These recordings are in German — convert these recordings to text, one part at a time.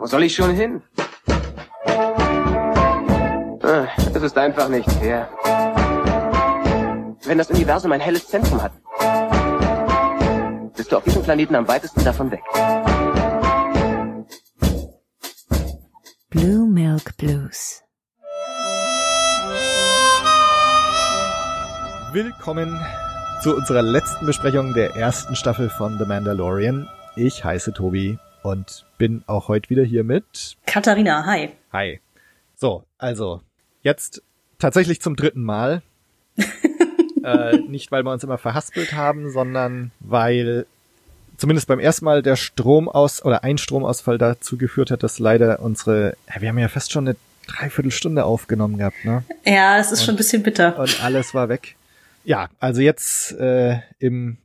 Wo soll ich schon hin? Ah, Es ist einfach nicht fair. Wenn das Universum ein helles Zentrum hat, bist du auf diesem Planeten am weitesten davon weg. Blue Milk Blues. Willkommen zu unserer letzten Besprechung der ersten Staffel von The Mandalorian. Ich heiße Tobi und bin auch heute wieder hier mit. Katharina, hi. Hi. So, also jetzt tatsächlich zum dritten Mal. äh, nicht, weil wir uns immer verhaspelt haben, sondern weil zumindest beim ersten Mal der Strom aus oder ein Stromausfall dazu geführt hat, dass leider unsere, ja, wir haben ja fast schon eine Dreiviertelstunde aufgenommen gehabt, ne? Ja, das ist schon ein bisschen bitter. Und alles war weg. Ja, also jetzt äh, im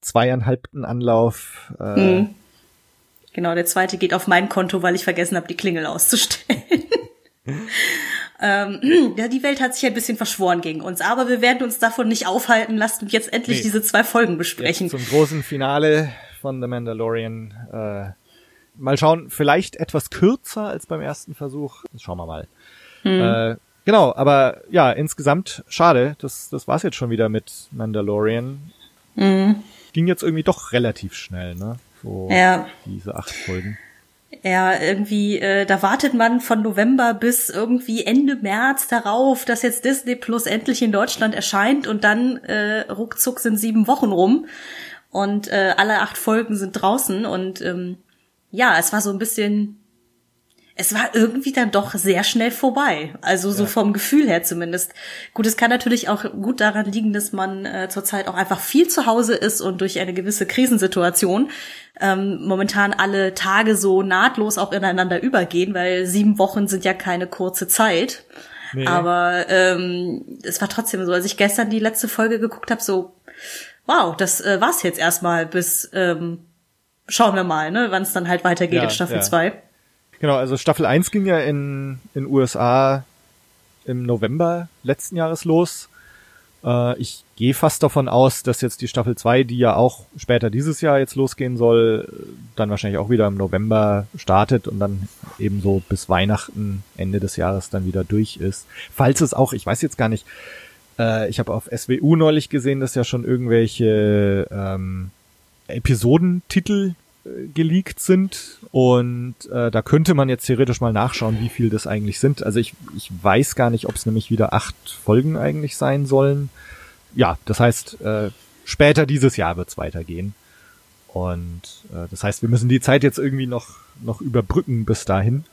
zweieinhalbten Anlauf. Äh, Hm. Genau, der zweite geht auf mein Konto, weil ich vergessen habe, die Klingel auszustellen. ähm, ja, die Welt hat sich ein bisschen verschworen gegen uns, aber wir werden uns davon nicht aufhalten lassen und jetzt endlich Nee. diese zwei Folgen jetzt besprechen. zum großen Finale von The Mandalorian. Äh, mal schauen, vielleicht etwas kürzer als beim ersten Versuch. Schauen wir mal. Äh, genau, aber ja, insgesamt schade. Das, das war's jetzt schon wieder mit Mandalorian. Ging jetzt irgendwie doch relativ schnell, ne? So Ja. diese acht Folgen. Ja, irgendwie, äh, da wartet man von November bis irgendwie Ende März darauf, dass jetzt Disney Plus endlich in Deutschland erscheint und dann äh, ruckzuck sind sieben Wochen rum und äh, alle acht Folgen sind draußen und ähm, ja, es war so ein bisschen, es war irgendwie dann doch sehr schnell vorbei. Also so vom Gefühl her zumindest. Gut, es kann natürlich auch gut daran liegen, dass man äh, zurzeit auch einfach viel zu Hause ist und durch eine gewisse Krisensituation ähm, momentan alle Tage so nahtlos auch ineinander übergehen, weil sieben Wochen sind ja keine kurze Zeit. Nee. Aber ähm, es war trotzdem so, als ich gestern die letzte Folge geguckt habe, so, wow, das äh, war's jetzt erstmal bis, ähm, schauen wir mal, ne, wann es dann halt weitergeht Ja, in Staffel ja. 2. Genau, also Staffel 1 ging ja in in USA im November letzten Jahres los. Äh, ich gehe fast davon aus, dass jetzt die Staffel 2, die ja auch später dieses Jahr jetzt losgehen soll, dann wahrscheinlich auch wieder im November startet und dann ebenso bis Weihnachten, Ende des Jahres dann wieder durch ist. Falls es auch, ich weiß jetzt gar nicht, äh, ich habe auf SWU neulich gesehen, dass ja schon irgendwelche ähm, Episodentitel geleakt sind und äh, da könnte man jetzt theoretisch mal nachschauen, wie viel das eigentlich sind. Also ich, ich weiß gar nicht, ob es nämlich wieder acht Folgen eigentlich sein sollen. Ja, das heißt, äh, später dieses Jahr wird es weitergehen. Und äh, das heißt, wir müssen die Zeit jetzt irgendwie noch, noch überbrücken bis dahin.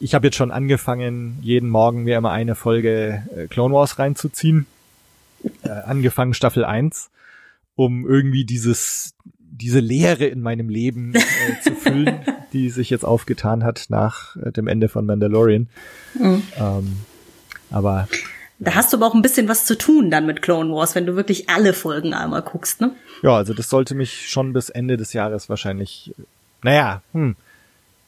Ich habe jetzt schon angefangen, jeden Morgen mir immer eine Folge äh, Clone Wars reinzuziehen. Äh, angefangen Staffel 1, um irgendwie dieses, diese Leere in meinem Leben äh, zu füllen, die sich jetzt aufgetan hat nach äh, dem Ende von Mandalorian. Ähm, aber Da hast du aber auch ein bisschen was zu tun dann mit Clone Wars, wenn du wirklich alle Folgen einmal guckst, ne? ja, also das sollte mich schon bis Ende des Jahres wahrscheinlich, naja, hm,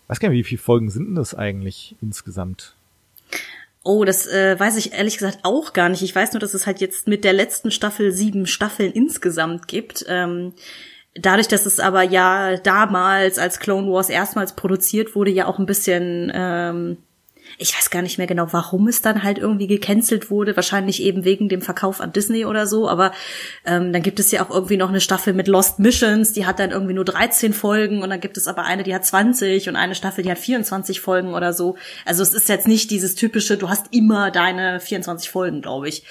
weiß gar nicht, wie viele Folgen sind denn das eigentlich insgesamt? Oh, das äh, weiß ich ehrlich gesagt auch gar nicht. Ich weiß nur, dass es halt jetzt mit der letzten Staffel sieben Staffeln insgesamt gibt. Ähm, dadurch, dass es aber ja damals, als Clone Wars erstmals produziert wurde, ja auch ein bisschen, ähm, ich weiß gar nicht mehr genau, warum es dann halt irgendwie gecancelt wurde. Wahrscheinlich eben wegen dem Verkauf an Disney oder so. Aber ähm, dann gibt es ja auch irgendwie noch eine Staffel mit Lost Missions, die hat dann irgendwie nur 13 Folgen und dann gibt es aber eine, die hat 20 und eine Staffel, die hat 24 Folgen oder so. Also es ist jetzt nicht dieses typische, du hast immer deine 24 Folgen, glaube ich.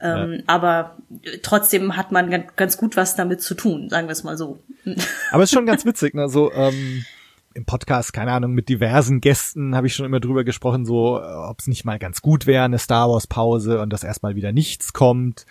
Ähm, Aber trotzdem hat man gan- ganz gut was damit zu tun, sagen wir es mal so. Aber es ist schon ganz witzig, ne? So ähm, im Podcast, keine Ahnung, mit diversen Gästen habe ich schon immer drüber gesprochen, so ob es nicht mal ganz gut wäre, eine Star Wars Pause und dass erstmal wieder nichts kommt.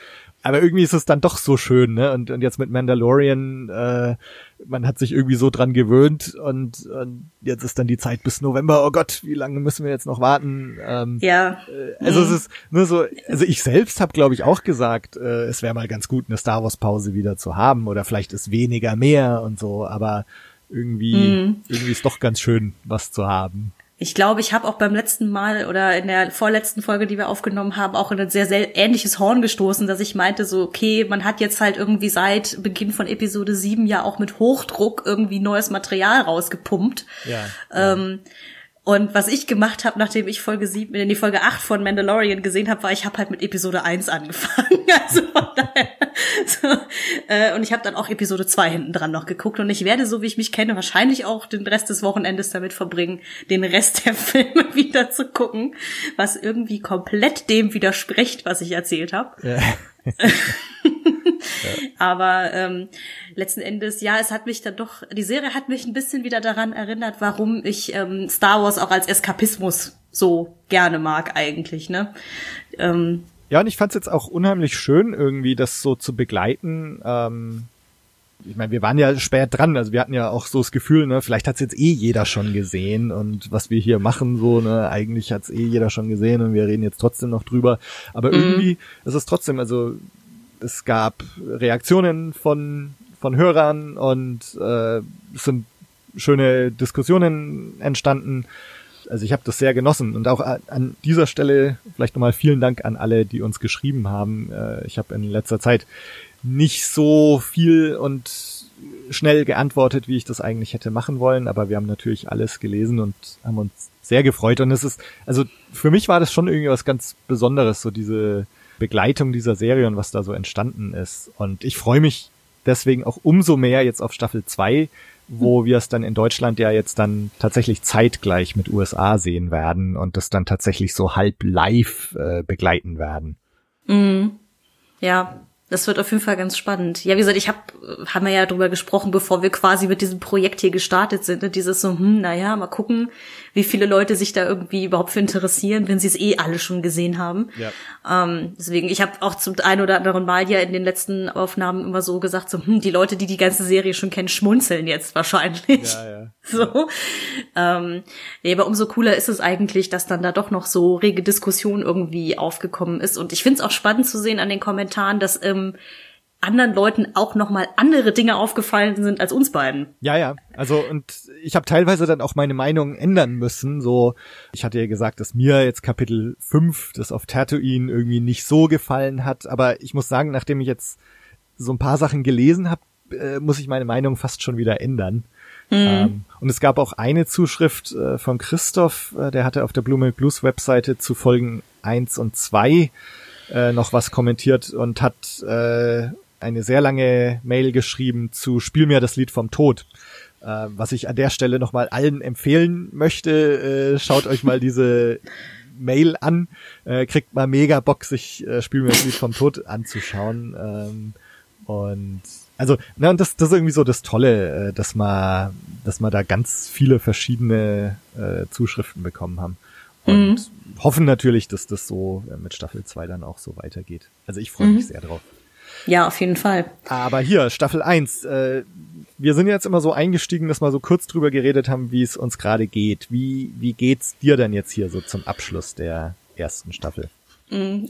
Aber irgendwie ist es dann doch so schön, ne? Und, und jetzt mit Mandalorian, äh, man hat sich irgendwie so dran gewöhnt und, und jetzt ist dann die Zeit bis November. Oh Gott, wie lange müssen wir jetzt noch warten? Ähm, Ja, also es ist nur so, also ich selbst habe, glaube ich, auch gesagt, äh, es wäre mal ganz gut, eine Star Wars Pause wieder zu haben oder vielleicht ist weniger mehr und so, aber irgendwie, irgendwie ist doch ganz schön, was zu haben. Ich glaube, ich habe auch beim letzten Mal oder in der vorletzten Folge, die wir aufgenommen haben, auch in ein sehr, sehr ähnliches Horn gestoßen, dass ich meinte so, okay, man hat jetzt halt irgendwie seit Beginn von Episode 7 ja auch mit Hochdruck irgendwie neues Material rausgepumpt. Ja, Ähm, und was ich gemacht habe, nachdem ich Folge 7, in die Folge 8 von Mandalorian gesehen habe, war, ich habe halt mit Episode 1 angefangen. Also von daher. So, äh, und ich habe dann auch Episode 2 hinten dran noch geguckt. Und ich werde, so wie ich mich kenne, wahrscheinlich auch den Rest des Wochenendes damit verbringen, den Rest der Filme wieder zu gucken, was irgendwie komplett dem widerspricht, was ich erzählt habe. Ja. Aber ähm, letzten Endes, ja, es hat mich dann doch, die Serie hat mich ein bisschen wieder daran erinnert, warum ich ähm, Star Wars auch als Eskapismus so gerne mag eigentlich, ne? Ähm, Ja, und ich fand's jetzt auch unheimlich schön, irgendwie das so zu begleiten. Ähm, ich meine, wir waren ja spät dran, also wir hatten ja auch so das Gefühl, ne, vielleicht hat's jetzt eh jeder schon gesehen und was wir hier machen, so, ne, eigentlich hat's eh jeder schon gesehen und wir reden jetzt trotzdem noch drüber. Aber irgendwie ist es trotzdem, also es gab Reaktionen von von Hörern und äh, es sind schöne Diskussionen entstanden. Also ich habe das sehr genossen und auch an dieser Stelle vielleicht nochmal vielen Dank an alle, die uns geschrieben haben. Äh, Ich habe in letzter Zeit nicht so viel und schnell geantwortet, wie ich das eigentlich hätte machen wollen, aber wir haben natürlich alles gelesen und haben uns sehr gefreut und es ist, also für mich war das schon irgendwie was ganz Besonderes, so diese Begleitung dieser Serie und was da so entstanden ist. Und ich freue mich deswegen auch umso mehr jetzt auf Staffel 2, wo wir es dann in Deutschland ja jetzt dann tatsächlich zeitgleich mit USA sehen werden und das dann tatsächlich so halb live äh, begleiten werden. ja, das wird auf jeden Fall ganz spannend. Ja, wie gesagt, ich habe, haben wir ja drüber gesprochen, bevor wir quasi mit diesem Projekt hier gestartet sind. Ne? Dieses so, hm, naja, mal gucken, wie viele Leute sich da irgendwie überhaupt für interessieren, wenn sie es eh alle schon gesehen haben. Ja. Ähm, deswegen, ich habe auch zum einen oder anderen Mal ja in den letzten Aufnahmen immer so gesagt, so, hm, die Leute, die die ganze Serie schon kennen, schmunzeln jetzt wahrscheinlich. Ja, ja. So. Ähm, nee, aber umso cooler ist es eigentlich, dass dann da doch noch so rege Diskussion irgendwie aufgekommen ist. Und ich finde es auch spannend zu sehen an den Kommentaren, dass ähm, anderen Leuten auch noch mal andere Dinge aufgefallen sind als uns beiden. Ja, ja. Also und ich habe teilweise dann auch meine Meinung ändern müssen. So, ich hatte ja gesagt, dass mir jetzt Kapitel 5, das auf Tatooine irgendwie nicht so gefallen hat. Aber ich muss sagen, nachdem ich jetzt so ein paar Sachen gelesen habe, äh, muss ich meine Meinung fast schon wieder ändern. Ähm, und es gab auch eine Zuschrift äh, von Christoph, äh, der hatte auf der Blue Milk Blues Webseite zu Folgen 1 und 2 äh, noch was kommentiert und hat äh, eine sehr lange Mail geschrieben zu Spiel mir das Lied vom Tod. Äh, was ich an der Stelle nochmal allen empfehlen möchte, äh, schaut euch mal diese Mail an, äh, kriegt mal mega Bock, sich äh, Spiel mir das Lied vom Tod anzuschauen. Ähm, und also, ne, und das, das ist irgendwie so das Tolle, äh, dass man, dass man da ganz viele verschiedene äh, Zuschriften bekommen haben. Und hoffen natürlich, dass das so äh, mit Staffel 2 dann auch so weitergeht. Also ich freue mich sehr drauf. Ja, auf jeden Fall. Aber hier, Staffel 1, äh, wir sind jetzt immer so eingestiegen, dass wir so kurz drüber geredet haben, wie es uns gerade geht. Wie, wie geht's dir denn jetzt hier so zum Abschluss der ersten Staffel?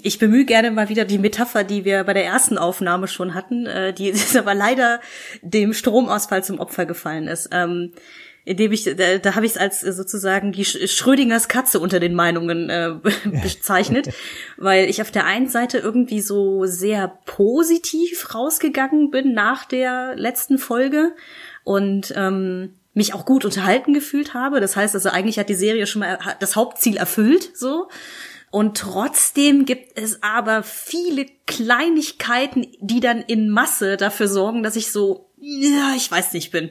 Ich bemühe gerne mal wieder die Metapher, die wir bei der ersten Aufnahme schon hatten, äh, die ist aber leider dem Stromausfall zum Opfer gefallen ist. Ähm, indem ich, da, da habe ich es als äh, sozusagen die Sch Schrödingers Katze unter den Meinungen äh, bezeichnet, weil ich auf der einen Seite irgendwie so sehr positiv rausgegangen bin nach der letzten Folge und ähm, mich auch gut unterhalten gefühlt habe. Das heißt also, eigentlich hat die Serie schon mal hat das Hauptziel erfüllt, so. Und trotzdem gibt es aber viele Kleinigkeiten, die dann in Masse dafür sorgen, dass ich so, ja, ich weiß nicht bin.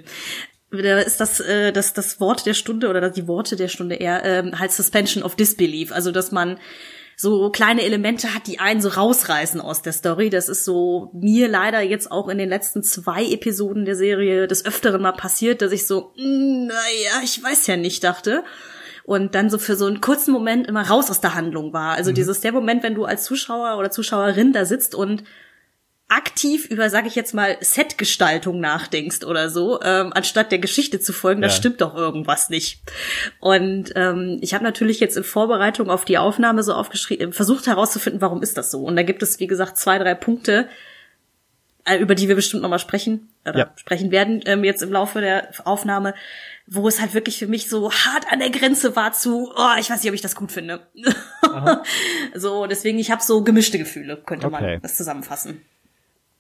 Da ist das, äh, das, das Wort der Stunde oder die Worte der Stunde eher ähm, halt Suspension of Disbelief. Also, dass man so kleine Elemente hat, die einen so rausreißen aus der Story. Das ist so mir leider jetzt auch in den letzten zwei Episoden der Serie des Öfteren mal passiert, dass ich so, "Mm, naja, ich weiß ja nicht, dachte und dann so für so einen kurzen Moment immer raus aus der Handlung war. Also dieses der Moment, wenn du als Zuschauer oder Zuschauerin da sitzt und aktiv über, sag ich jetzt mal, Setgestaltung nachdenkst oder so, ähm, anstatt der Geschichte zu folgen, da Ja. stimmt doch irgendwas nicht. Und ähm, ich habe natürlich jetzt in Vorbereitung auf die Aufnahme so aufgeschrieben, versucht herauszufinden, warum ist das so. Und da gibt es, wie gesagt, zwei, drei Punkte, äh, über die wir bestimmt nochmal sprechen oder Ja. sprechen werden ähm, jetzt im Laufe der Aufnahme, wo es halt wirklich für mich so hart an der Grenze war zu, oh, ich weiß nicht, ob ich das gut finde. so, deswegen, ich habe so gemischte Gefühle, könnte Okay. man das zusammenfassen.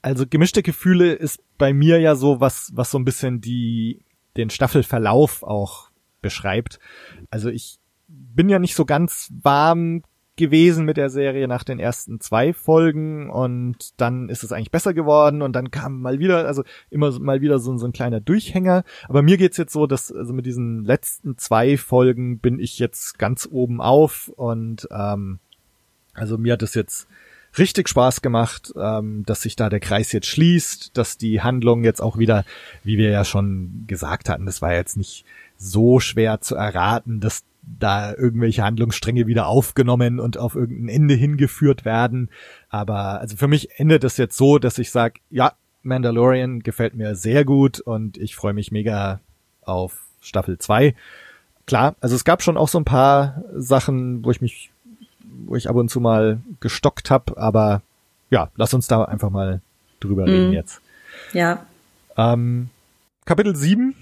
Also gemischte Gefühle ist bei mir ja so was, was so ein bisschen die, den Staffelverlauf auch beschreibt. Also ich bin ja nicht so ganz warm gewesen mit der Serie nach den ersten zwei Folgen und dann ist es eigentlich besser geworden und dann kam mal wieder, also immer mal wieder so, so ein kleiner Durchhänger. Aber mir geht's jetzt so, dass also mit diesen letzten zwei Folgen bin ich jetzt ganz oben auf und ähm, also mir hat es jetzt richtig Spaß gemacht, ähm, dass sich da der Kreis jetzt schließt, dass die Handlung jetzt auch wieder, wie wir ja schon gesagt hatten, das war jetzt nicht so schwer zu erraten, dass da irgendwelche Handlungsstränge wieder aufgenommen und auf irgendein Ende hingeführt werden. Aber also für mich endet es jetzt so, dass ich sage, ja, Mandalorian gefällt mir sehr gut und ich freue mich mega auf Staffel 2. Klar, also es gab schon auch so ein paar Sachen, wo ich mich wo ich ab und zu mal gestockt habe, aber ja, lass uns da einfach mal drüber reden Mhm. jetzt. Ja, Ähm, Kapitel 7,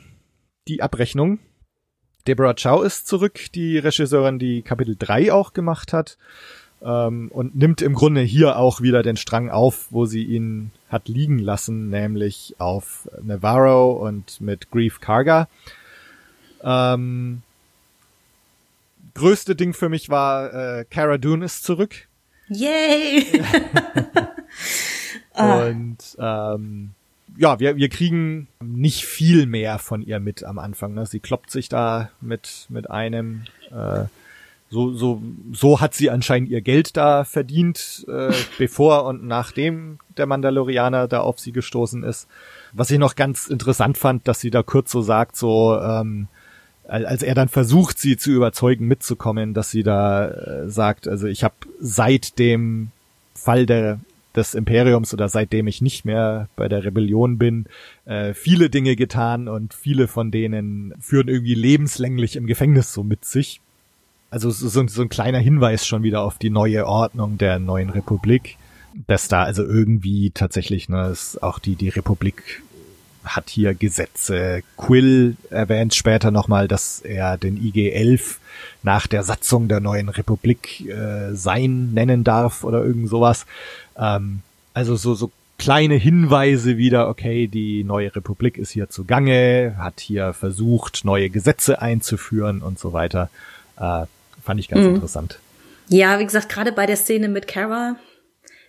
die Abrechnung. Deborah Chow ist zurück, die Regisseurin, die Kapitel 3 auch gemacht hat. Ähm, und nimmt im Grunde hier auch wieder den Strang auf, wo sie ihn hat liegen lassen, nämlich auf Navarro und mit Grief Karga. Ähm, größte Ding für mich war, äh, Cara Dune ist zurück. yay! Und ähm, ja, wir, wir kriegen nicht viel mehr von ihr mit am Anfang. Ne? Sie kloppt sich da mit, mit einem. Äh, so, so, so hat sie anscheinend ihr Geld da verdient, äh, bevor und nachdem der Mandalorianer da auf sie gestoßen ist. Was ich noch ganz interessant fand, dass sie da kurz so sagt, so, ähm, al- als er dann versucht, sie zu überzeugen, mitzukommen, dass sie da äh, sagt, also ich habe seit dem Fall der, des Imperiums oder seitdem ich nicht mehr bei der Rebellion bin, äh, viele Dinge getan und viele von denen führen irgendwie lebenslänglich im Gefängnis so mit sich. Also so, so, ein kleiner Hinweis schon wieder auf die neue Ordnung der neuen Republik, dass da also irgendwie tatsächlich, ne, ist auch die, die Republik hat hier Gesetze. Quill erwähnt später nochmal, dass er den IG-11 nach der Satzung der neuen Republik äh, sein nennen darf oder irgend sowas. Ähm, also so, so kleine Hinweise wieder, okay, die neue Republik ist hier zugange, hat hier versucht, neue Gesetze einzuführen und so weiter. Äh, fand ich ganz interessant. Ja, wie gesagt, gerade bei der Szene mit Kara,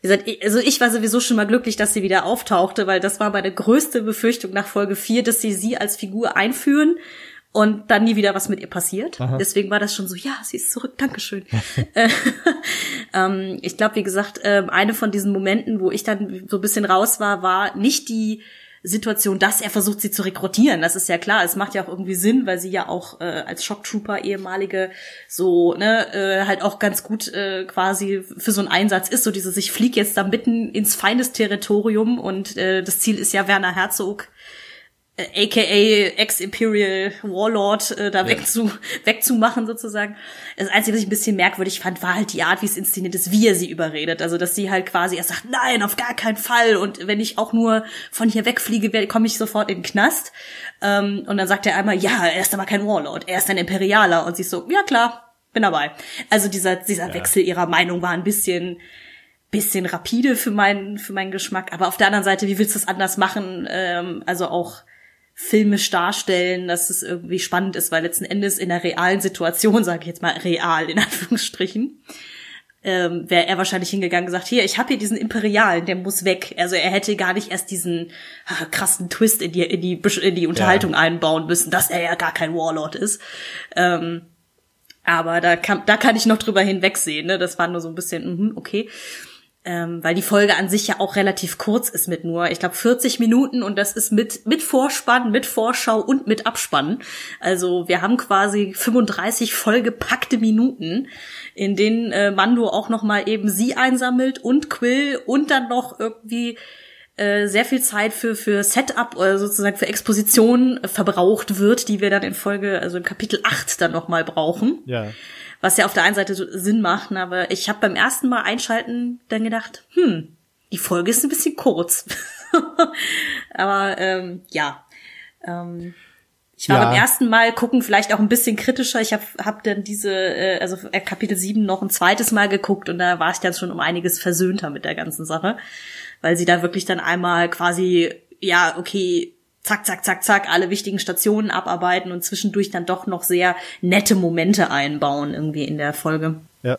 wie gesagt, ich- also ich war sowieso schon mal glücklich, dass sie wieder auftauchte, weil das war meine größte Befürchtung nach Folge 4, dass sie sie als Figur einführen und dann nie wieder was mit ihr passiert. Aha. Deswegen war das schon so, ja, sie ist zurück, Dankeschön. Äh, ähm, ich glaube, wie gesagt, ähm, eine von diesen Momenten, wo ich dann so ein bisschen raus war, war nicht die Situation, dass er versucht, sie zu rekrutieren. Das ist ja klar. Es macht ja auch irgendwie Sinn, weil sie ja auch äh, als Shocktrooper ehemalige so ne äh, halt auch ganz gut äh, quasi für so einen Einsatz ist. So dieses, ich fliege jetzt da mitten ins feines Territorium und äh, das Ziel ist ja Werner Herzog äh, aka Ex-Imperial Warlord äh, da wegzu, wegzumachen sozusagen. Das Einzige, was ich ein bisschen merkwürdig fand, war halt die Art, wie es inszeniert ist, wie er sie überredet. Also, dass sie halt quasi erst sagt, nein, auf gar keinen Fall. Und wenn ich auch nur von hier wegfliege, komme ich sofort in den Knast. Ähm, und dann sagt er einmal, ja, er ist aber kein Warlord, er ist ein Imperialer. Und sie ist so, ja klar, bin dabei. Also dieser, dieser Ja. Wechsel ihrer Meinung war ein bisschen bisschen rapide für meinen für meinen Geschmack, aber auf der anderen Seite, wie willst du es anders machen? Ähm, also auch filmisch darstellen, dass es irgendwie spannend ist, weil letzten Endes in der realen Situation, sage ich jetzt mal real in Anführungsstrichen, ähm, wäre er wahrscheinlich hingegangen und gesagt, hier, ich habe hier diesen Imperialen, der muss weg. Also er hätte gar nicht erst diesen ah, krassen Twist in die, in die, in die Unterhaltung einbauen müssen, dass er ja gar kein Warlord ist. Ähm, aber da kann, da kann ich noch drüber hinwegsehen. Ne? Das war nur so ein bisschen, mhm, okay. Ähm, weil die Folge an sich ja auch relativ kurz ist mit nur, ich glaube, 40 Minuten und das ist mit, mit Vorspann, mit Vorschau und mit Abspann. Also wir haben quasi 35 vollgepackte Minuten, in denen äh, Mando auch noch mal eben sie einsammelt und Quill und dann noch irgendwie äh, sehr viel Zeit für für Setup oder sozusagen für Exposition äh, verbraucht wird, die wir dann in Folge, also im Kapitel 8 dann noch mal brauchen Ja. Was ja auf der einen Seite so Sinn macht, aber ich habe beim ersten Mal einschalten dann gedacht, hm, die Folge ist ein bisschen kurz. Aber ähm, ja. Ähm, ich war Ja. beim ersten Mal gucken vielleicht auch ein bisschen kritischer. Ich habe hab dann diese, äh, also äh, Kapitel 7 noch ein zweites Mal geguckt und da war ich dann schon um einiges versöhnter mit der ganzen Sache. Weil sie da wirklich dann einmal quasi, ja, okay, zack, zack, zack, zack, alle wichtigen Stationen abarbeiten und zwischendurch dann doch noch sehr nette Momente einbauen irgendwie in der Folge. Ja.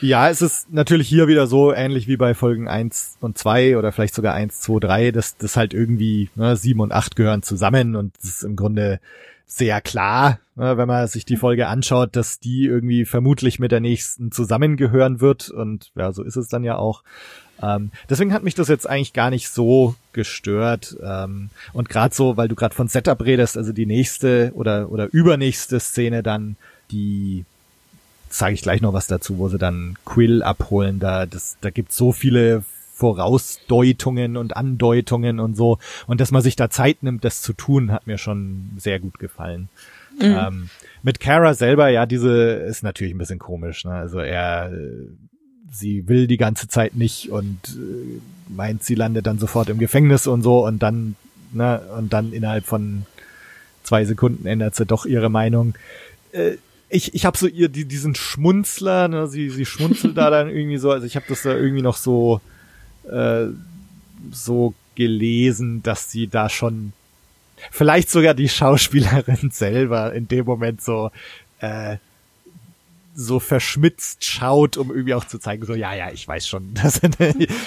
Ja, es ist natürlich hier wieder so ähnlich wie bei Folgen 1 und 2 oder vielleicht sogar 1, 2, 3, dass das halt irgendwie, ne, 7 und 8 gehören zusammen und es ist im Grunde sehr klar, ne, wenn man sich die Folge anschaut, dass die irgendwie vermutlich mit der nächsten zusammengehören wird und ja, so ist es dann ja auch. Ähm, deswegen hat mich das jetzt eigentlich gar nicht so gestört. Ähm, und gerade so, weil du gerade von Setup redest, also die nächste oder oder übernächste Szene dann, die sage ich gleich noch was dazu, wo sie dann Quill abholen. Da, das, da gibt so viele Vorausdeutungen und Andeutungen und so. Und dass man sich da Zeit nimmt, das zu tun, hat mir schon sehr gut gefallen. Ähm, mit Kara selber, ja, diese ist natürlich ein bisschen komisch. Ne? Also er, sie will die ganze Zeit nicht und äh, meint, sie landet dann sofort im Gefängnis und so und dann, ne, und dann innerhalb von zwei Sekunden ändert sie doch ihre Meinung. Äh, ich, ich habe so ihr die, diesen Schmunzler, ne, sie, sie schmunzelt da dann irgendwie so, also ich habe das da irgendwie noch so äh, so gelesen, dass sie da schon vielleicht sogar die Schauspielerin selber in dem Moment so äh, so verschmitzt schaut, um irgendwie auch zu zeigen, so, ja, ja, ich weiß schon, das,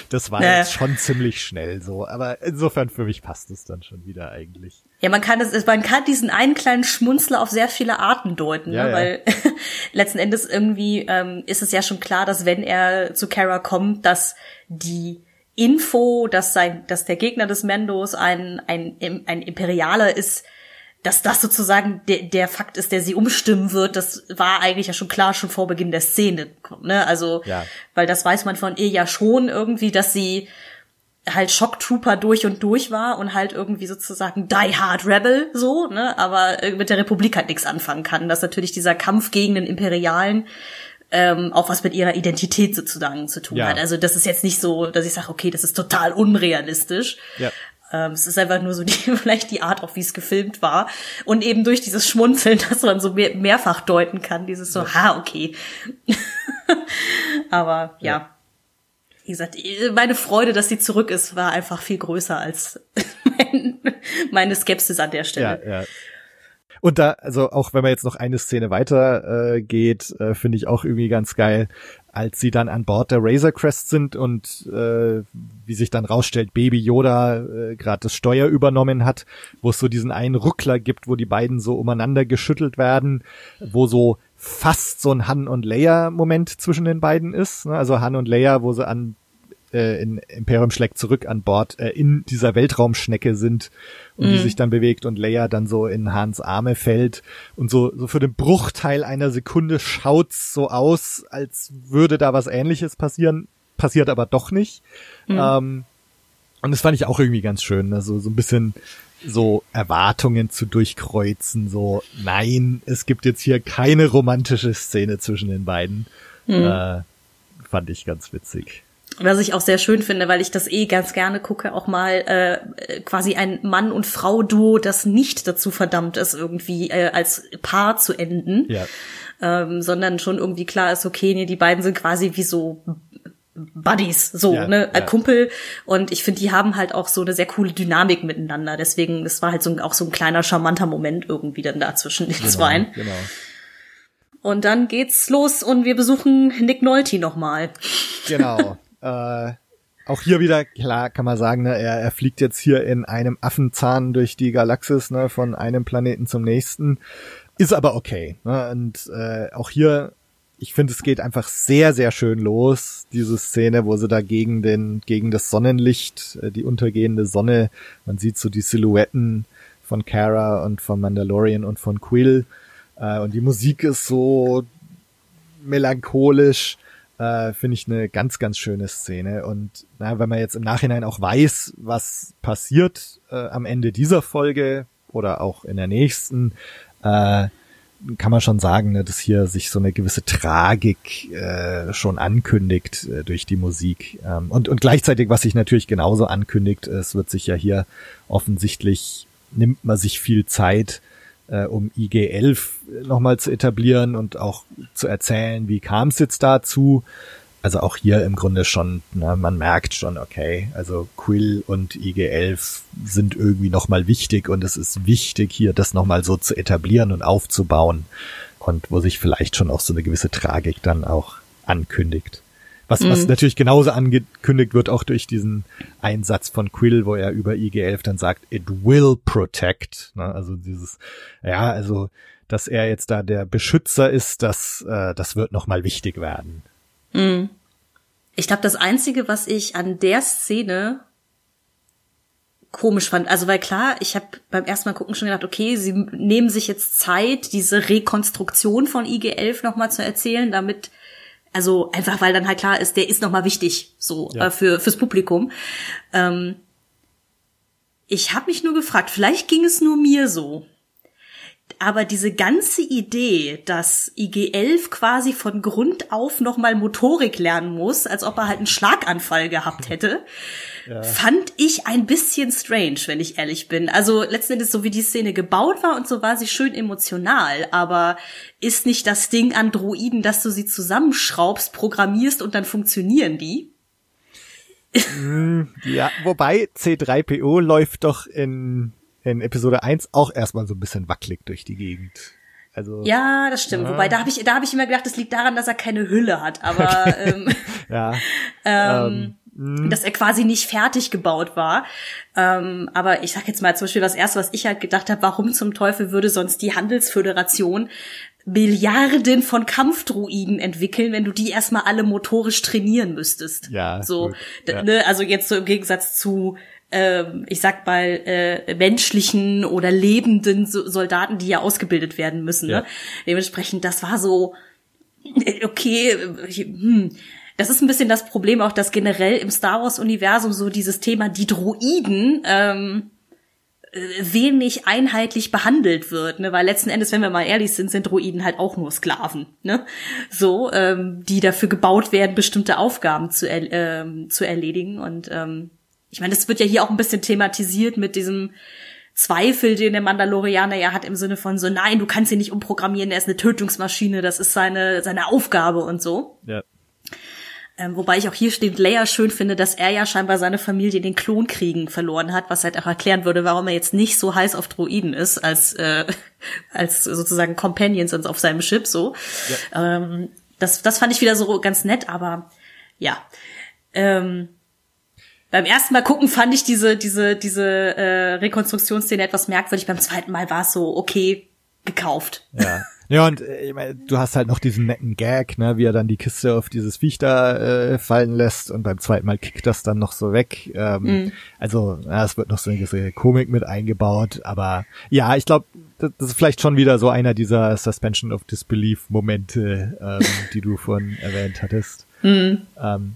das war jetzt schon ziemlich schnell so, aber insofern für mich passt es dann schon wieder eigentlich. Ja, man kann das, man kann diesen einen kleinen Schmunzler auf sehr viele Arten deuten, Ja, ne? ja. weil letzten Endes irgendwie ähm, ist es ja schon klar, dass wenn er zu Kara kommt, dass die Info, dass sein, dass der Gegner des Mendos ein ein ein Imperialer ist, dass das sozusagen der, der Fakt ist, der sie umstimmen wird, das war eigentlich ja schon klar schon vor Beginn der Szene, ne? Also, Ja. weil das weiß man von ihr ja schon irgendwie, dass sie halt Shocktrooper durch und durch war und halt irgendwie sozusagen Die Hard Rebel so, ne, aber äh, mit der Republik halt nichts anfangen kann. Dass natürlich dieser Kampf gegen den Imperialen ähm, auch was mit ihrer Identität sozusagen zu tun Ja. hat. Also das ist jetzt nicht so, dass ich sage, okay, das ist total unrealistisch. Ja. Ähm, es ist einfach nur so die, vielleicht die Art, auch wie es gefilmt war. Und eben durch dieses Schmunzeln, dass man so mehr, mehrfach deuten kann, dieses so, ha, okay. Aber ja. Ja. Wie gesagt, meine Freude, dass sie zurück ist, war einfach viel größer als mein, meine Skepsis an der Ja, Stelle. ja. Und da, also auch wenn man jetzt noch eine Szene weiter äh, geht, äh, finde ich auch irgendwie ganz geil, als sie dann an Bord der Razor Crest sind und äh, wie sich dann rausstellt, Baby Yoda äh, gerade das Steuer übernommen hat, wo es so diesen einen Ruckler gibt, wo die beiden so umeinander geschüttelt werden, wo so fast so ein Han und Leia Moment zwischen den beiden ist. Ne? Also Han und Leia, wo sie an äh, in Imperium schlägt zurück an Bord äh, in dieser Weltraumschnecke sind und die sich dann bewegt und Leia dann so in Hans Arme fällt und so so für den Bruchteil einer Sekunde schaut's so aus, als würde da was Ähnliches passieren, passiert aber doch nicht. Ähm, und das fand ich auch irgendwie ganz schön, ne? so ein bisschen so Erwartungen zu durchkreuzen, so nein, es gibt jetzt hier keine romantische Szene zwischen den beiden. Äh, fand ich ganz witzig. Was ich auch sehr schön finde, weil ich das eh ganz gerne gucke, auch mal äh, quasi ein Mann- und Frau-Duo, das nicht dazu verdammt ist, irgendwie äh, als Paar zu enden, Ja. ähm, sondern schon irgendwie klar ist, okay, nee, die beiden sind quasi wie so Buddies, so, Ja, ne, ja. Kumpel. Und ich finde, die haben halt auch so eine sehr coole Dynamik miteinander. Deswegen, das war halt so ein, auch so ein kleiner charmanter Moment irgendwie dann da zwischen den Zweien. Genau. Und dann geht's los und wir besuchen Nick Nolte nochmal. Genau. Äh, auch hier wieder, klar kann man sagen, ne, er, er fliegt jetzt hier in einem Affenzahn durch die Galaxis, ne, von einem Planeten zum nächsten. Ist aber okay. Ne? Und äh, auch hier, ich finde, es geht einfach sehr, sehr schön los, diese Szene, wo sie da gegen den, gegen das Sonnenlicht, äh, die untergehende Sonne, man sieht so die Silhouetten von Kara und von Mandalorian und von Quill. Äh, und die Musik ist so melancholisch, äh, finde ich eine ganz, ganz schöne Szene. Und na, wenn man jetzt im Nachhinein auch weiß, was passiert äh, am Ende dieser Folge oder auch in der nächsten, äh, kann man schon sagen, ne, dass hier sich so eine gewisse Tragik äh, schon ankündigt äh, durch die Musik. Ähm, und, und gleichzeitig, was sich natürlich genauso ankündigt, es wird sich ja hier offensichtlich, nimmt man sich viel Zeit, äh, um IG-11 nochmal zu etablieren und auch zu erzählen, wie kam es jetzt dazu. Also auch hier im Grunde schon, ne, man merkt schon, okay, also Quill und IG-11 sind irgendwie nochmal wichtig und es ist wichtig, hier das nochmal so zu etablieren und aufzubauen und wo sich vielleicht schon auch so eine gewisse Tragik dann auch ankündigt. Was, mhm. was natürlich genauso angekündigt wird, auch durch diesen Einsatz von Quill, wo er über IG-11 dann sagt, it will protect. Ne? Also dieses, ja, also, dass er jetzt da der Beschützer ist, das, äh, das wird nochmal wichtig werden. Mhm. Ich glaube, das Einzige, was ich an der Szene komisch fand, also weil klar, ich habe beim ersten Mal gucken schon gedacht, okay, sie nehmen sich jetzt Zeit, diese Rekonstruktion von IG-11 nochmal zu erzählen, damit also einfach, weil dann halt klar ist, der ist nochmal wichtig, so ja. äh, für fürs Publikum. Ähm, ich habe mich nur gefragt, vielleicht ging es nur mir so, aber diese ganze Idee, dass IG-11 quasi von Grund auf nochmal Motorik lernen muss, als ob er halt einen Schlaganfall gehabt hätte, ja. fand ich ein bisschen strange, wenn ich ehrlich bin. Also letzten Endes, so wie die Szene gebaut war und so war sie schön emotional, aber ist nicht das Ding an Droiden, dass du sie zusammenschraubst, programmierst und dann funktionieren die? Hm, ja, wobei C3PO läuft doch in in Episode 1 auch erstmal so ein bisschen wackelig durch die Gegend. Also, ja, das stimmt. Ja. Wobei da habe ich, da habe ich immer gedacht, das liegt daran, dass er keine Hülle hat. Aber ähm, ja. ähm, ähm, dass er quasi nicht fertig gebaut war. Ähm, aber ich sag jetzt mal zum Beispiel das erste, was ich halt gedacht habe: Warum zum Teufel würde sonst die Handelsföderation Milliarden von Kampfdruiden entwickeln, wenn du die erstmal alle motorisch trainieren müsstest? Ja. So, ja. Ne, also jetzt so im Gegensatz zu ähm, ich sag mal, äh, menschlichen oder lebenden Soldaten, die ja ausgebildet werden müssen. Ne? Ja. Ne? Dementsprechend, das war so, äh, okay, äh, hm. Das ist ein bisschen das Problem auch, dass generell im Star Wars-Universum so dieses Thema die Droiden ähm, äh, wenig einheitlich behandelt wird, ne? weil letzten Endes, wenn wir mal ehrlich sind, sind Droiden halt auch nur Sklaven, ne? So, ähm, die dafür gebaut werden, bestimmte Aufgaben zu, er ähm, zu erledigen und ähm, ich meine, das wird ja hier auch ein bisschen thematisiert mit diesem Zweifel, den der Mandalorianer ja hat im Sinne von so, nein, du kannst ihn nicht umprogrammieren, er ist eine Tötungsmaschine, das ist seine, seine Aufgabe und so. Ja. Ähm, wobei ich auch hier steht Leia schön finde, dass er ja scheinbar seine Familie in den Klonkriegen verloren hat, was halt auch erklären würde, warum er jetzt nicht so heiß auf Droiden ist, als, äh, als sozusagen Companions auf seinem Schiff so. Ja. Ähm, das, das fand ich wieder so ganz nett, aber ja. Ähm, beim ersten Mal gucken fand ich diese, diese, diese äh, Rekonstruktionsszene etwas merkwürdig. Beim zweiten Mal war es so, okay, gekauft. Ja. Ja, und äh, ich mein, du hast halt noch diesen netten Gag, ne, wie er dann die Kiste auf dieses Viech da äh, fallen lässt und beim zweiten Mal kickt das dann noch so weg. Ähm, mm. Also, ja, es wird noch so eine gewisse Komik mit eingebaut, aber ja, ich glaube, das, das, ist vielleicht schon wieder so einer dieser Suspension of Disbelief Momente, ähm, die du vorhin erwähnt hattest. Mm. Ähm,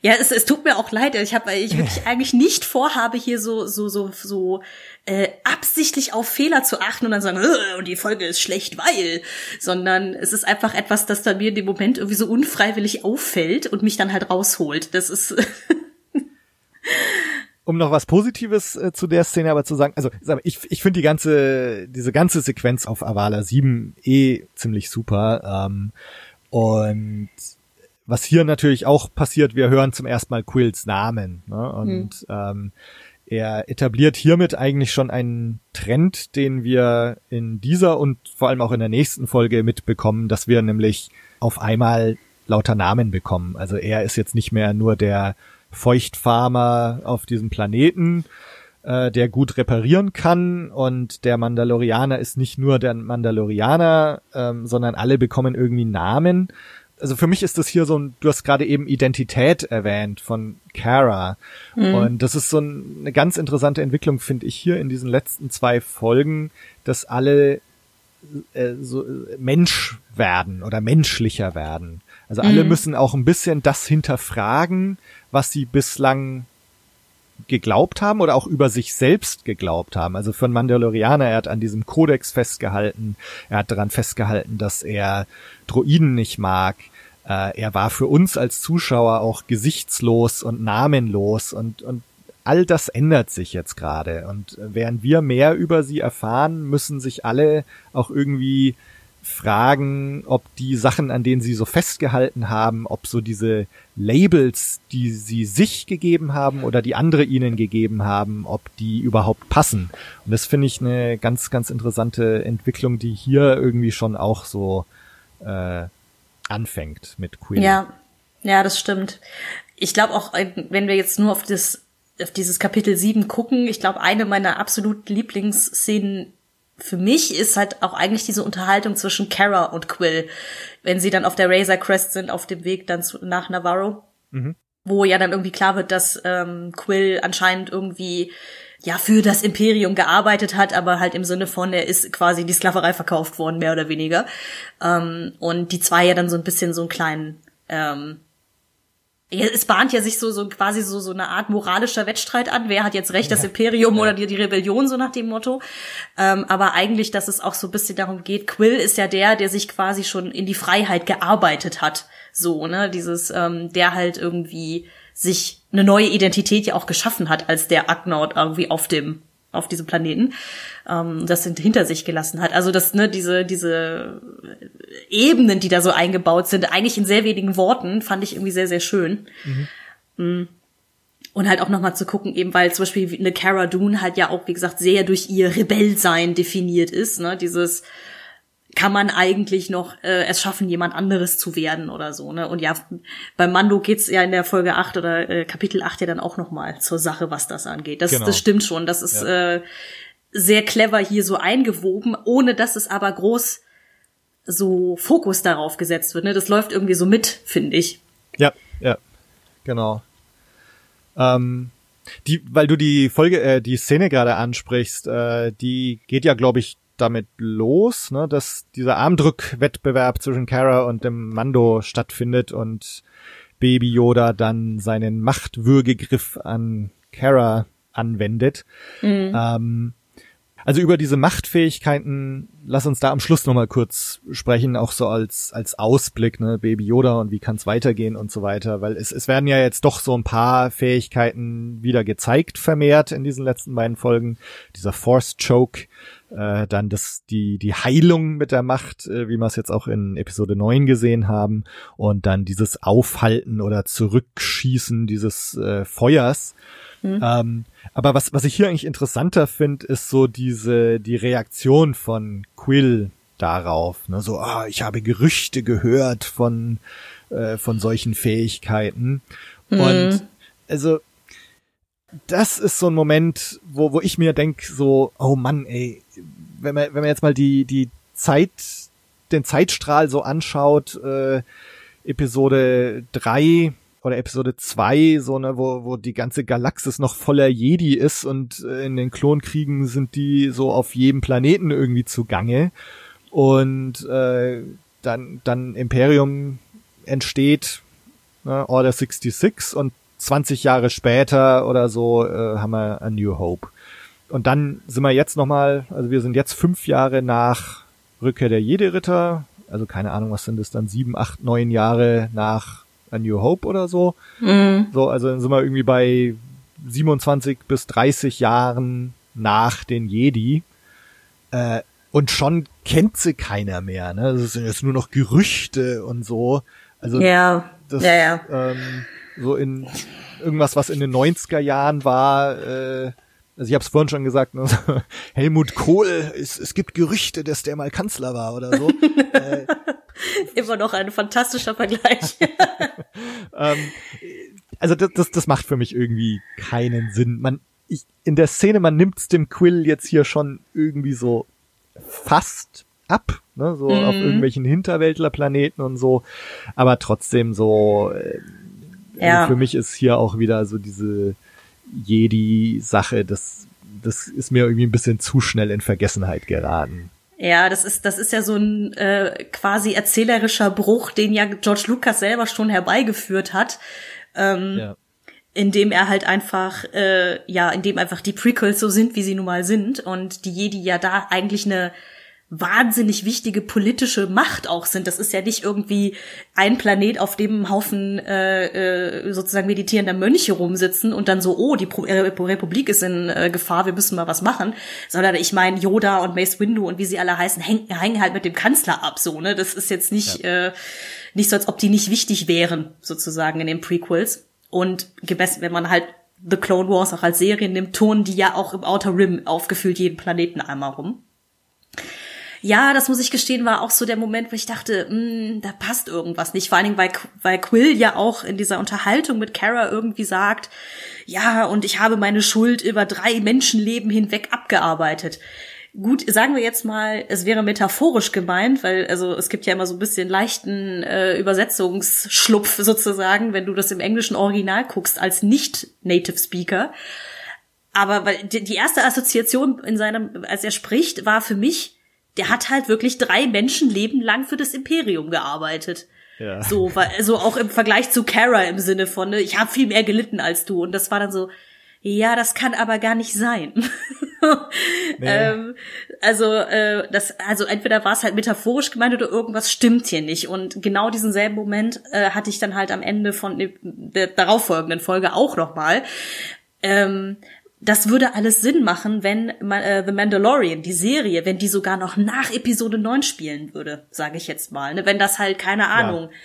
ja, es, es tut mir auch leid. Ich habe, ich wirklich eigentlich nicht vorhabe, hier so so so so äh, absichtlich auf Fehler zu achten und dann sagen, äh, und die Folge ist schlecht, weil, sondern es ist einfach etwas, das dann mir in dem Moment irgendwie so unfreiwillig auffällt und mich dann halt rausholt. Das ist um noch was Positives äh, zu der Szene aber zu sagen, also ich, ich finde die ganze, diese ganze Sequenz auf Avala 7 eh ziemlich super. Ähm, und was hier natürlich auch passiert, wir hören zum ersten Mal Quills Namen. Ne? Und hm. ähm, er etabliert hiermit eigentlich schon einen Trend, den wir in dieser und vor allem auch in der nächsten Folge mitbekommen, dass wir nämlich auf einmal lauter Namen bekommen. Also er ist jetzt nicht mehr nur der Feuchtfarmer auf diesem Planeten, äh, der gut reparieren kann und der Mandalorianer ist nicht nur der Mandalorianer, ähm, sondern alle bekommen irgendwie Namen also für mich ist das hier so ein, du hast gerade eben Identität erwähnt von Kara. Mhm. Und das ist so ein, eine ganz interessante Entwicklung, finde ich, hier in diesen letzten zwei Folgen, dass alle äh, so Mensch werden oder menschlicher werden. Also alle mhm. müssen auch ein bisschen das hinterfragen, was sie bislang geglaubt haben oder auch über sich selbst geglaubt haben. Also für einen Mandalorianer, er hat an diesem Kodex festgehalten, er hat daran festgehalten, dass er Droiden nicht mag. Äh, er war für uns als Zuschauer auch gesichtslos und namenlos und, und all das ändert sich jetzt gerade. Und während wir mehr über sie erfahren, müssen sich alle auch irgendwie fragen, ob die Sachen, an denen sie so festgehalten haben, ob so diese Labels, die sie sich gegeben haben oder die andere ihnen gegeben haben, ob die überhaupt passen. Und das finde ich eine ganz, ganz interessante Entwicklung, die hier irgendwie schon auch so äh, anfängt mit Queen. Ja, ja, das stimmt. Ich glaube auch, wenn wir jetzt nur auf das auf dieses Kapitel 7 gucken, ich glaube, eine meiner absolut Lieblingsszenen für mich ist halt auch eigentlich diese Unterhaltung zwischen Kara und Quill, wenn sie dann auf der Razor Crest sind, auf dem Weg dann zu, nach Navarro, mhm. wo ja dann irgendwie klar wird, dass ähm, Quill anscheinend irgendwie ja für das Imperium gearbeitet hat, aber halt im Sinne von, er ist quasi in die Sklaverei verkauft worden, mehr oder weniger. Ähm, und die zwei ja dann so ein bisschen so einen kleinen ähm, es bahnt ja sich so, so quasi so, so eine Art moralischer Wettstreit an. Wer hat jetzt recht, das Imperium ja. oder die, die Rebellion, so nach dem Motto. Ähm, aber eigentlich, dass es auch so ein bisschen darum geht, Quill ist ja der, der sich quasi schon in die Freiheit gearbeitet hat. So, ne, dieses, ähm, der halt irgendwie sich eine neue Identität ja auch geschaffen hat als der Agnaut irgendwie auf dem auf diesem Planeten, ähm, das hinter sich gelassen hat. Also das, ne, diese, diese Ebenen, die da so eingebaut sind, eigentlich in sehr wenigen Worten, fand ich irgendwie sehr, sehr schön. Mhm. Mm. Und halt auch nochmal zu gucken, eben weil zum Beispiel eine Cara Dune halt ja auch, wie gesagt, sehr durch ihr Rebellsein definiert ist, ne, dieses, kann man eigentlich noch äh, es schaffen, jemand anderes zu werden oder so, ne? Und ja, beim Mando geht's ja in der Folge 8 oder äh, Kapitel 8 ja dann auch noch mal zur Sache, was das angeht. Das, genau. das stimmt schon. Das ist ja. äh, sehr clever hier so eingewoben, ohne dass es aber groß so Fokus darauf gesetzt wird. Ne? Das läuft irgendwie so mit, finde ich. Ja, ja, genau. Ähm, die, weil du die Folge, äh, die Szene gerade ansprichst, äh, die geht ja, glaube ich, damit los, ne, dass dieser Armdrückwettbewerb zwischen Kara und dem Mando stattfindet und Baby Yoda dann seinen Machtwürgegriff an Kara anwendet. Mhm. Ähm, also über diese Machtfähigkeiten, lass uns da am Schluss nochmal kurz sprechen, auch so als, als Ausblick, ne, Baby Yoda und wie kann es weitergehen und so weiter, weil es, es werden ja jetzt doch so ein paar Fähigkeiten wieder gezeigt, vermehrt in diesen letzten beiden Folgen. Dieser Force Choke, äh, dann das, die, die Heilung mit der Macht, äh, wie wir es jetzt auch in Episode 9 gesehen haben, und dann dieses Aufhalten oder Zurückschießen dieses äh, Feuers. Mhm. Ähm, aber was, was ich hier eigentlich interessanter finde, ist so diese, die Reaktion von Quill darauf. Ne? So, ah, ich habe Gerüchte gehört von, äh, von solchen Fähigkeiten. Mhm. Und also, das ist so ein Moment, wo, wo ich mir denk so, oh Mann, ey, wenn man, wenn man jetzt mal die, die Zeit, den Zeitstrahl so anschaut, äh, Episode drei oder Episode 2, so ne, wo, wo die ganze Galaxis noch voller Jedi ist und äh, in den Klonkriegen sind die so auf jedem Planeten irgendwie zugange. Und äh, dann, dann Imperium entsteht, ne, Order 66 und 20 Jahre später oder so äh, haben wir A New Hope. Und dann sind wir jetzt nochmal, also wir sind jetzt fünf Jahre nach Rückkehr der Jedi-Ritter, also keine Ahnung, was sind das dann, sieben, acht, neun Jahre nach A New Hope oder so. Mhm. So, also dann sind wir irgendwie bei 27 bis 30 Jahren nach den Jedi. Äh, und schon kennt sie keiner mehr, ne? Das sind jetzt nur noch Gerüchte und so. Also ja, das, ja, ja. Ähm, so in irgendwas, was in den 90er Jahren war, äh, also ich habe es vorhin schon gesagt, ne, Helmut Kohl, es, es gibt Gerüchte, dass der mal Kanzler war oder so. äh, Immer noch ein fantastischer Vergleich. ähm, also das, das, das macht für mich irgendwie keinen Sinn. Man, ich, in der Szene, man nimmt's dem Quill jetzt hier schon irgendwie so fast ab, ne, so mm. auf irgendwelchen Hinterwäldlerplaneten und so, aber trotzdem so, äh, ja. also für mich ist hier auch wieder so diese Jedi-Sache, das, das ist mir irgendwie ein bisschen zu schnell in Vergessenheit geraten. Ja, das ist, das ist ja so ein äh, quasi erzählerischer Bruch, den ja George Lucas selber schon herbeigeführt hat. Ähm, ja. indem er halt einfach, äh, ja, indem einfach die Prequels so sind, wie sie nun mal sind und die Jedi ja da eigentlich eine wahnsinnig wichtige politische Macht auch sind. Das ist ja nicht irgendwie ein Planet, auf dem ein Haufen äh, äh, sozusagen meditierender Mönche rumsitzen und dann so, oh, die Pro äh, Republik ist in äh, Gefahr, wir müssen mal was machen. Sondern ich meine, Yoda und Mace Windu und wie sie alle heißen, hängen, hängen halt mit dem Kanzler ab, so, ne? Das ist jetzt nicht, ja. äh, nicht so, als ob die nicht wichtig wären, sozusagen in den Prequels. Und gemessen, wenn man halt The Clone Wars auch als Serie nimmt, turnen die ja auch im Outer Rim aufgefüllt jeden Planeten einmal rum ja, das muss ich gestehen, war auch so der Moment, wo ich dachte, mh, hm, da passt irgendwas nicht. Vor allen Dingen, weil, weil Quill ja auch in dieser Unterhaltung mit Kara irgendwie sagt, ja, und ich habe meine Schuld über drei Menschenleben hinweg abgearbeitet. Gut, sagen wir jetzt mal, es wäre metaphorisch gemeint, weil also es gibt ja immer so ein bisschen leichten äh, Übersetzungsschlupf sozusagen, wenn du das im englischen Original guckst als nicht-Native Speaker. Aber weil die erste Assoziation in seinem, als er spricht, war für mich, der hat halt wirklich drei Menschenleben lang für das Imperium gearbeitet. Ja. So, also auch im Vergleich zu Kara im Sinne von, ne, ich habe viel mehr gelitten als du. Und das war dann so, ja, das kann aber gar nicht sein. nee. ähm, also, äh, das, also entweder war es halt metaphorisch gemeint oder irgendwas stimmt hier nicht. Und genau diesen selben Moment äh, hatte ich dann halt am Ende von der darauffolgenden Folge auch nochmal. Ähm, das würde alles Sinn machen, wenn äh, The Mandalorian, die Serie, wenn die sogar noch nach Episode 9 spielen würde, sage ich jetzt mal. Ne? Wenn das halt, keine Ahnung, ja.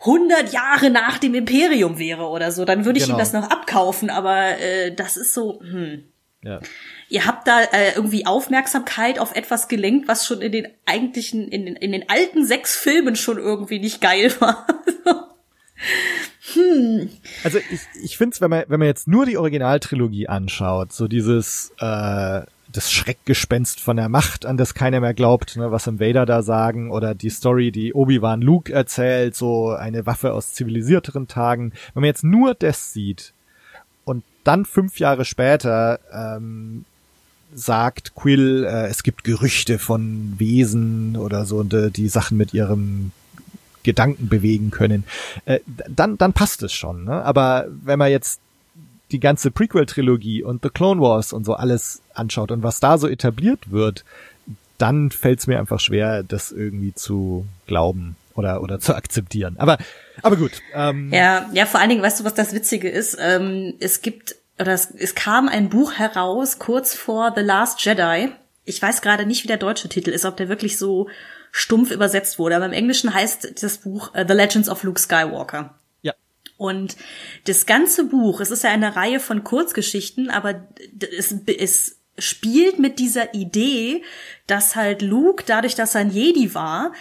100 Jahre nach dem Imperium wäre oder so, dann würde ich genau. ihm das noch abkaufen, aber äh, das ist so, hm. Ja. Ihr habt da äh, irgendwie Aufmerksamkeit auf etwas gelenkt, was schon in den eigentlichen, in den, in den alten sechs Filmen schon irgendwie nicht geil war. Hm. Also ich, ich finde es, wenn man, wenn man jetzt nur die Originaltrilogie anschaut, so dieses äh, das Schreckgespenst von der Macht, an das keiner mehr glaubt, ne, was im Vader da sagen, oder die Story, die Obi-Wan Luke erzählt, so eine Waffe aus zivilisierteren Tagen. Wenn man jetzt nur das sieht und dann fünf Jahre später ähm, sagt Quill, äh, es gibt Gerüchte von Wesen oder so, die, die Sachen mit ihrem Gedanken bewegen können, äh, dann, dann passt es schon. Ne? Aber wenn man jetzt die ganze Prequel-Trilogie und The Clone Wars und so alles anschaut und was da so etabliert wird, dann fällt es mir einfach schwer, das irgendwie zu glauben oder oder zu akzeptieren. Aber aber gut. Ähm, ja, ja, vor allen Dingen, weißt du, was das Witzige ist? Ähm, es gibt oder es, es kam ein Buch heraus kurz vor The Last Jedi. Ich weiß gerade nicht, wie der deutsche Titel ist, ob der wirklich so stumpf übersetzt wurde. Aber im Englischen heißt das Buch uh, The Legends of Luke Skywalker. Ja. Und das ganze Buch, es ist ja eine Reihe von Kurzgeschichten, aber es, es spielt mit dieser Idee, dass halt Luke, dadurch, dass er ein Jedi war,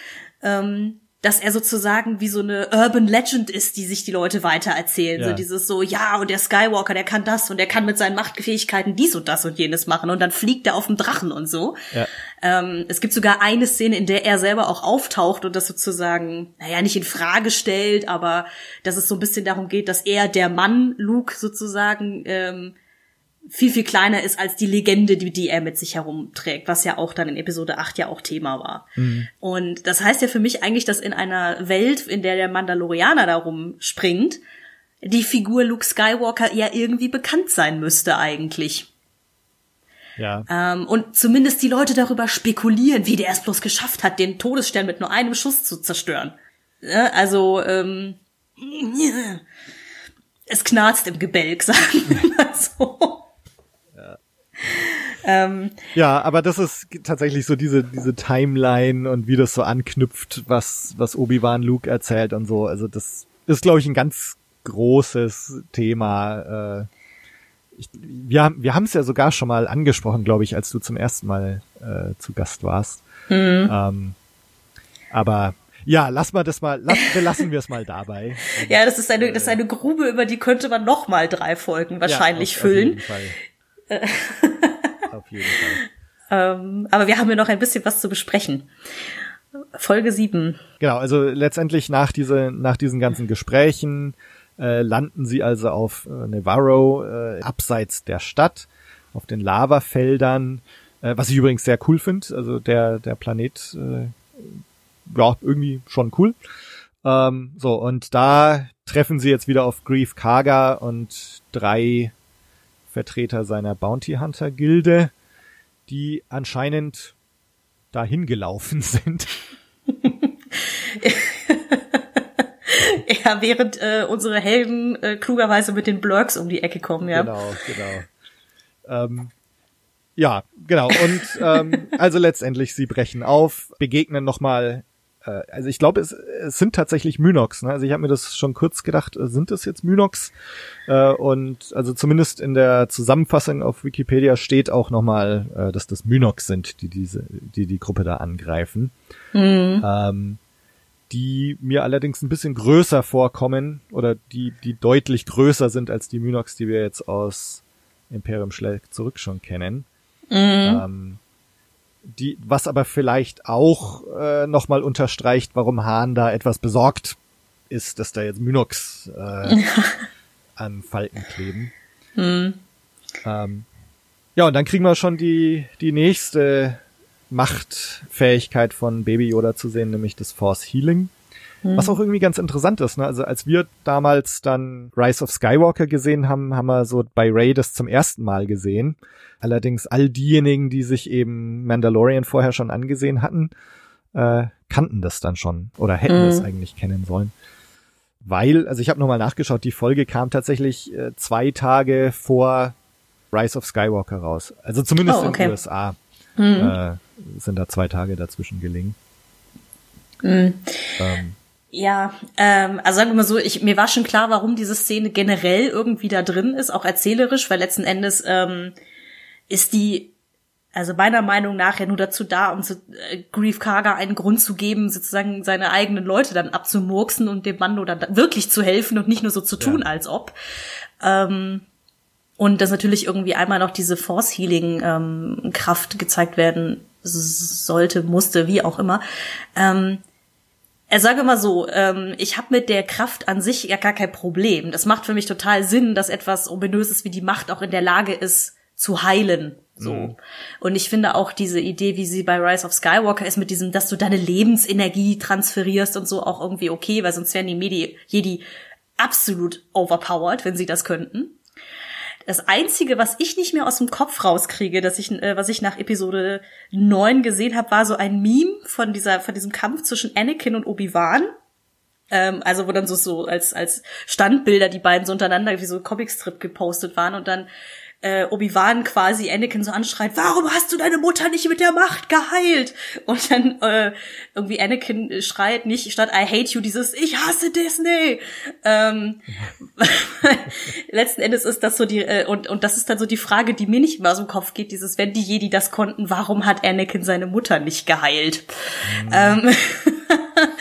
ähm, dass er sozusagen wie so eine Urban Legend ist, die sich die Leute weitererzählen. Ja. So dieses so, ja, und der Skywalker, der kann das und der kann mit seinen Machtfähigkeiten dies und das und jenes machen und dann fliegt er auf dem Drachen und so. Ja. Ähm, es gibt sogar eine Szene, in der er selber auch auftaucht und das sozusagen, naja, nicht in Frage stellt, aber dass es so ein bisschen darum geht, dass er der Mann Luke sozusagen ähm, viel, viel kleiner ist als die Legende, die, die er mit sich herumträgt, was ja auch dann in Episode 8 ja auch Thema war. Mhm. Und das heißt ja für mich eigentlich, dass in einer Welt, in der der Mandalorianer darum springt, die Figur Luke Skywalker ja irgendwie bekannt sein müsste eigentlich. Ja. Ähm, und zumindest die Leute darüber spekulieren, wie der es bloß geschafft hat, den Todesstern mit nur einem Schuss zu zerstören. Ja, also, ähm, es knarzt im Gebälk, sagen wir mal so. Ähm, ja, aber das ist tatsächlich so diese, diese Timeline und wie das so anknüpft, was, was Obi-Wan Luke erzählt und so. Also das ist, glaube ich, ein ganz großes Thema. Äh, ich, wir wir haben es ja sogar schon mal angesprochen, glaube ich, als du zum ersten Mal äh, zu Gast warst. Mhm. Ähm, aber ja, lass mal das mal, lass, lassen wir es mal dabei. ja, das ist eine, das ist eine Grube, über die könnte man noch mal drei Folgen wahrscheinlich ja, auf, füllen. Auf jeden Fall. Auf jeden Fall. Ähm, aber wir haben ja noch ein bisschen was zu besprechen. Folge 7. Genau, also letztendlich nach, diese, nach diesen ganzen Gesprächen äh, landen sie also auf äh, Navarro, äh, abseits der Stadt, auf den Lavafeldern, äh, was ich übrigens sehr cool finde. Also der, der Planet, äh, ja, irgendwie schon cool. Ähm, so, und da treffen sie jetzt wieder auf Grief Karga und drei Vertreter seiner Bounty Hunter Gilde, die anscheinend dahin gelaufen sind. ja, während äh, unsere Helden äh, klugerweise mit den Blurks um die Ecke kommen, ja. Genau, genau. Ähm, ja, genau. Und ähm, also letztendlich, sie brechen auf, begegnen nochmal äh, also ich glaube, es, es sind tatsächlich Mynox. Ne? Also ich habe mir das schon kurz gedacht, äh, sind das jetzt Mynox? Äh, und also zumindest in der Zusammenfassung auf Wikipedia steht auch nochmal, äh, dass das Mynox sind, die diese, die die Gruppe da angreifen. Mhm. Ähm, die mir allerdings ein bisschen größer vorkommen oder die, die deutlich größer sind als die Mynox, die wir jetzt aus Imperium schlägt zurück schon kennen. Mhm. Ähm, die, was aber vielleicht auch äh, nochmal unterstreicht, warum Hahn da etwas besorgt ist, dass da jetzt Mynox äh, an Falken kleben. Hm. Ähm, ja, und dann kriegen wir schon die, die nächste Machtfähigkeit von Baby Yoda zu sehen, nämlich das Force Healing. Hm. Was auch irgendwie ganz interessant ist, ne? Also als wir damals dann Rise of Skywalker gesehen haben, haben wir so bei Ray das zum ersten Mal gesehen. Allerdings all diejenigen, die sich eben Mandalorian vorher schon angesehen hatten, äh, kannten das dann schon oder hätten hm. es eigentlich kennen sollen. Weil, also ich habe nochmal nachgeschaut, die Folge kam tatsächlich äh, zwei Tage vor Rise of Skywalker raus. Also zumindest oh, okay. in den USA hm. äh, sind da zwei Tage dazwischen gelingen. Mhm. Ähm, ja, ähm, also sagen wir mal so, ich, mir war schon klar, warum diese Szene generell irgendwie da drin ist, auch erzählerisch, weil letzten Endes ähm, ist die, also meiner Meinung nach ja nur dazu da, um zu, äh, Grief Karga einen Grund zu geben, sozusagen seine eigenen Leute dann abzumurksen und dem Mando dann wirklich zu helfen und nicht nur so zu tun, ja. als ob. Ähm, und dass natürlich irgendwie einmal noch diese Force Healing ähm, Kraft gezeigt werden sollte, musste, wie auch immer. Ähm, er sage mal so, ähm, ich habe mit der Kraft an sich ja gar kein Problem. Das macht für mich total Sinn, dass etwas ominöses wie die Macht auch in der Lage ist zu heilen. So. Mhm. Und ich finde auch diese Idee, wie sie bei Rise of Skywalker ist, mit diesem, dass du deine Lebensenergie transferierst und so auch irgendwie okay, weil sonst wären die Medi Jedi absolut overpowered, wenn sie das könnten. Das einzige, was ich nicht mehr aus dem Kopf rauskriege, dass ich, äh, was ich nach Episode 9 gesehen habe, war so ein Meme von dieser, von diesem Kampf zwischen Anakin und Obi-Wan. Ähm, also wo dann so, so als, als Standbilder die beiden so untereinander wie so Comicstrip gepostet waren und dann äh, Obi-Wan quasi Anakin so anschreit, warum hast du deine Mutter nicht mit der Macht geheilt? Und dann äh, irgendwie Anakin schreit nicht statt I hate you dieses Ich hasse Disney. Ähm, letzten Endes ist das so die äh, und und das ist dann so die Frage, die mir nicht immer aus dem Kopf geht, dieses wenn die Jedi das konnten, warum hat Anakin seine Mutter nicht geheilt? Mhm. Ähm,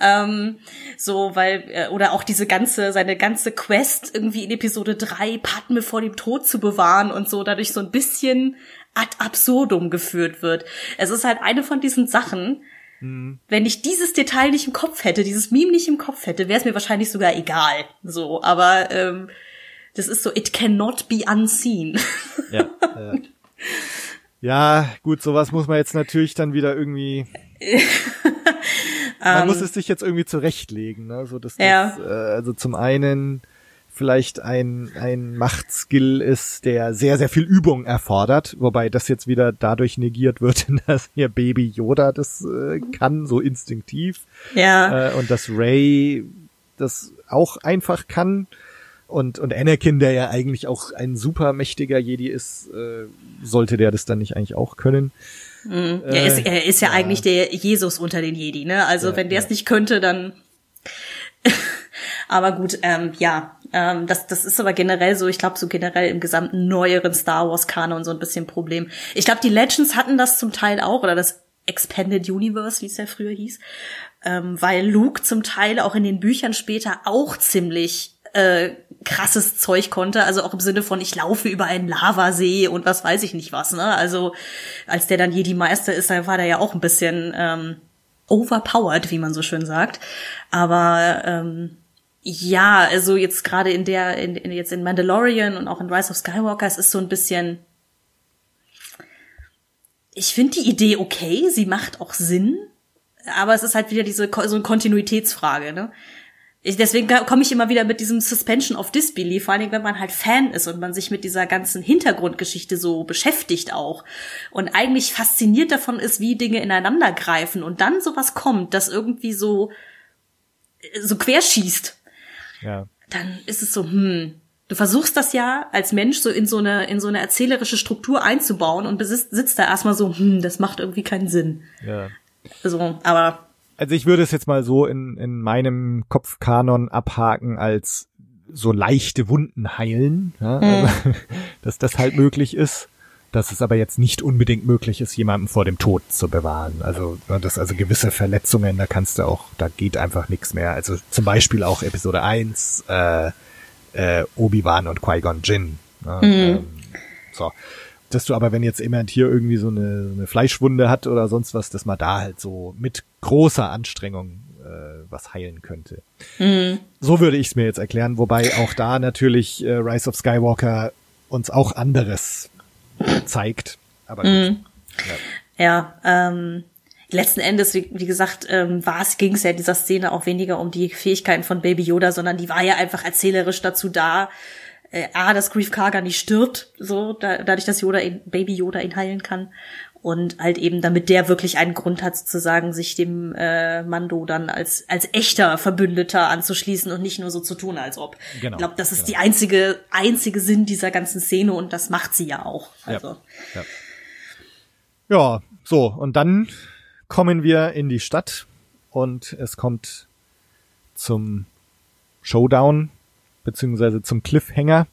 ähm, so, weil, äh, oder auch diese ganze, seine ganze Quest irgendwie in Episode 3, Padme vor dem Tod zu bewahren und so, dadurch so ein bisschen ad absurdum geführt wird. Es ist halt eine von diesen Sachen, mhm. wenn ich dieses Detail nicht im Kopf hätte, dieses Meme nicht im Kopf hätte, wäre es mir wahrscheinlich sogar egal. So, aber ähm, das ist so, it cannot be unseen. Ja, ja. ja gut, sowas muss man jetzt natürlich dann wieder irgendwie man muss ähm, es sich jetzt irgendwie zurechtlegen, ne? So dass ja. das, äh, also zum einen vielleicht ein, ein Machtskill ist, der sehr, sehr viel Übung erfordert, wobei das jetzt wieder dadurch negiert wird, dass hier Baby Yoda das äh, kann, so instinktiv. Ja. Äh, und dass Ray das auch einfach kann. Und, und Anakin, der ja eigentlich auch ein super mächtiger Jedi ist, äh, sollte der das dann nicht eigentlich auch können. Mhm. Äh, er, ist, er ist ja, ja, eigentlich der Jesus unter den Jedi, ne? Also ja, wenn der es ja. nicht könnte, dann. aber gut, ähm, ja, ähm, das, das ist aber generell so, ich glaube, so generell im gesamten neueren Star Wars-Kanon so ein bisschen Problem. Ich glaube, die Legends hatten das zum Teil auch, oder das Expanded Universe, wie es ja früher hieß, ähm, weil Luke zum Teil auch in den Büchern später auch ziemlich äh, krasses Zeug konnte, also auch im Sinne von ich laufe über einen Lavasee und was weiß ich nicht was, ne? Also als der dann Jedi Meister ist, da war der ja auch ein bisschen ähm, overpowered, wie man so schön sagt. Aber ähm, ja, also jetzt gerade in der, in, in, jetzt in Mandalorian und auch in Rise of Skywalker, es ist so ein bisschen. Ich finde die Idee okay, sie macht auch Sinn, aber es ist halt wieder diese so eine Kontinuitätsfrage, ne? Ich, deswegen komme ich immer wieder mit diesem Suspension of Disbelief, vor allen Dingen, wenn man halt Fan ist und man sich mit dieser ganzen Hintergrundgeschichte so beschäftigt auch und eigentlich fasziniert davon ist, wie Dinge ineinander greifen und dann sowas kommt, das irgendwie so so querschießt. Ja. Dann ist es so, hm, du versuchst das ja als Mensch so in so eine in so eine erzählerische Struktur einzubauen und besitzt, sitzt da erstmal so, hm, das macht irgendwie keinen Sinn. Ja. So, aber Also ich würde es jetzt mal so in, in meinem Kopfkanon abhaken als so leichte Wunden heilen, ja, also, dass das halt möglich ist, dass es aber jetzt nicht unbedingt möglich ist, jemanden vor dem Tod zu bewahren. Also ne, dass also gewisse Verletzungen, da kannst du auch, da geht einfach nichts mehr. Also zum Beispiel auch Episode 1, äh, äh, Obi-Wan und Qui-Gon Jinn. Ne, ähm, so. Dass du aber, wenn jetzt jemand hier irgendwie so eine, eine Fleischwunde hat oder sonst was, dass man da halt so mit großer Anstrengung äh, was heilen könnte. So würde ich es mir jetzt erklären, wobei auch da natürlich äh, Rise of Skywalker uns auch anderes zeigt. Aber gut. Ja, ähm, letzten Endes, wie, wie gesagt, ähm, war es, ging es ja in dieser Szene auch weniger um die Fähigkeiten von Baby Yoda, sondern die war ja einfach erzählerisch dazu da, äh, A, dass Grief Karga nicht stirbt, so, da, dadurch, dass Yoda ihn, Baby Yoda ihn heilen kann. Und halt eben, damit der wirklich einen Grund hat, sozusagen, sich dem äh, Mando dann als, als echter Verbündeter anzuschließen und nicht nur so zu tun, als ob. Genau, ich glaube, das ist genau. die einzige, einzige Sinn dieser ganzen Szene und das macht sie ja auch. Also. Ja. ja, so, und dann kommen wir in die Stadt und es kommt zum Showdown, beziehungsweise zum Cliffhanger,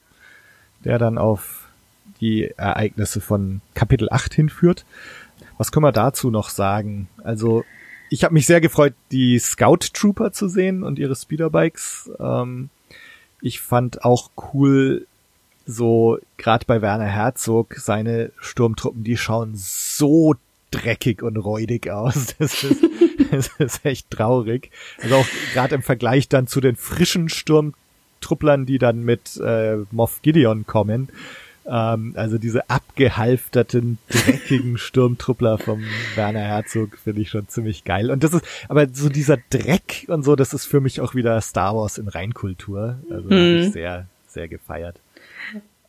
der dann auf die Ereignisse von Kapitel 8 hinführt. Was können wir dazu noch sagen? Also, ich habe mich sehr gefreut, die Scout Trooper zu sehen und ihre Speederbikes. Ähm, ich fand auch cool, so gerade bei Werner Herzog, seine Sturmtruppen, die schauen so dreckig und räudig aus. Das ist, das ist echt traurig. Also auch gerade im Vergleich dann zu den frischen Sturmtrupplern, die dann mit äh, Moff Gideon kommen. Ähm, also diese abgehalfterten, dreckigen Sturmtruppler vom Werner Herzog finde ich schon ziemlich geil. Und das ist, aber so dieser Dreck und so, das ist für mich auch wieder Star Wars in Reinkultur. Also habe ich sehr, sehr gefeiert.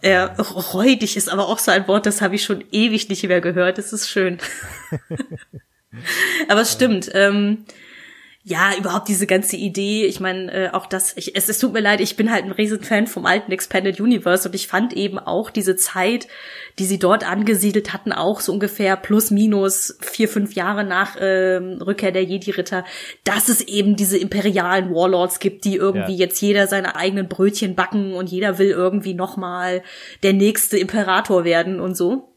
Ja, räudig ist aber auch so ein Wort, das habe ich schon ewig nicht mehr gehört. Das ist schön. aber es stimmt. Ähm, ja, überhaupt diese ganze Idee, ich meine, äh, auch das, ich, es, es tut mir leid, ich bin halt ein Riesenfan vom alten Expanded Universe und ich fand eben auch diese Zeit, die sie dort angesiedelt hatten, auch so ungefähr plus minus vier, fünf Jahre nach ähm, Rückkehr der Jedi-Ritter, dass es eben diese imperialen Warlords gibt, die irgendwie Ja. jetzt jeder seine eigenen Brötchen backen und jeder will irgendwie nochmal der nächste Imperator werden und so.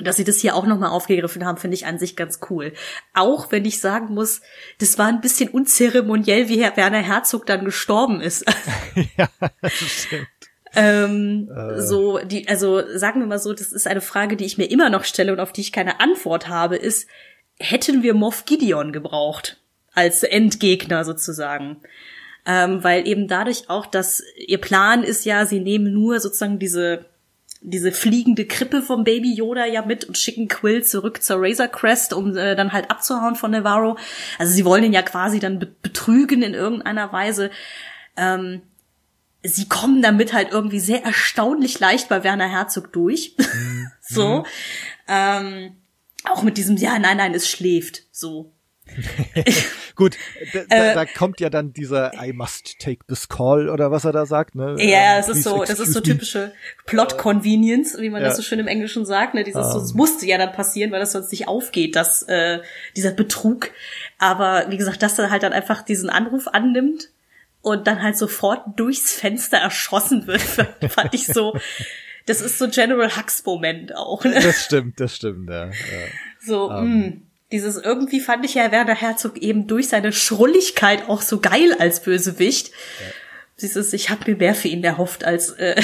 Dass sie das hier auch nochmal aufgegriffen haben, finde ich an sich ganz cool. Auch wenn ich sagen muss, das war ein bisschen unzeremoniell, wie Herr Werner Herzog dann gestorben ist. ja, das stimmt. ähm, Äh. So, die, also sagen wir mal so, das ist eine Frage, die ich mir immer noch stelle und auf die ich keine Antwort habe, ist, hätten wir Moff Gideon gebraucht? Als Endgegner sozusagen. Ähm, weil eben dadurch auch, dass ihr Plan ist ja, sie nehmen nur sozusagen diese diese fliegende Krippe vom Baby Yoda ja mit und schicken Quill zurück zur Razor Crest, um äh, dann halt abzuhauen von Navarro. Also sie wollen ihn ja quasi dann be betrügen in irgendeiner Weise. Ähm, sie kommen damit halt irgendwie sehr erstaunlich leicht bei Werner Herzog durch. so. Ähm, auch mit diesem, ja, nein, nein, es schläft. So. Gut, da, Äh, da kommt ja dann dieser I must take this call oder was er da sagt, ne? Ja, Ähm, es ist so, das ist so typische Plot Convenience, wie man Ja. das so schön im Englischen sagt. Ne? Dieses, so, es musste ja dann passieren, weil das sonst nicht aufgeht, dass äh, dieser Betrug. Aber wie gesagt, dass er halt dann einfach diesen Anruf annimmt und dann halt sofort durchs Fenster erschossen wird, fand ich so. Das ist so General Hux Moment auch. Ne? Das stimmt, das stimmt, ja. ja. So, mh, dieses irgendwie fand ich ja Werner Herzog eben durch seine Schrulligkeit auch so geil als Bösewicht. Dieses, ich habe mir mehr für ihn erhofft als äh,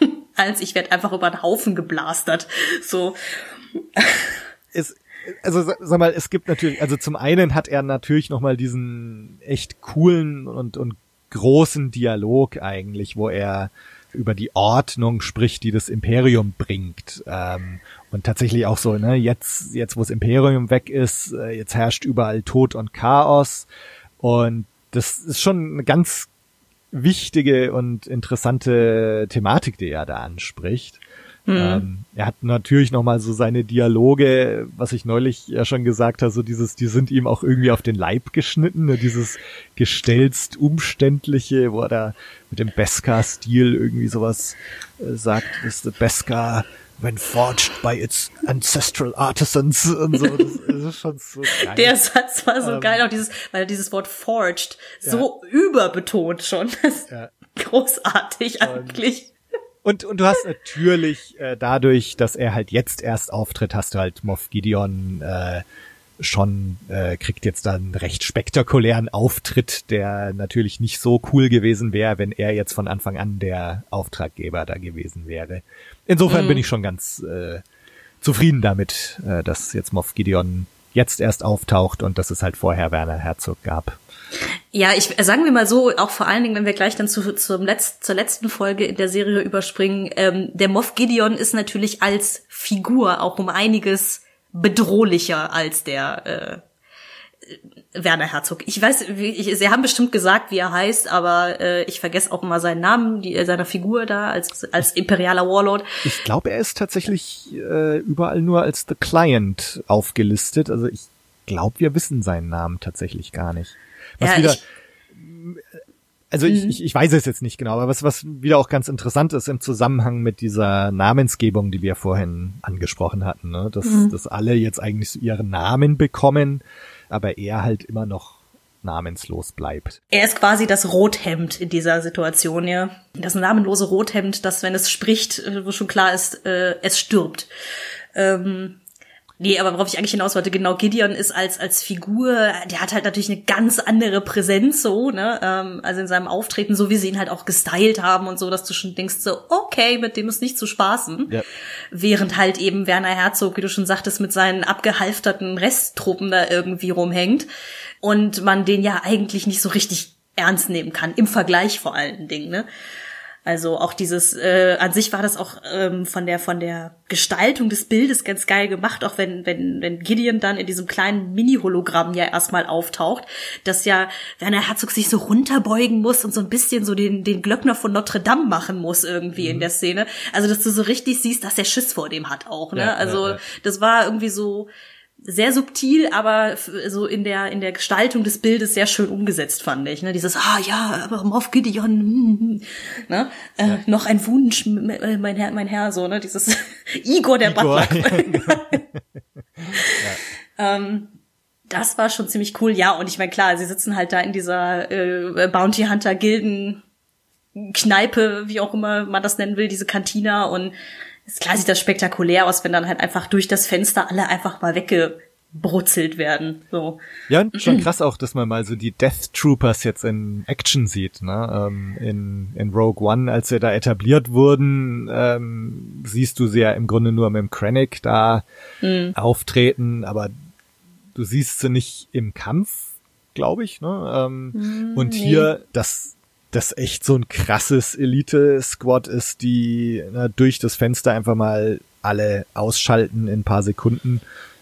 als ich werde einfach über den Haufen geblastert. So, es, also sa- sag mal, es gibt natürlich, also zum einen hat er natürlich nochmal diesen echt coolen und, und großen Dialog eigentlich, wo er über die Ordnung spricht, die das Imperium bringt. Ähm, und tatsächlich auch so, ne, jetzt, jetzt wo das Imperium weg ist, äh, jetzt herrscht überall Tod und Chaos. Und das ist schon eine ganz wichtige und interessante Thematik, die er da anspricht. Mhm. Ähm, er hat natürlich noch mal so seine Dialoge, was ich neulich ja schon gesagt habe, so dieses, die sind ihm auch irgendwie auf den Leib geschnitten, ne? dieses gestelzt umständliche, wo er da mit dem Beskar-Stil irgendwie sowas äh, sagt, ist the Beskar when forged by its ancestral artisans und so. Das, ist schon so geil. Der Satz war so ähm, geil, auch dieses, weil dieses Wort forged so ja. überbetont schon. Ja. Großartig eigentlich. Und, und du hast natürlich äh, dadurch, dass er halt jetzt erst auftritt, hast du halt Moff Gideon äh, schon, äh, kriegt jetzt dann einen recht spektakulären Auftritt, der natürlich nicht so cool gewesen wäre, wenn er jetzt von Anfang an der Auftraggeber da gewesen wäre. Insofern mhm. bin ich schon ganz äh, zufrieden damit, äh, dass jetzt Moff Gideon jetzt erst auftaucht und dass es halt vorher Werner Herzog gab. Ja, ich sagen wir mal so, auch vor allen Dingen, wenn wir gleich dann zu, zum Letz-, zur letzten Folge in der Serie überspringen, ähm, der Moff Gideon ist natürlich als Figur auch um einiges bedrohlicher als der äh, Werner Herzog. Ich weiß, ich, sie haben bestimmt gesagt, wie er heißt, aber äh, ich vergesse auch immer seinen Namen, die, seiner Figur da als als imperialer Warlord. Ich glaube, er ist tatsächlich äh, überall nur als The Client aufgelistet. Also ich glaube, wir wissen seinen Namen tatsächlich gar nicht. Was ja, wieder, ich, also ich, mhm. ich, ich weiß es jetzt nicht genau, aber was, was wieder auch ganz interessant ist im Zusammenhang mit dieser Namensgebung, die wir vorhin angesprochen hatten, ne? dass, mhm. dass alle jetzt eigentlich so ihren Namen bekommen, aber er halt immer noch namenslos bleibt. Er ist quasi das Rothemd in dieser Situation, ja. Das namenlose Rothemd, das, wenn es spricht, äh, wo schon klar ist, äh, es stirbt. Ähm, Nee, aber worauf ich eigentlich hinaus wollte, genau, Gideon ist als, als Figur, der hat halt natürlich eine ganz andere Präsenz so, ne, ähm, also in seinem Auftreten, so wie sie ihn halt auch gestylt haben und so, dass du schon denkst so, okay, mit dem ist nicht zu spaßen. Ja. Während halt eben Werner Herzog, wie du schon sagtest, mit seinen abgehalfterten Resttruppen da irgendwie rumhängt und man den ja eigentlich nicht so richtig ernst nehmen kann, im Vergleich vor allen Dingen, ne. Also auch dieses, äh, an sich war das auch ähm, von der von der Gestaltung des Bildes ganz geil gemacht, auch wenn wenn wenn Gideon dann in diesem kleinen Mini-Hologramm ja erstmal auftaucht, dass ja Werner Herzog sich so runterbeugen muss und so ein bisschen so den den Glöckner von Notre Dame machen muss irgendwie mhm. in der Szene. Also dass du so richtig siehst, dass er Schiss vor dem hat auch. Ne? Ja, also ja, ja. das war irgendwie so sehr subtil, aber so in der in der Gestaltung des Bildes sehr schön umgesetzt fand ich. Ne? Dieses ah ja, aber Moff Gideon, hm, hm, ne? Äh, ja. noch ein Wunsch, äh, mein Herr, mein Herr, so ne, dieses Igor der Igor. Butler. ja. ähm, das war schon ziemlich cool, ja. Und ich meine klar, sie sitzen halt da in dieser äh, Bounty Hunter Gilden Kneipe, wie auch immer man das nennen will, diese Kantina und ist klar sieht das spektakulär aus, wenn dann halt einfach durch das Fenster alle einfach mal weggebrutzelt werden. So. Ja, und schon krass auch, dass man mal so die Death Troopers jetzt in Action sieht. Ne? Ähm, in, in Rogue One, als sie da etabliert wurden, ähm, siehst du sie ja im Grunde nur mit dem Krennic da mhm. auftreten, aber du siehst sie nicht im Kampf, glaube ich. Ne? Ähm, mhm, und hier, das das echt so ein krasses Elite-Squad ist, die na, durch das Fenster einfach mal alle ausschalten in ein paar Sekunden.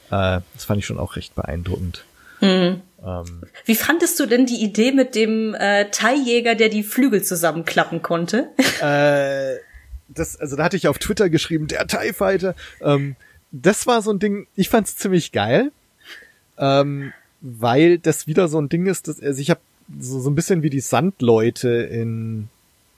Äh, das fand ich schon auch recht beeindruckend. Mhm. Ähm, Wie fandest du denn die Idee mit dem äh, Teiljäger, der die Flügel zusammenklappen konnte? Äh, das, also da hatte ich auf Twitter geschrieben, der TIE Fighter. Ähm, das war so ein Ding, ich fand's ziemlich geil. Ähm, weil das wieder so ein Ding ist, dass also ich habe so, so ein bisschen wie die Sandleute in,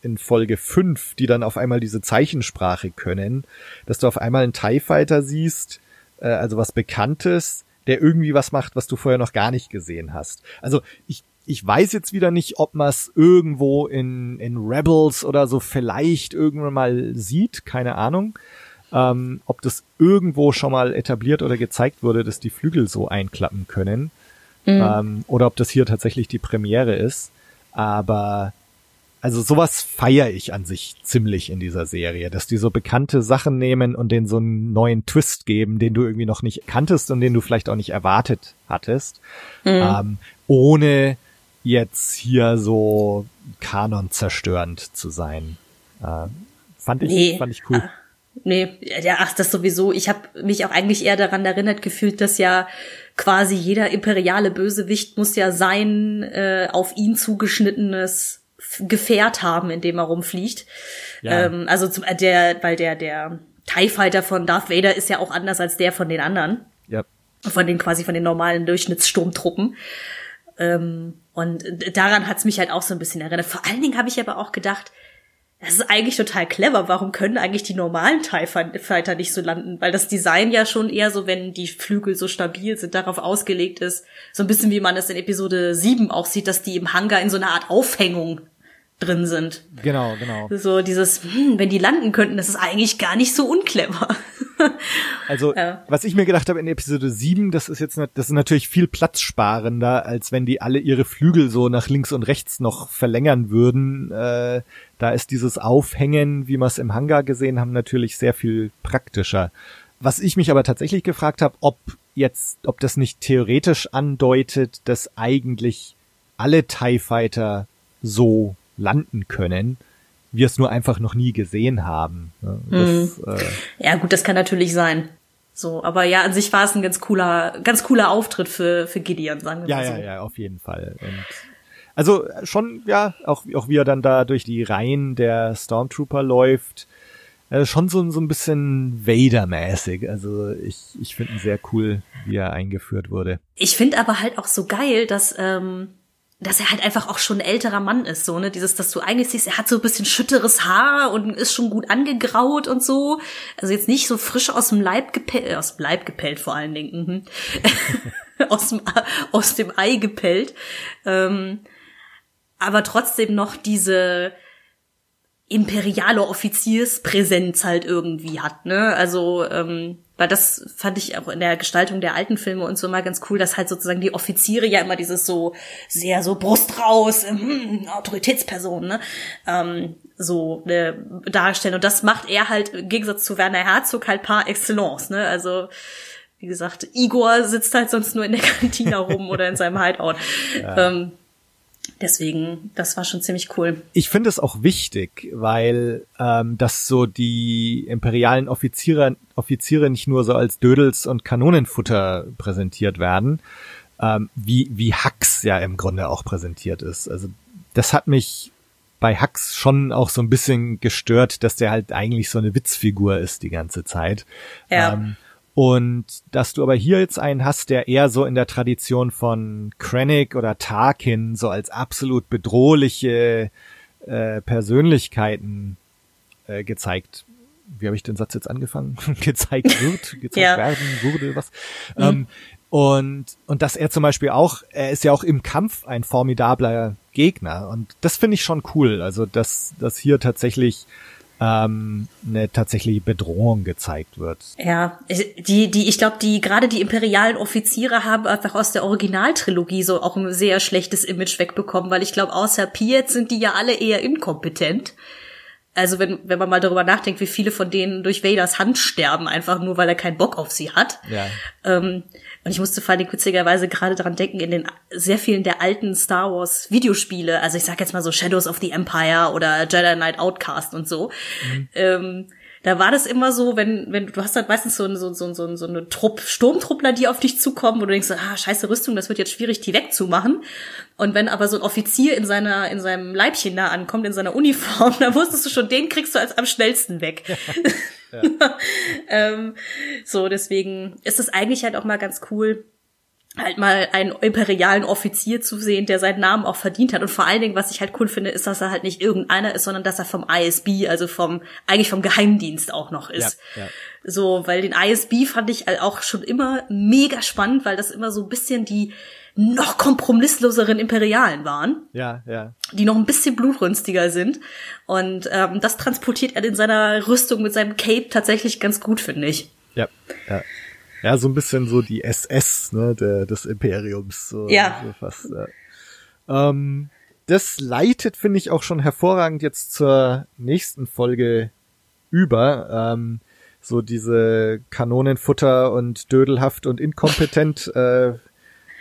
in Folge 5, die dann auf einmal diese Zeichensprache können, dass du auf einmal einen TIE Fighter siehst, äh, also was Bekanntes, der irgendwie was macht, was du vorher noch gar nicht gesehen hast. Also ich, ich weiß jetzt wieder nicht, ob man es irgendwo in, in Rebels oder so vielleicht irgendwann mal sieht, keine Ahnung. Ähm, ob das irgendwo schon mal etabliert oder gezeigt wurde, dass die Flügel so einklappen können. Mhm. Ähm, oder ob das hier tatsächlich die Premiere ist. Aber also sowas feiere ich an sich ziemlich in dieser Serie, dass die so bekannte Sachen nehmen und denen so einen neuen Twist geben, den du irgendwie noch nicht kanntest und den du vielleicht auch nicht erwartet hattest, mhm. ähm, ohne jetzt hier so Kanon zerstörend zu sein. Äh, fand ich nee. fand ich cool. Nee, ja, ach das sowieso. Ich habe mich auch eigentlich eher daran erinnert gefühlt, dass ja quasi jeder imperiale Bösewicht muss ja sein äh, auf ihn zugeschnittenes Gefährt haben, in dem er rumfliegt. Ja. Ähm, also zum, äh, der, weil der, der TIE Fighter von Darth Vader ist ja auch anders als der von den anderen. Ja. Von den quasi von den normalen Durchschnittssturmtruppen. Ähm, und daran hat's mich halt auch so ein bisschen erinnert. Vor allen Dingen habe ich aber auch gedacht, das ist eigentlich total clever. Warum können eigentlich die normalen TIE Fighter nicht so landen? Weil das Design ja schon eher so, wenn die Flügel so stabil sind, darauf ausgelegt ist. So ein bisschen wie man es in Episode 7 auch sieht, dass die im Hangar in so einer Art Aufhängung drin sind. Genau, genau. So dieses, hm, wenn die landen könnten, das ist eigentlich gar nicht so unclever. Also, Ja. was ich mir gedacht habe in Episode 7, das ist jetzt, das ist natürlich viel platzsparender, als wenn die alle ihre Flügel so nach links und rechts noch verlängern würden. Äh, da ist dieses Aufhängen, wie wir es im Hangar gesehen haben, natürlich sehr viel praktischer. Was ich mich aber tatsächlich gefragt habe, ob jetzt, ob das nicht theoretisch andeutet, dass eigentlich alle TIE Fighter so landen können, wir es nur einfach noch nie gesehen haben. Das, äh, Ja, gut, das kann natürlich sein. So, aber ja, an sich war es ein ganz cooler, ganz cooler Auftritt für, für Gideon, sagen wir Ja, mal so. ja, ja, auf jeden Fall. Und also schon, ja, auch, auch wie er dann da durch die Reihen der Stormtrooper läuft, äh, schon so, so ein bisschen Vader-mäßig. Also ich, ich finde ihn sehr cool, wie er eingeführt wurde. Ich finde aber halt auch so geil, dass, ähm, dass er halt einfach auch schon ein älterer Mann ist, so, ne? Dieses, dass du eigentlich siehst, er hat so ein bisschen schütteres Haar und ist schon gut angegraut und so. Also jetzt nicht so frisch aus dem Leib gepellt, aus dem Leib gepellt vor allen Dingen, mhm. aus, dem, aus dem Ei gepellt. Ähm, aber trotzdem noch diese imperiale Offizierspräsenz halt irgendwie hat, ne? Also, ähm, weil das fand ich auch in der Gestaltung der alten Filme und so immer ganz cool, dass halt sozusagen die Offiziere ja immer dieses so sehr so Brust raus, hm, Autoritätsperson, ne? Ähm, so äh, darstellen. Und das macht er halt im Gegensatz zu Werner Herzog halt par excellence, ne? Also wie gesagt, Igor sitzt halt sonst nur in der Kantine rum oder in seinem Hideout. Ähm, deswegen, das war schon ziemlich cool. Ich finde es auch wichtig, weil ähm, dass so die imperialen Offiziere, Offiziere nicht nur so als Dödels und Kanonenfutter präsentiert werden, ähm, wie, wie Hux ja im Grunde auch präsentiert ist. Also das hat mich bei Hux schon auch so ein bisschen gestört, dass der halt eigentlich so eine Witzfigur ist die ganze Zeit. Ja. Ähm, und dass du aber hier jetzt einen hast, der eher so in der Tradition von Krennic oder Tarkin so als absolut bedrohliche äh, Persönlichkeiten äh, gezeigt. Wie habe ich den Satz jetzt angefangen? gezeigt wird, gezeigt Ja. werden wurde, was? Ähm, und und dass er zum Beispiel auch, er ist ja auch im Kampf ein formidabler Gegner und das finde ich schon cool. Also dass dass hier tatsächlich ähm, eine tatsächliche Bedrohung gezeigt wird. Ja, die, die, ich glaube, die, gerade die imperialen Offiziere haben einfach aus der Originaltrilogie so auch ein sehr schlechtes Image wegbekommen, weil ich glaube, außer Piet sind die ja alle eher inkompetent. Also wenn, wenn man mal darüber nachdenkt, wie viele von denen durch Vaders Hand sterben, einfach nur, weil er keinen Bock auf sie hat. Ja. Ähm, und ich musste vor allem witzigerweise gerade daran denken, in den sehr vielen der alten Star Wars Videospiele, also ich sag jetzt mal so Shadows of the Empire oder Jedi Knight Outcast und so, ähm, da war das immer so, wenn, wenn du hast halt meistens so, eine- so, so, so, so eine Trupp, Sturmtruppler, die auf dich zukommen, wo du denkst, so, ah, scheiße Rüstung, das wird jetzt schwierig, die wegzumachen. Und wenn aber so ein Offizier in seiner, in seinem Leibchen da ankommt, in seiner Uniform, dann wusstest du schon, den kriegst du als am schnellsten weg. ähm, so, deswegen ist es eigentlich halt auch mal ganz cool, halt mal einen imperialen Offizier zu sehen, der seinen Namen auch verdient hat. Und vor allen Dingen, was ich halt cool finde, ist, dass er halt nicht irgendeiner ist, sondern dass er vom ISB, also vom, eigentlich vom Geheimdienst auch noch ist. Ja, ja. So, weil den ISB fand ich halt auch schon immer mega spannend, weil das immer so ein bisschen die noch kompromissloseren Imperialen waren Ja, ja. die noch ein bisschen blutrünstiger sind. Und ähm, das transportiert er in seiner Rüstung mit seinem Cape tatsächlich ganz gut, finde ich. Ja, ja. Ja, so ein bisschen so die SS, ne, der, des Imperiums. So, Ja. So fast, ja. Ähm, das leitet, finde ich, auch schon hervorragend jetzt zur nächsten Folge über. Ähm, so diese Kanonenfutter und dödelhaft und inkompetent, äh,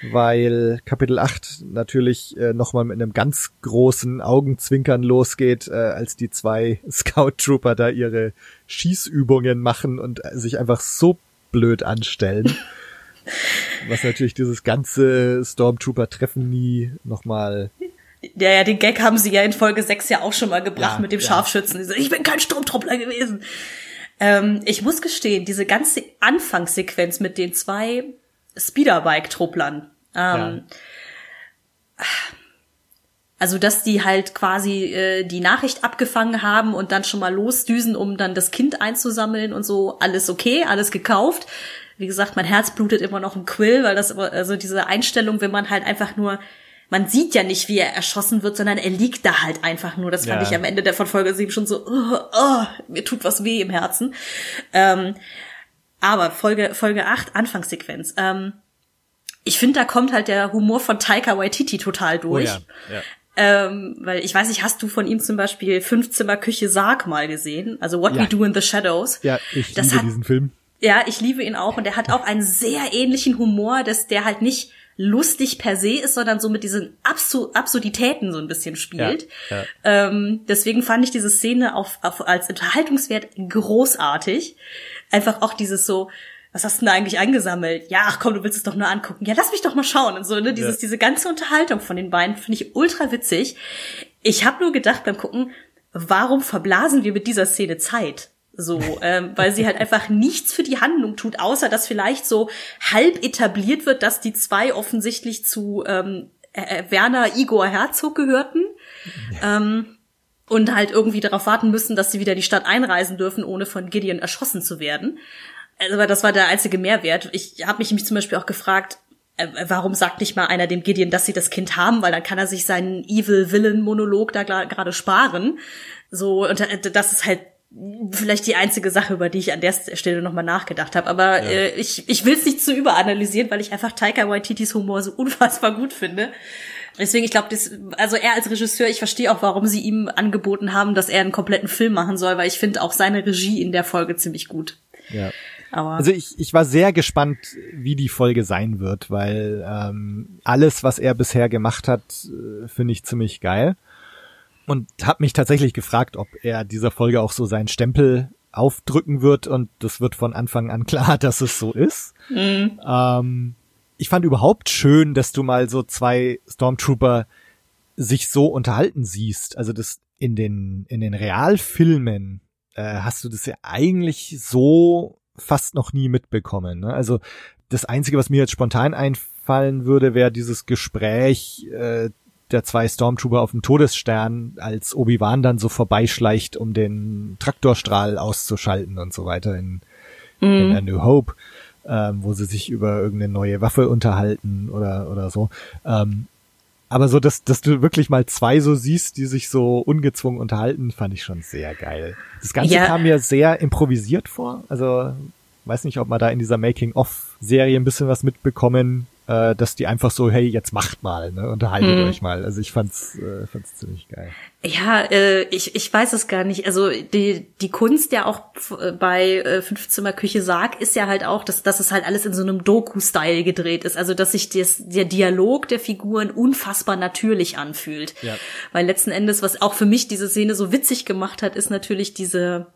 weil Kapitel 8 natürlich äh, nochmal mit einem ganz großen Augenzwinkern losgeht, äh, als die zwei Scout Trooper da ihre Schießübungen machen und äh, sich einfach so blöd anstellen. Was natürlich dieses ganze Stormtrooper-Treffen nie nochmal Ja, ja, den Gag haben sie ja in Folge 6 ja auch schon mal gebracht Ja, mit dem ja. Scharfschützen. Ich bin kein Sturmtruppler gewesen. Ähm, ich muss gestehen, diese ganze Anfangssequenz mit den zwei Speederbike-Trupplern, ähm, also dass die halt quasi äh, die Nachricht abgefangen haben und dann schon mal losdüsen, um dann das Kind einzusammeln und so, alles okay, alles gekauft. Wie gesagt, mein Herz blutet immer noch im Quill, weil das also diese Einstellung, wenn man halt einfach nur, man sieht ja nicht, wie er erschossen wird, sondern er liegt da halt einfach nur. Das fand Ja. ich am Ende der von Folge 7 schon so, oh, oh, mir tut was weh im Herzen. Ähm, aber Folge, Folge 8, Anfangssequenz. Ähm, ich finde, da kommt halt der Humor von Taika Waititi total Oh durch. ja, ja. Ähm, weil ich weiß nicht, hast du von ihm zum Beispiel Fünfzimmer Küche Sarg mal gesehen? Also What Ja. We Do in the Shadows. Ja, ich Das liebe hat- diesen Film. Ja, ich liebe ihn auch und er hat auch einen sehr ähnlichen Humor, dass der halt nicht lustig per se ist, sondern so mit diesen Absu Absurditäten so ein bisschen spielt. Ja, ja. Ähm, deswegen fand ich diese Szene auf, auf, als Unterhaltungswert großartig. Einfach auch dieses so, was hast du denn da eigentlich eingesammelt? Ja, ach komm, du willst es doch nur angucken. Ja, lass mich doch mal schauen. Und so, ne, dieses, Ja. diese ganze Unterhaltung von den beiden finde ich ultra witzig. Ich habe nur gedacht beim Gucken, warum verblasen wir mit dieser Szene Zeit? So, ähm, weil sie halt einfach nichts für die Handlung tut, außer dass vielleicht so halb etabliert wird, dass die zwei offensichtlich zu ähm, äh, äh, Werner Igor Herzog gehörten. Ähm, und halt irgendwie darauf warten müssen, dass sie wieder die Stadt einreisen dürfen, ohne von Gideon erschossen zu werden. Aber das war der einzige Mehrwert. Ich habe mich, mich zum Beispiel auch gefragt, äh, warum sagt nicht mal einer dem Gideon, dass sie das Kind haben, weil dann kann er sich seinen Evil Villain Monolog da gerade sparen. So und äh, das ist halt vielleicht die einzige Sache, über die ich an der Stelle nochmal nachgedacht habe. Aber Ja. äh, ich, ich will es nicht zu überanalysieren, weil ich einfach Taika Waititis Humor so unfassbar gut finde. Deswegen, ich glaube, das, also er als Regisseur, ich verstehe auch, warum sie ihm angeboten haben, dass er einen kompletten Film machen soll, weil ich finde auch seine Regie in der Folge ziemlich gut. Ja. Aber Also ich, ich war sehr gespannt, wie die Folge sein wird, weil ähm, alles, was er bisher gemacht hat, äh, finde ich ziemlich geil. Und habe mich tatsächlich gefragt, ob er dieser Folge auch so seinen Stempel aufdrücken wird und das wird von Anfang an klar, dass es so ist. Ähm, ich fand überhaupt schön, dass du mal so zwei Stormtrooper sich so unterhalten siehst. Also das in den in den Realfilmen äh, hast du das ja eigentlich so fast noch nie mitbekommen. Ne? Also das Einzige, was mir jetzt spontan einfallen würde, wäre dieses Gespräch äh, der zwei Stormtrooper auf dem Todesstern, als Obi-Wan dann so vorbeischleicht, um den Traktorstrahl auszuschalten und so weiter in, in A New Hope, ähm, wo sie sich über irgendeine neue Waffe unterhalten oder oder so. Ähm, aber so, dass, dass du wirklich mal zwei so siehst, die sich so ungezwungen unterhalten, fand ich schon sehr geil. Das Ganze Ja. kam mir sehr improvisiert vor. Also weiß nicht, ob man da in dieser Making-of-Serie ein bisschen was mitbekommen, äh, dass die einfach so, hey, jetzt macht mal, ne, unterhaltet Hm. euch mal. Also ich fand's, äh, fand's ziemlich geil. Ja, äh, ich, ich weiß es gar nicht. Also die, die Kunst ja auch äh, bei äh, Fünfzimmer Küche Sarg ist ja halt auch, dass, dass es halt alles in so einem Doku-Style gedreht ist. Also dass sich das, der Dialog der Figuren unfassbar natürlich anfühlt. Ja. Weil letzten Endes, was auch für mich diese Szene so witzig gemacht hat, ist natürlich diese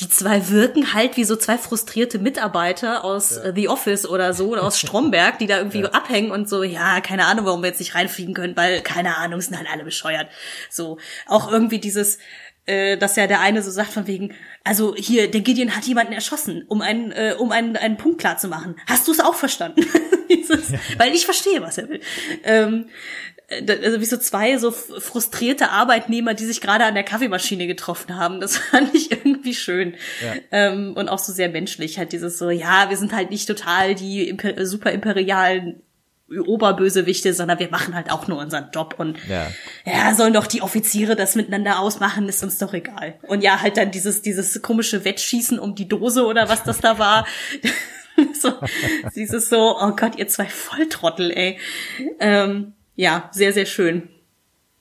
die zwei wirken halt wie so zwei frustrierte Mitarbeiter aus äh, The Office oder so, oder aus Stromberg, die da irgendwie abhängen und so, ja, keine Ahnung, warum wir jetzt nicht reinfliegen können, weil, keine Ahnung, sind halt alle bescheuert. So, auch irgendwie dieses, äh, dass ja der eine so sagt von wegen, also hier, der Gideon hat jemanden erschossen, um einen, äh, um einen, einen Punkt klar zu machen. Hast du es auch verstanden? Dieses, Weil ich verstehe, was er will. Ähm, also wie so zwei so frustrierte Arbeitnehmer, die sich gerade an der Kaffeemaschine getroffen haben. Das fand ich irgendwie schön. Ähm, und auch so sehr menschlich. Halt dieses so, ja, wir sind halt nicht total die imper super imperialen Oberbösewichte, sondern wir machen halt auch nur unseren Job und Ja. ja, sollen doch die Offiziere das miteinander ausmachen, ist uns doch egal. Und ja, halt dann dieses, dieses komische Wettschießen um die Dose oder was das da war. so, dieses so, oh Gott, ihr zwei Volltrottel, ey. Ähm, ja, sehr, sehr schön.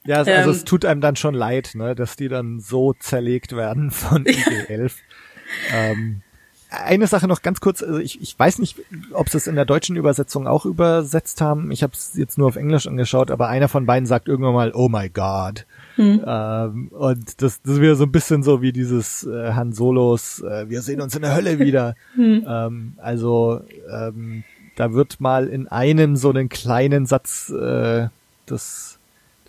Ja, also, also Ähm. es tut einem dann schon leid, ne, dass die dann so zerlegt werden von IG-11. ähm, eine Sache noch ganz kurz, also ich, ich weiß nicht, ob sie es in der deutschen Übersetzung auch übersetzt haben. Ich habe es jetzt nur auf Englisch angeschaut, aber einer von beiden sagt irgendwann mal, oh my God. Ähm, und das, das ist wieder so ein bisschen so wie dieses äh, Han Solos, äh, wir sehen uns in der Hölle wieder. Ähm, also ähm, da wird mal in einem so einen kleinen Satz äh, das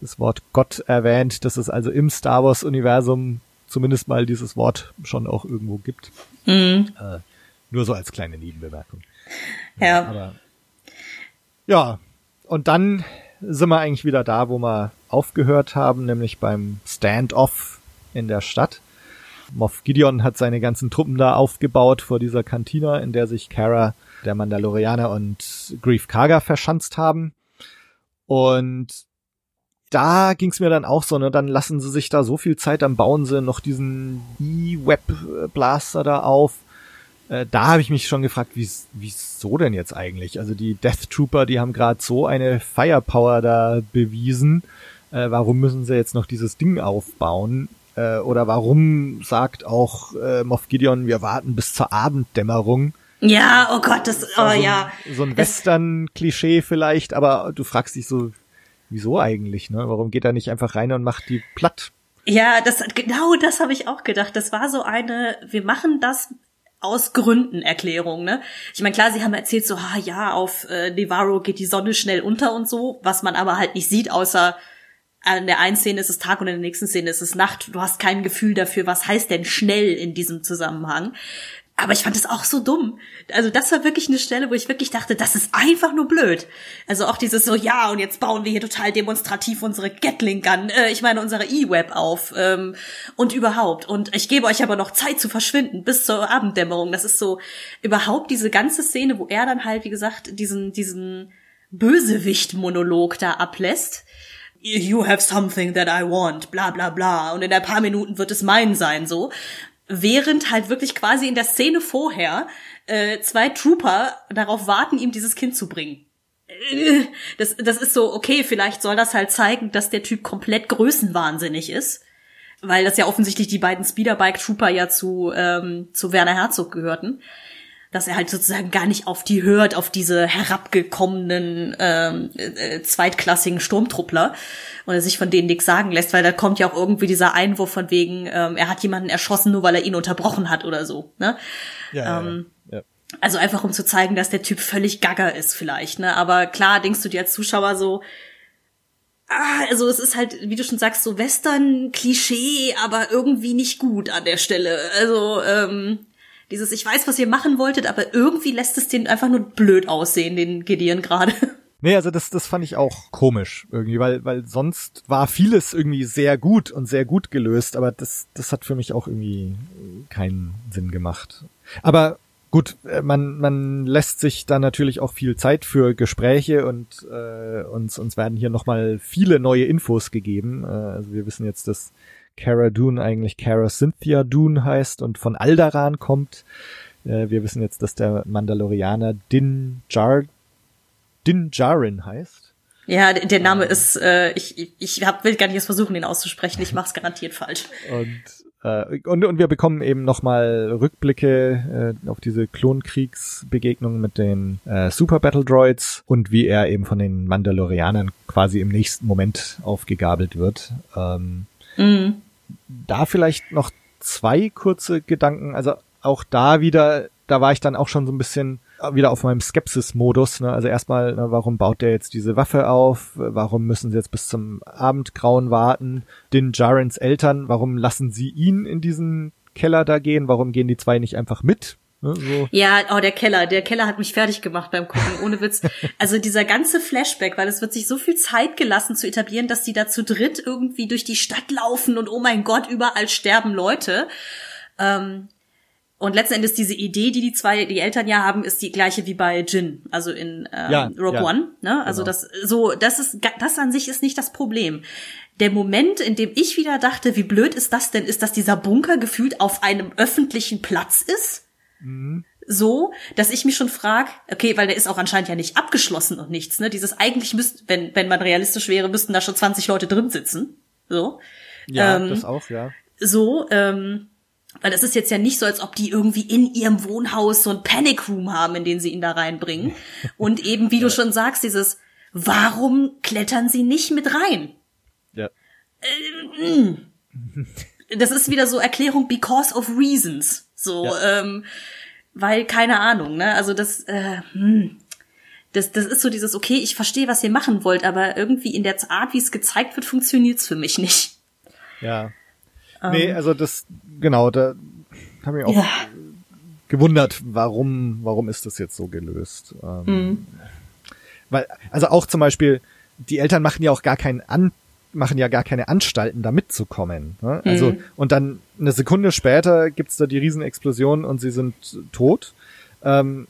das Wort Gott erwähnt, dass es also im Star Wars Universum zumindest mal dieses Wort schon auch irgendwo gibt. Mhm. Äh, nur so als kleine Nebenbemerkung. Ja. Aber ja, und dann sind wir eigentlich wieder da, wo wir aufgehört haben, nämlich beim Standoff in der Stadt. Moff Gideon hat seine ganzen Truppen da aufgebaut vor dieser Kantina, in der sich Kara, der Mandalorianer und Grief Karga verschanzt haben. Und da ging's mir dann auch so, ne, dann lassen sie sich da so viel Zeit am Bauen sie noch diesen E-Web-Blaster da auf. Äh, da habe ich mich schon gefragt, wie wieso denn jetzt eigentlich? Also die Death Trooper, die haben gerade so eine Firepower da bewiesen. Äh, warum müssen sie jetzt noch dieses Ding aufbauen? Äh, oder warum sagt auch äh, Moff Gideon, wir warten bis zur Abenddämmerung? Ja, oh Gott, das, oh Also ja. So ein Western-Klischee vielleicht, aber du fragst dich so, wieso eigentlich, ne? Warum geht er nicht einfach rein und macht die platt? Ja, das, genau das habe ich auch gedacht. Das war so eine, wir machen das aus Gründen Erklärung, ne? Ich meine, klar, sie haben erzählt so, ah ja, auf äh, Nevarro geht die Sonne schnell unter und so, was man aber halt nicht sieht, außer in der einen Szene ist es Tag und in der nächsten Szene ist es Nacht. Du hast kein Gefühl dafür, was heißt denn schnell in diesem Zusammenhang. Aber ich fand es auch so dumm. Also das war wirklich eine Stelle, wo ich wirklich dachte, das ist einfach nur blöd. Also auch dieses so, ja, und jetzt bauen wir hier total demonstrativ unsere Gatling Gun, äh, ich meine unsere E-Web auf ähm, und überhaupt. Und ich gebe euch aber noch Zeit zu verschwinden bis zur Abenddämmerung. Das ist so überhaupt diese ganze Szene, wo er dann halt, wie gesagt, diesen, diesen Bösewicht-Monolog da ablässt. You have something that I want, bla bla bla. Und in ein paar Minuten wird es mein sein, so während halt wirklich quasi in der Szene vorher äh, zwei Trooper darauf warten, ihm dieses Kind zu bringen. Äh, Das, das ist so, okay, vielleicht soll das halt zeigen, dass der Typ komplett größenwahnsinnig ist. Weil das ja offensichtlich die beiden Speederbike-Trooper ja zu, ähm, zu Werner Herzog gehörten. Dass er halt sozusagen gar nicht auf die hört, auf diese herabgekommenen ähm, äh, zweitklassigen Sturmtruppler und er sich von denen nichts sagen lässt, weil da kommt ja auch irgendwie dieser Einwurf von wegen, ähm, er hat jemanden erschossen, nur weil er ihn unterbrochen hat oder so. Ne? Ja, Ähm, ja, ja. Also einfach um zu zeigen, dass der Typ völlig gaga ist vielleicht, ne? Aber klar denkst du dir als Zuschauer so, ah, also es ist halt, wie du schon sagst, so Western-Klischee, aber irgendwie nicht gut an der Stelle. Also, ähm, dieses, ich weiß, was ihr machen wolltet, aber irgendwie lässt es den einfach nur blöd aussehen, den Gideon gerade. Nee, also das, das fand ich auch komisch irgendwie, weil, weil sonst war vieles irgendwie sehr gut und sehr gut gelöst, aber das, das hat für mich auch irgendwie keinen Sinn gemacht. Aber gut, äh, man, man lässt sich da natürlich auch viel Zeit für Gespräche und äh, uns, uns werden hier nochmal viele neue Infos gegeben. Äh, also wir wissen jetzt, dass Cara Dune eigentlich Cara Cynthia Dune heißt und von Aldaran kommt. Äh, wir wissen jetzt, dass der Mandalorianer Din Jar Din Djarin heißt. Ja, der Name ist, äh, ich, ich- ich hab, will gar nicht erst versuchen, den auszusprechen. Ich mach's garantiert falsch. Und, äh, und, und wir bekommen eben nochmal Rückblicke äh, auf diese Klonkriegsbegegnung mit den äh, Super Battle Droids und wie er eben von den Mandalorianern quasi im nächsten Moment aufgegabelt wird. Ähm, Mhm. Da vielleicht noch zwei kurze Gedanken. Also auch da wieder, da war ich dann auch schon so ein bisschen wieder auf meinem Skepsis-Modus. Ne? Also erstmal, ne, warum baut der jetzt diese Waffe auf? Warum müssen sie jetzt bis zum Abendgrauen warten? Den Jarens Eltern, warum lassen sie ihn in diesen Keller da gehen? Warum gehen die zwei nicht einfach mit? Ne? So. Ja, oh, der Keller, der Keller hat mich fertig gemacht beim Gucken, ohne Witz. Also dieser ganze Flashback, weil es wird sich so viel Zeit gelassen zu etablieren, dass die da zu dritt irgendwie durch die Stadt laufen und oh mein Gott, überall sterben Leute. Ähm, und letzten Endes diese Idee, die die zwei, die Eltern ja haben, ist die gleiche wie bei Jin, also in ähm, Ja, Rogue ja, One. Ne? Also genau. das so, das ist das an sich ist nicht das Problem. Der Moment, in dem ich wieder dachte, wie blöd ist das denn, ist, dass dieser Bunker gefühlt auf einem öffentlichen Platz ist so, dass ich mich schon frag, okay, weil der ist auch anscheinend ja nicht abgeschlossen und nichts, ne? Dieses eigentlich müsste, wenn, wenn man realistisch wäre, müssten da schon 20 Leute drin sitzen. So. Ja, Ähm, das auch, ja. So, ähm, weil es ist jetzt ja nicht so, als ob die irgendwie in ihrem Wohnhaus so ein Panic Room haben, in den sie ihn da reinbringen. Und eben, wie du schon sagst, dieses, warum klettern sie nicht mit rein? Ja. das ist wieder so Erklärung because of reasons. So, ähm, weil keine Ahnung, ne? Also das, äh, hm, Das, das ist so dieses, okay, ich verstehe, was ihr machen wollt, aber irgendwie in der Art, wie es gezeigt wird, funktioniert's für mich nicht. Ja. Nee, also das, genau, da habe ich auch ja. gewundert, warum, warum ist das jetzt so gelöst? Ähm, mhm. Weil, also auch zum Beispiel, die Eltern machen ja auch gar keinen An machen ja gar keine Anstalten, da mitzukommen. Ne? Also, mhm. und dann eine Sekunde später gibt's da die Riesenexplosion und sie sind tot. Ähm,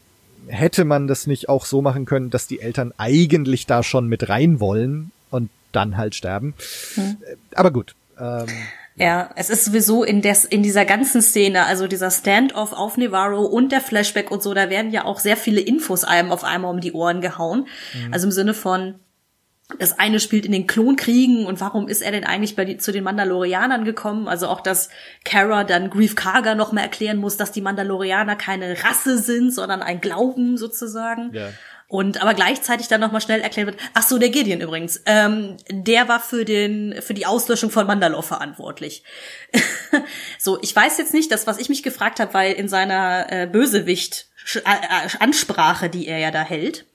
hätte man das nicht auch so machen können, dass die Eltern eigentlich da schon mit rein wollen und dann halt sterben? Mhm. Aber gut. Ähm, ja, es ist sowieso in, des, in dieser ganzen Szene, also dieser Standoff auf Nevarro und der Flashback und so, da werden ja auch sehr viele Infos einem auf einmal um die Ohren gehauen. Mhm. Also im Sinne von, das eine spielt in den Klonkriegen und warum ist er denn eigentlich bei die, zu den Mandalorianern gekommen? Also auch, dass Kara dann Grief Karga noch mal erklären muss, dass die Mandalorianer keine Rasse sind, sondern ein Glauben sozusagen. Ja. Und aber gleichzeitig dann noch mal schnell erklärt wird, ach so, der Gideon übrigens, ähm, der war für den für die Auslöschung von Mandalore verantwortlich. so, ich weiß jetzt nicht, das was ich mich gefragt habe, weil in seiner äh, Bösewicht Ansprache, die er ja da hält,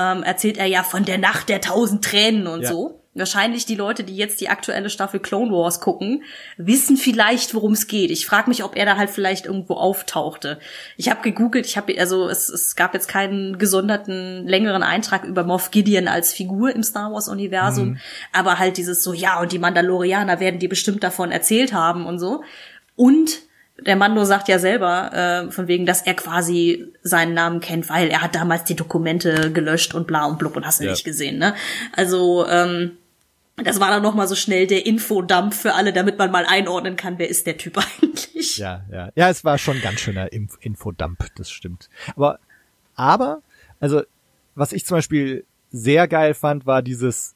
ähm, erzählt er ja von der Nacht der tausend Tränen und ja. so. Wahrscheinlich die Leute, die jetzt die aktuelle Staffel Clone Wars gucken, wissen vielleicht, worum es geht. Ich frage mich, ob er da halt vielleicht irgendwo auftauchte. Ich habe gegoogelt, ich habe also es, es gab jetzt keinen gesonderten längeren Eintrag über Moff Gideon als Figur im Star Wars Universum, mhm. aber halt dieses so ja und die Mandalorianer werden dir bestimmt davon erzählt haben und so. Und der Mando sagt ja selber, äh, von wegen, dass er quasi seinen Namen kennt, weil er hat damals die Dokumente gelöscht und bla und blub und hast du ja. nicht gesehen, ne? Also, ähm, das war dann noch mal so schnell der Infodump für alle, damit man mal einordnen kann, wer ist der Typ eigentlich. Ja, ja. Ja, es war schon ganz schöner Inf Infodump, das stimmt. Aber, aber, also, was ich zum Beispiel sehr geil fand, war dieses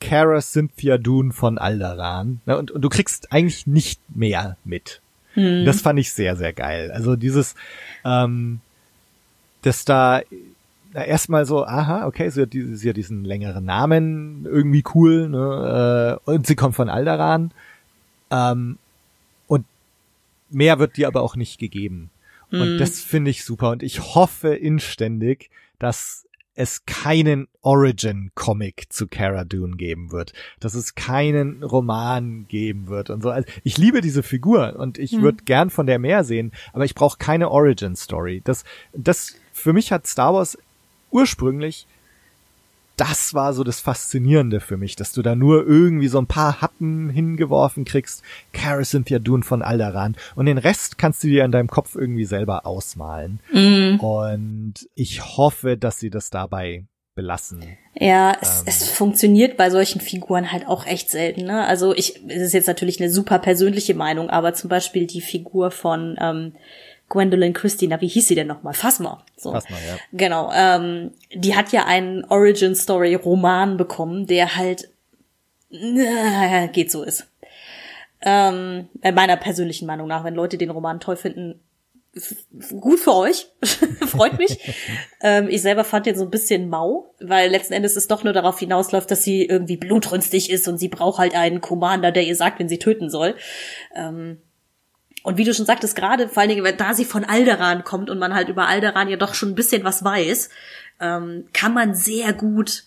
Kara Cynthia Dune von Alderan. Ne? Und, und du kriegst eigentlich nicht mehr mit. Mhm. Das fand ich sehr, sehr geil. Also dieses, ähm, dass da na, erstmal so, aha, okay, sie hat, die, sie hat diesen längeren Namen, irgendwie cool, ne? Äh, und sie kommt von Alderan. Ähm, und mehr wird dir aber auch nicht gegeben. Und mm. das finde ich super. Und ich hoffe inständig, dass es keinen Origin-Comic zu Cara Dune geben wird, dass es keinen Roman geben wird und so. Also ich liebe diese Figur und ich mhm. würde gern von der mehr sehen, aber ich brauche keine Origin-Story. Das, das für mich hat Star Wars ursprünglich das war so das Faszinierende für mich, dass du da nur irgendwie so ein paar Happen hingeworfen kriegst. Cara Cynthia Dune von Alderan. Und den Rest kannst du dir in deinem Kopf irgendwie selber ausmalen. Mm. Und ich hoffe, dass sie das dabei belassen. Ja, es, ähm. es funktioniert bei solchen Figuren halt auch echt selten. Ne? Also ich, es ist jetzt natürlich eine super persönliche Meinung, aber zum Beispiel die Figur von ähm, Gwendolyn Christina, wie hieß sie denn nochmal? Phasma. So. Phasma, ja. Genau. Ähm, die hat ja einen Origin Story Roman bekommen, der halt äh, geht so ist. Ähm, meiner persönlichen Meinung nach, wenn Leute den Roman toll finden, gut für euch, freut mich. ähm, ich selber fand den so ein bisschen mau, weil letzten Endes es doch nur darauf hinausläuft, dass sie irgendwie blutrünstig ist und sie braucht halt einen Commander, der ihr sagt, wenn sie töten soll. Ähm, und wie du schon sagtest, gerade vor allen Dingen, da sie von Alderan kommt und man halt über Alderan ja doch schon ein bisschen was weiß, ähm, kann man sehr gut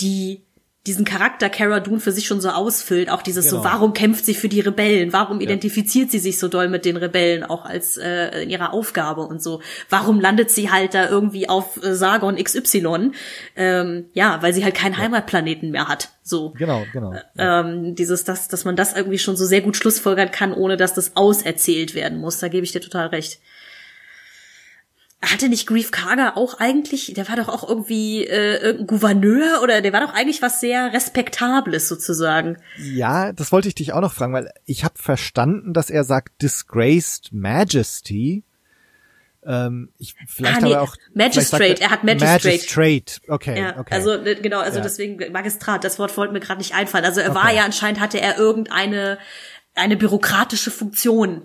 die diesen Charakter Cara Dune für sich schon so ausfüllt, auch dieses genau. so, warum kämpft sie für die Rebellen, warum ja. identifiziert sie sich so doll mit den Rebellen, auch als äh, in ihrer Aufgabe und so, warum landet sie halt da irgendwie auf äh, Sargon XY, ähm, ja, weil sie halt keinen ja. Heimatplaneten mehr hat, so. Genau, genau. Ja. Ähm, dieses, dass, dass man das irgendwie schon so sehr gut schlussfolgern kann, ohne dass das auserzählt werden muss, da gebe ich dir total recht hatte nicht Grief Karga auch eigentlich, der war doch auch irgendwie äh, Gouverneur oder der war doch eigentlich was sehr Respektables sozusagen. Ja, das wollte ich dich auch noch fragen, weil ich habe verstanden, dass er sagt Disgraced Majesty. Ähm, ich, vielleicht ah, nee, auch Magistrate, er, hat Magistrate. Magistrate, okay, ja, okay. Also ne, genau, also ja. deswegen Magistrat, das Wort wollte mir gerade nicht einfallen. Also er okay. war ja anscheinend hatte er irgendeine eine bürokratische Funktion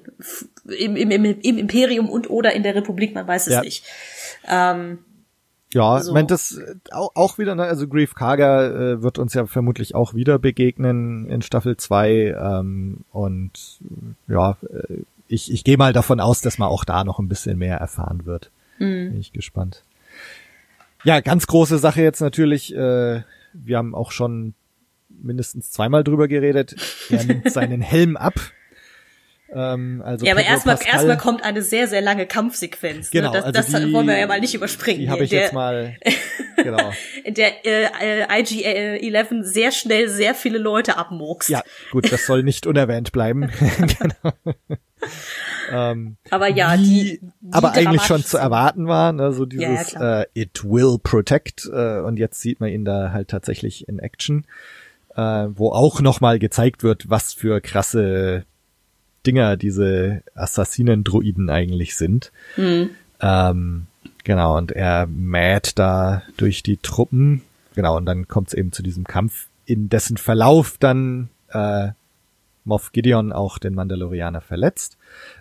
im, im, im, im Imperium und oder in der Republik, man weiß es ja. nicht. Ähm, ja, so. ich meine, das auch, auch wieder, ne, also Grief Karga äh, wird uns ja vermutlich auch wieder begegnen in Staffel 2 ähm, und ja, äh, ich, ich gehe mal davon aus, dass man auch da noch ein bisschen mehr erfahren wird. Mhm. Bin ich gespannt. Ja, ganz große Sache jetzt natürlich. Äh, wir haben auch schon mindestens zweimal drüber geredet. Er nimmt seinen Helm ab. Ähm, also ja, aber erstmal erstmal kommt eine sehr sehr lange Kampfsequenz. Ne? Genau, ne? das, also das wollen wir ja mal nicht überspringen. Die habe ich der, jetzt mal. genau. In der äh, IG-11 sehr schnell sehr viele Leute abmurkst. Ja, gut, das soll nicht unerwähnt bleiben. genau. ähm, aber ja, die, die aber eigentlich schon zu erwarten war, ne, so dieses ja, äh, It will protect äh, und jetzt sieht man ihn da halt tatsächlich in Action, äh, wo auch nochmal gezeigt wird, was für krasse Dinger diese Assassinen-Druiden eigentlich sind. Mhm. Ähm, genau, und er mäht da durch die Truppen. Genau, und dann kommt es eben zu diesem Kampf, in dessen Verlauf dann äh, Moff Gideon auch den Mandalorianer verletzt.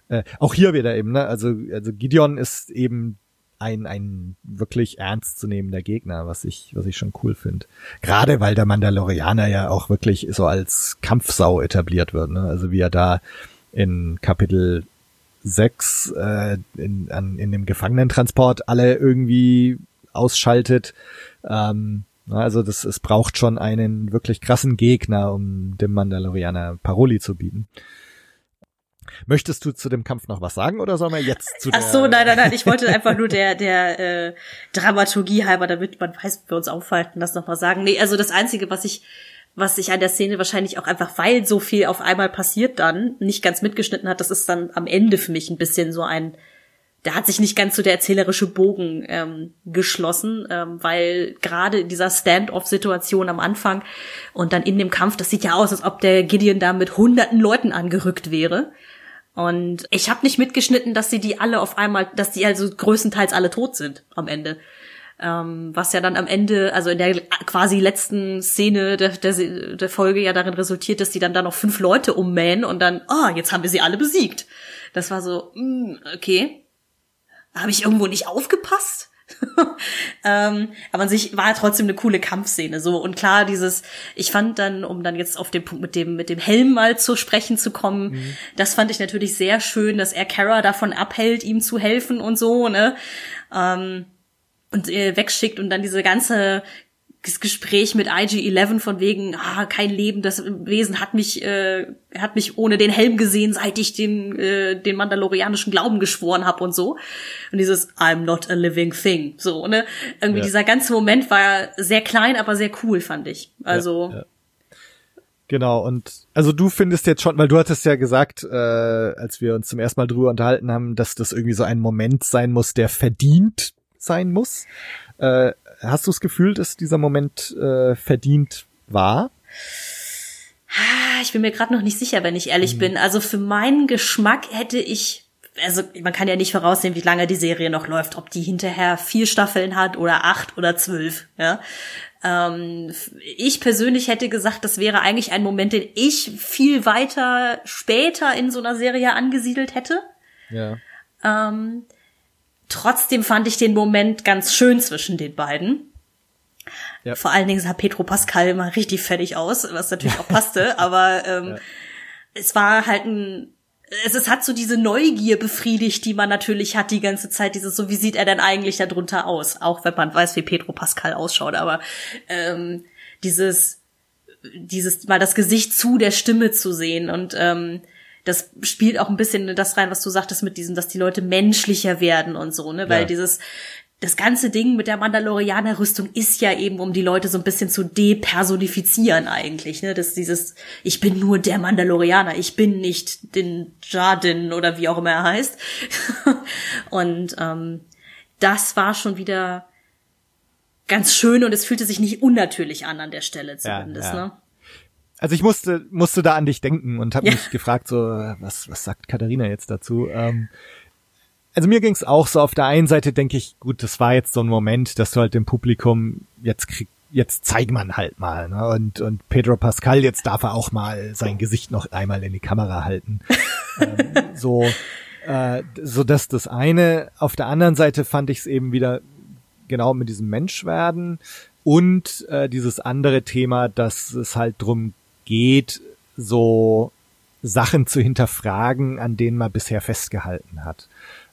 Äh, auch hier wieder eben, ne? Also, also Gideon ist eben ein, ein wirklich ernstzunehmender Gegner, was ich, was ich schon cool finde. Gerade weil der Mandalorianer ja auch wirklich so als Kampfsau etabliert wird, ne? Also wie er da in Kapitel 6 äh, in, an, in dem Gefangenentransport alle irgendwie ausschaltet. Ähm, also das, es braucht schon einen wirklich krassen Gegner, um dem Mandalorianer Paroli zu bieten. Möchtest du zu dem Kampf noch was sagen oder sollen wir jetzt zu Ach so, nein, nein, nein. Ich wollte einfach nur der der äh, Dramaturgie halber, damit man weiß, wie wir uns aufhalten, das noch mal sagen. Nee, also das einzige, was ich was sich an der Szene wahrscheinlich auch einfach, weil so viel auf einmal passiert dann, nicht ganz mitgeschnitten hat, das ist dann am Ende für mich ein bisschen so ein, da hat sich nicht ganz so der erzählerische Bogen ähm, geschlossen, ähm, weil gerade in dieser Stand-off-Situation am Anfang und dann in dem Kampf, das sieht ja aus, als ob der Gideon da mit hunderten Leuten angerückt wäre. Und ich habe nicht mitgeschnitten, dass sie die alle auf einmal, dass die also größtenteils alle tot sind am Ende ähm, was ja dann am Ende, also in der quasi letzten Szene der, der, der Folge ja darin resultiert, dass die dann da noch fünf Leute ummähen und dann, ah, oh, jetzt haben wir sie alle besiegt. Das war so, mh, hm, okay. Habe ich irgendwo nicht aufgepasst? ähm, aber an sich war trotzdem eine coole Kampfszene so und klar dieses ich fand dann um dann jetzt auf den Punkt mit dem mit dem Helm mal zu sprechen zu kommen mhm. das fand ich natürlich sehr schön dass er Kara davon abhält ihm zu helfen und so ne ähm, und äh, wegschickt und dann diese ganze das Gespräch mit IG-11 von wegen, ah, kein Leben, das Wesen hat mich, äh, hat mich ohne den Helm gesehen, seit ich den, äh, den mandalorianischen Glauben geschworen habe und so. Und dieses I'm not a living thing. So, ne? Irgendwie ja. dieser ganze Moment war sehr klein, aber sehr cool, fand ich. Also. Ja, ja. Genau, und also du findest jetzt schon, weil du hattest ja gesagt, äh, als wir uns zum ersten Mal drüber unterhalten haben, dass das irgendwie so ein Moment sein muss, der verdient sein muss. Äh, hast du das Gefühl, dass dieser Moment äh, verdient war? Ah, ich bin mir gerade noch nicht sicher, wenn ich ehrlich mhm. bin. Also für meinen Geschmack hätte ich, also man kann ja nicht voraussehen, wie lange die Serie noch läuft, ob die hinterher vier Staffeln hat oder acht oder zwölf. Ja, ähm, ich persönlich hätte gesagt, das wäre eigentlich ein Moment, den ich viel weiter später in so einer Serie angesiedelt hätte. Ja. Ähm, Trotzdem fand ich den Moment ganz schön zwischen den beiden. Ja. Vor allen Dingen sah Petro Pascal mal richtig fertig aus, was natürlich auch passte, aber ähm, ja. es war halt ein es, es hat so diese Neugier befriedigt, die man natürlich hat die ganze Zeit, dieses so, wie sieht er denn eigentlich darunter aus? Auch wenn man weiß, wie Petro Pascal ausschaut, aber ähm, dieses, dieses mal das Gesicht zu der Stimme zu sehen und ähm, das spielt auch ein bisschen das rein, was du sagtest mit diesem, dass die Leute menschlicher werden und so, ne? Weil ja. dieses, das ganze Ding mit der Mandalorianer-Rüstung ist ja eben, um die Leute so ein bisschen zu depersonifizieren eigentlich, ne? Das dieses, ich bin nur der Mandalorianer, ich bin nicht den Jardin oder wie auch immer er heißt. und ähm, das war schon wieder ganz schön und es fühlte sich nicht unnatürlich an an der Stelle zumindest, ja, ja. ne? Also ich musste musste da an dich denken und habe ja. mich gefragt, so was was sagt Katharina jetzt dazu? Ähm, also mir ging's auch so. Auf der einen Seite denke ich, gut, das war jetzt so ein Moment, dass du halt dem Publikum jetzt krieg, jetzt zeig man halt mal, ne? Und und Pedro Pascal jetzt darf er auch mal sein Gesicht noch einmal in die Kamera halten. ähm, so äh, so dass das eine. Auf der anderen Seite fand ich es eben wieder genau mit diesem Menschwerden und äh, dieses andere Thema, dass es halt drum geht, so Sachen zu hinterfragen, an denen man bisher festgehalten hat.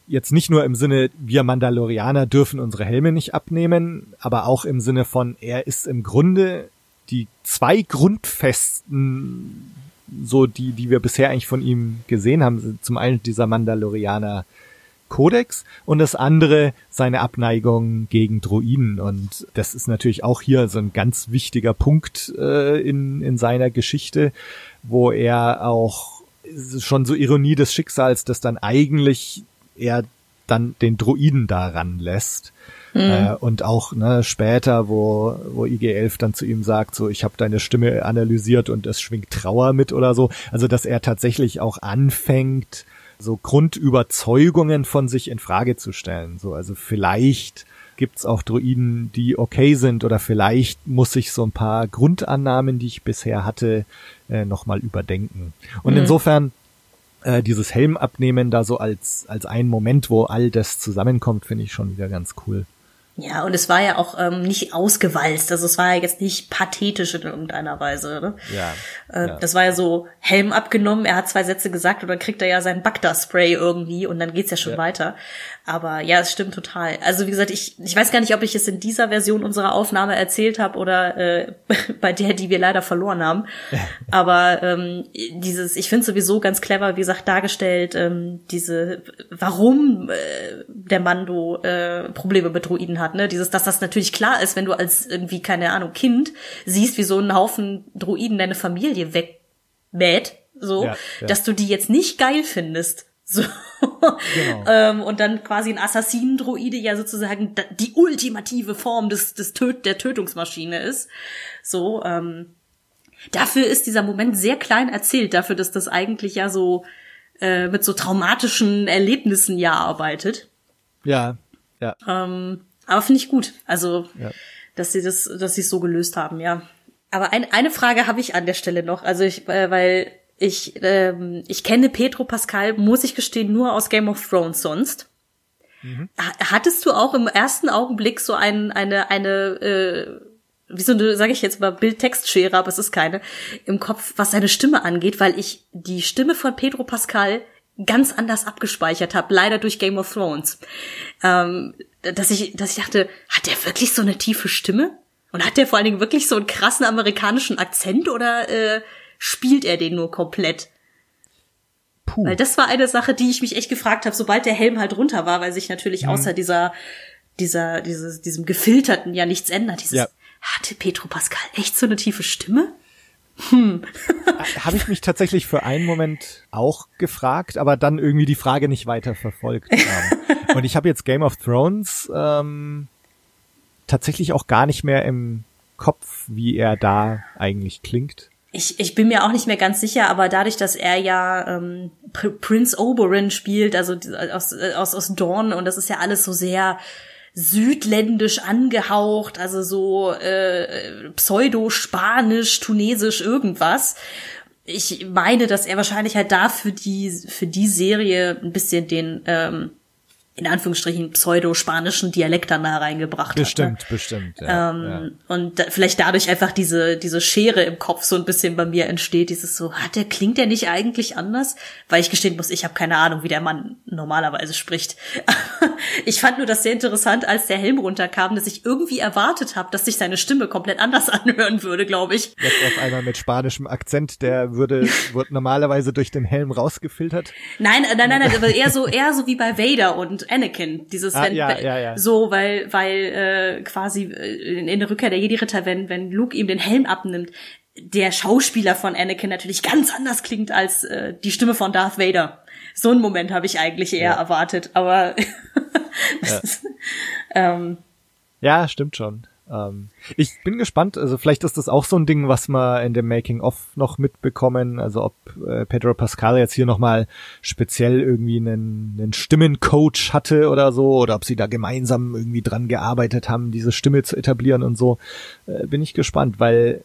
Jetzt nicht nur im Sinne, wir Mandalorianer dürfen unsere Helme nicht abnehmen, aber auch im Sinne von, er ist im Grunde die zwei Grundfesten, so die, die wir bisher eigentlich von ihm gesehen haben, zum einen dieser Mandalorianer Kodex und das andere seine Abneigung gegen Druiden. Und das ist natürlich auch hier so ein ganz wichtiger Punkt äh, in, in seiner Geschichte, wo er auch schon so Ironie des Schicksals, dass dann eigentlich er dann den Druiden daran lässt. Mhm. Äh, und auch ne, später, wo, wo IG-11 dann zu ihm sagt, so ich habe deine Stimme analysiert und es schwingt Trauer mit oder so. Also dass er tatsächlich auch anfängt, so Grundüberzeugungen von sich in Frage zu stellen. So, also vielleicht gibt's auch Druiden, die okay sind oder vielleicht muss ich so ein paar Grundannahmen, die ich bisher hatte, äh, nochmal überdenken. Und mhm. insofern äh, dieses Helm abnehmen da so als, als ein Moment, wo all das zusammenkommt, finde ich schon wieder ganz cool. Ja, und es war ja auch ähm, nicht ausgewalzt, also es war ja jetzt nicht pathetisch in irgendeiner Weise. Ne? Ja, äh, ja. Das war ja so Helm abgenommen, er hat zwei Sätze gesagt und dann kriegt er ja sein Bagda-Spray irgendwie und dann geht's ja schon ja. weiter. Aber ja, es stimmt total. Also wie gesagt, ich, ich weiß gar nicht, ob ich es in dieser Version unserer Aufnahme erzählt habe oder äh, bei der, die wir leider verloren haben. Aber ähm, dieses, ich finde sowieso ganz clever, wie gesagt, dargestellt, ähm, diese, warum äh, der Mando äh, Probleme mit Druiden hat. Ne? Dieses, dass das natürlich klar ist, wenn du als irgendwie, keine Ahnung, Kind siehst, wie so ein Haufen Druiden deine Familie wegmäht, so, ja, ja. dass du die jetzt nicht geil findest. So. Genau. ähm, und dann quasi ein Assassinendroide ja sozusagen die ultimative Form des, des Töt der Tötungsmaschine ist. So, ähm, dafür ist dieser Moment sehr klein erzählt, dafür, dass das eigentlich ja so äh, mit so traumatischen Erlebnissen ja arbeitet. Ja, ja. Ähm, aber finde ich gut. Also, ja. dass sie das, dass sie es so gelöst haben, ja. Aber ein, eine Frage habe ich an der Stelle noch. Also ich, äh, weil ich, ähm, ich kenne Pedro Pascal, muss ich gestehen, nur aus Game of Thrones sonst. Mhm. Hattest du auch im ersten Augenblick so ein, eine, eine, äh, wie so eine, sage ich jetzt mal, Bild-Text-Schere, aber es ist keine, im Kopf, was seine Stimme angeht, weil ich die Stimme von Pedro Pascal ganz anders abgespeichert habe, leider durch Game of Thrones. Ähm, dass ich, dass ich dachte, hat der wirklich so eine tiefe Stimme? Und hat der vor allen Dingen wirklich so einen krassen amerikanischen Akzent oder äh, spielt er den nur komplett? Puh. Weil das war eine Sache, die ich mich echt gefragt habe, sobald der Helm halt runter war, weil sich natürlich mhm. außer dieser, dieser, dieses, diesem gefilterten ja nichts ändert. Dieses, ja. hatte Petro Pascal echt so eine tiefe Stimme? Hm. Habe ich mich tatsächlich für einen Moment auch gefragt, aber dann irgendwie die Frage nicht weiter verfolgt. Und ich habe jetzt Game of Thrones ähm, tatsächlich auch gar nicht mehr im Kopf, wie er da eigentlich klingt ich, ich bin mir auch nicht mehr ganz sicher, aber dadurch, dass er ja ähm, Prince Oberyn spielt, also aus, aus, aus Dawn, und das ist ja alles so sehr südländisch angehaucht, also so äh, pseudo-spanisch, tunesisch, irgendwas. Ich meine, dass er wahrscheinlich halt da für die, für die Serie ein bisschen den ähm, in Anführungsstrichen pseudo-spanischen Dialekt dann da reingebracht bestimmt, hat. Ne? Bestimmt, ja, ähm, ja. Und da, vielleicht dadurch einfach diese, diese Schere im Kopf so ein bisschen bei mir entsteht, dieses so, hat der, klingt der nicht eigentlich anders? Weil ich gestehen muss, ich habe keine Ahnung, wie der Mann normalerweise spricht. ich fand nur das sehr interessant, als der Helm runterkam, dass ich irgendwie erwartet habe, dass sich seine Stimme komplett anders anhören würde, glaube ich. Jetzt auf einmal mit spanischem Akzent, der würde, wird normalerweise durch den Helm rausgefiltert. Nein, nein, nein, nein, aber eher so, eher so wie bei Vader und Anakin, dieses ah, wenn, ja, ja, ja. so, weil weil äh, quasi äh, in, in der Rückkehr der Jedi-Ritter, wenn wenn Luke ihm den Helm abnimmt, der Schauspieler von Anakin natürlich ganz anders klingt als äh, die Stimme von Darth Vader. So einen Moment habe ich eigentlich eher ja. erwartet, aber ja. ähm, ja, stimmt schon. Ähm, ich bin gespannt, also vielleicht ist das auch so ein Ding, was wir in dem Making-of noch mitbekommen, also ob äh, Pedro Pascal jetzt hier nochmal speziell irgendwie einen, einen Stimmencoach hatte oder so, oder ob sie da gemeinsam irgendwie dran gearbeitet haben, diese Stimme zu etablieren und so, äh, bin ich gespannt, weil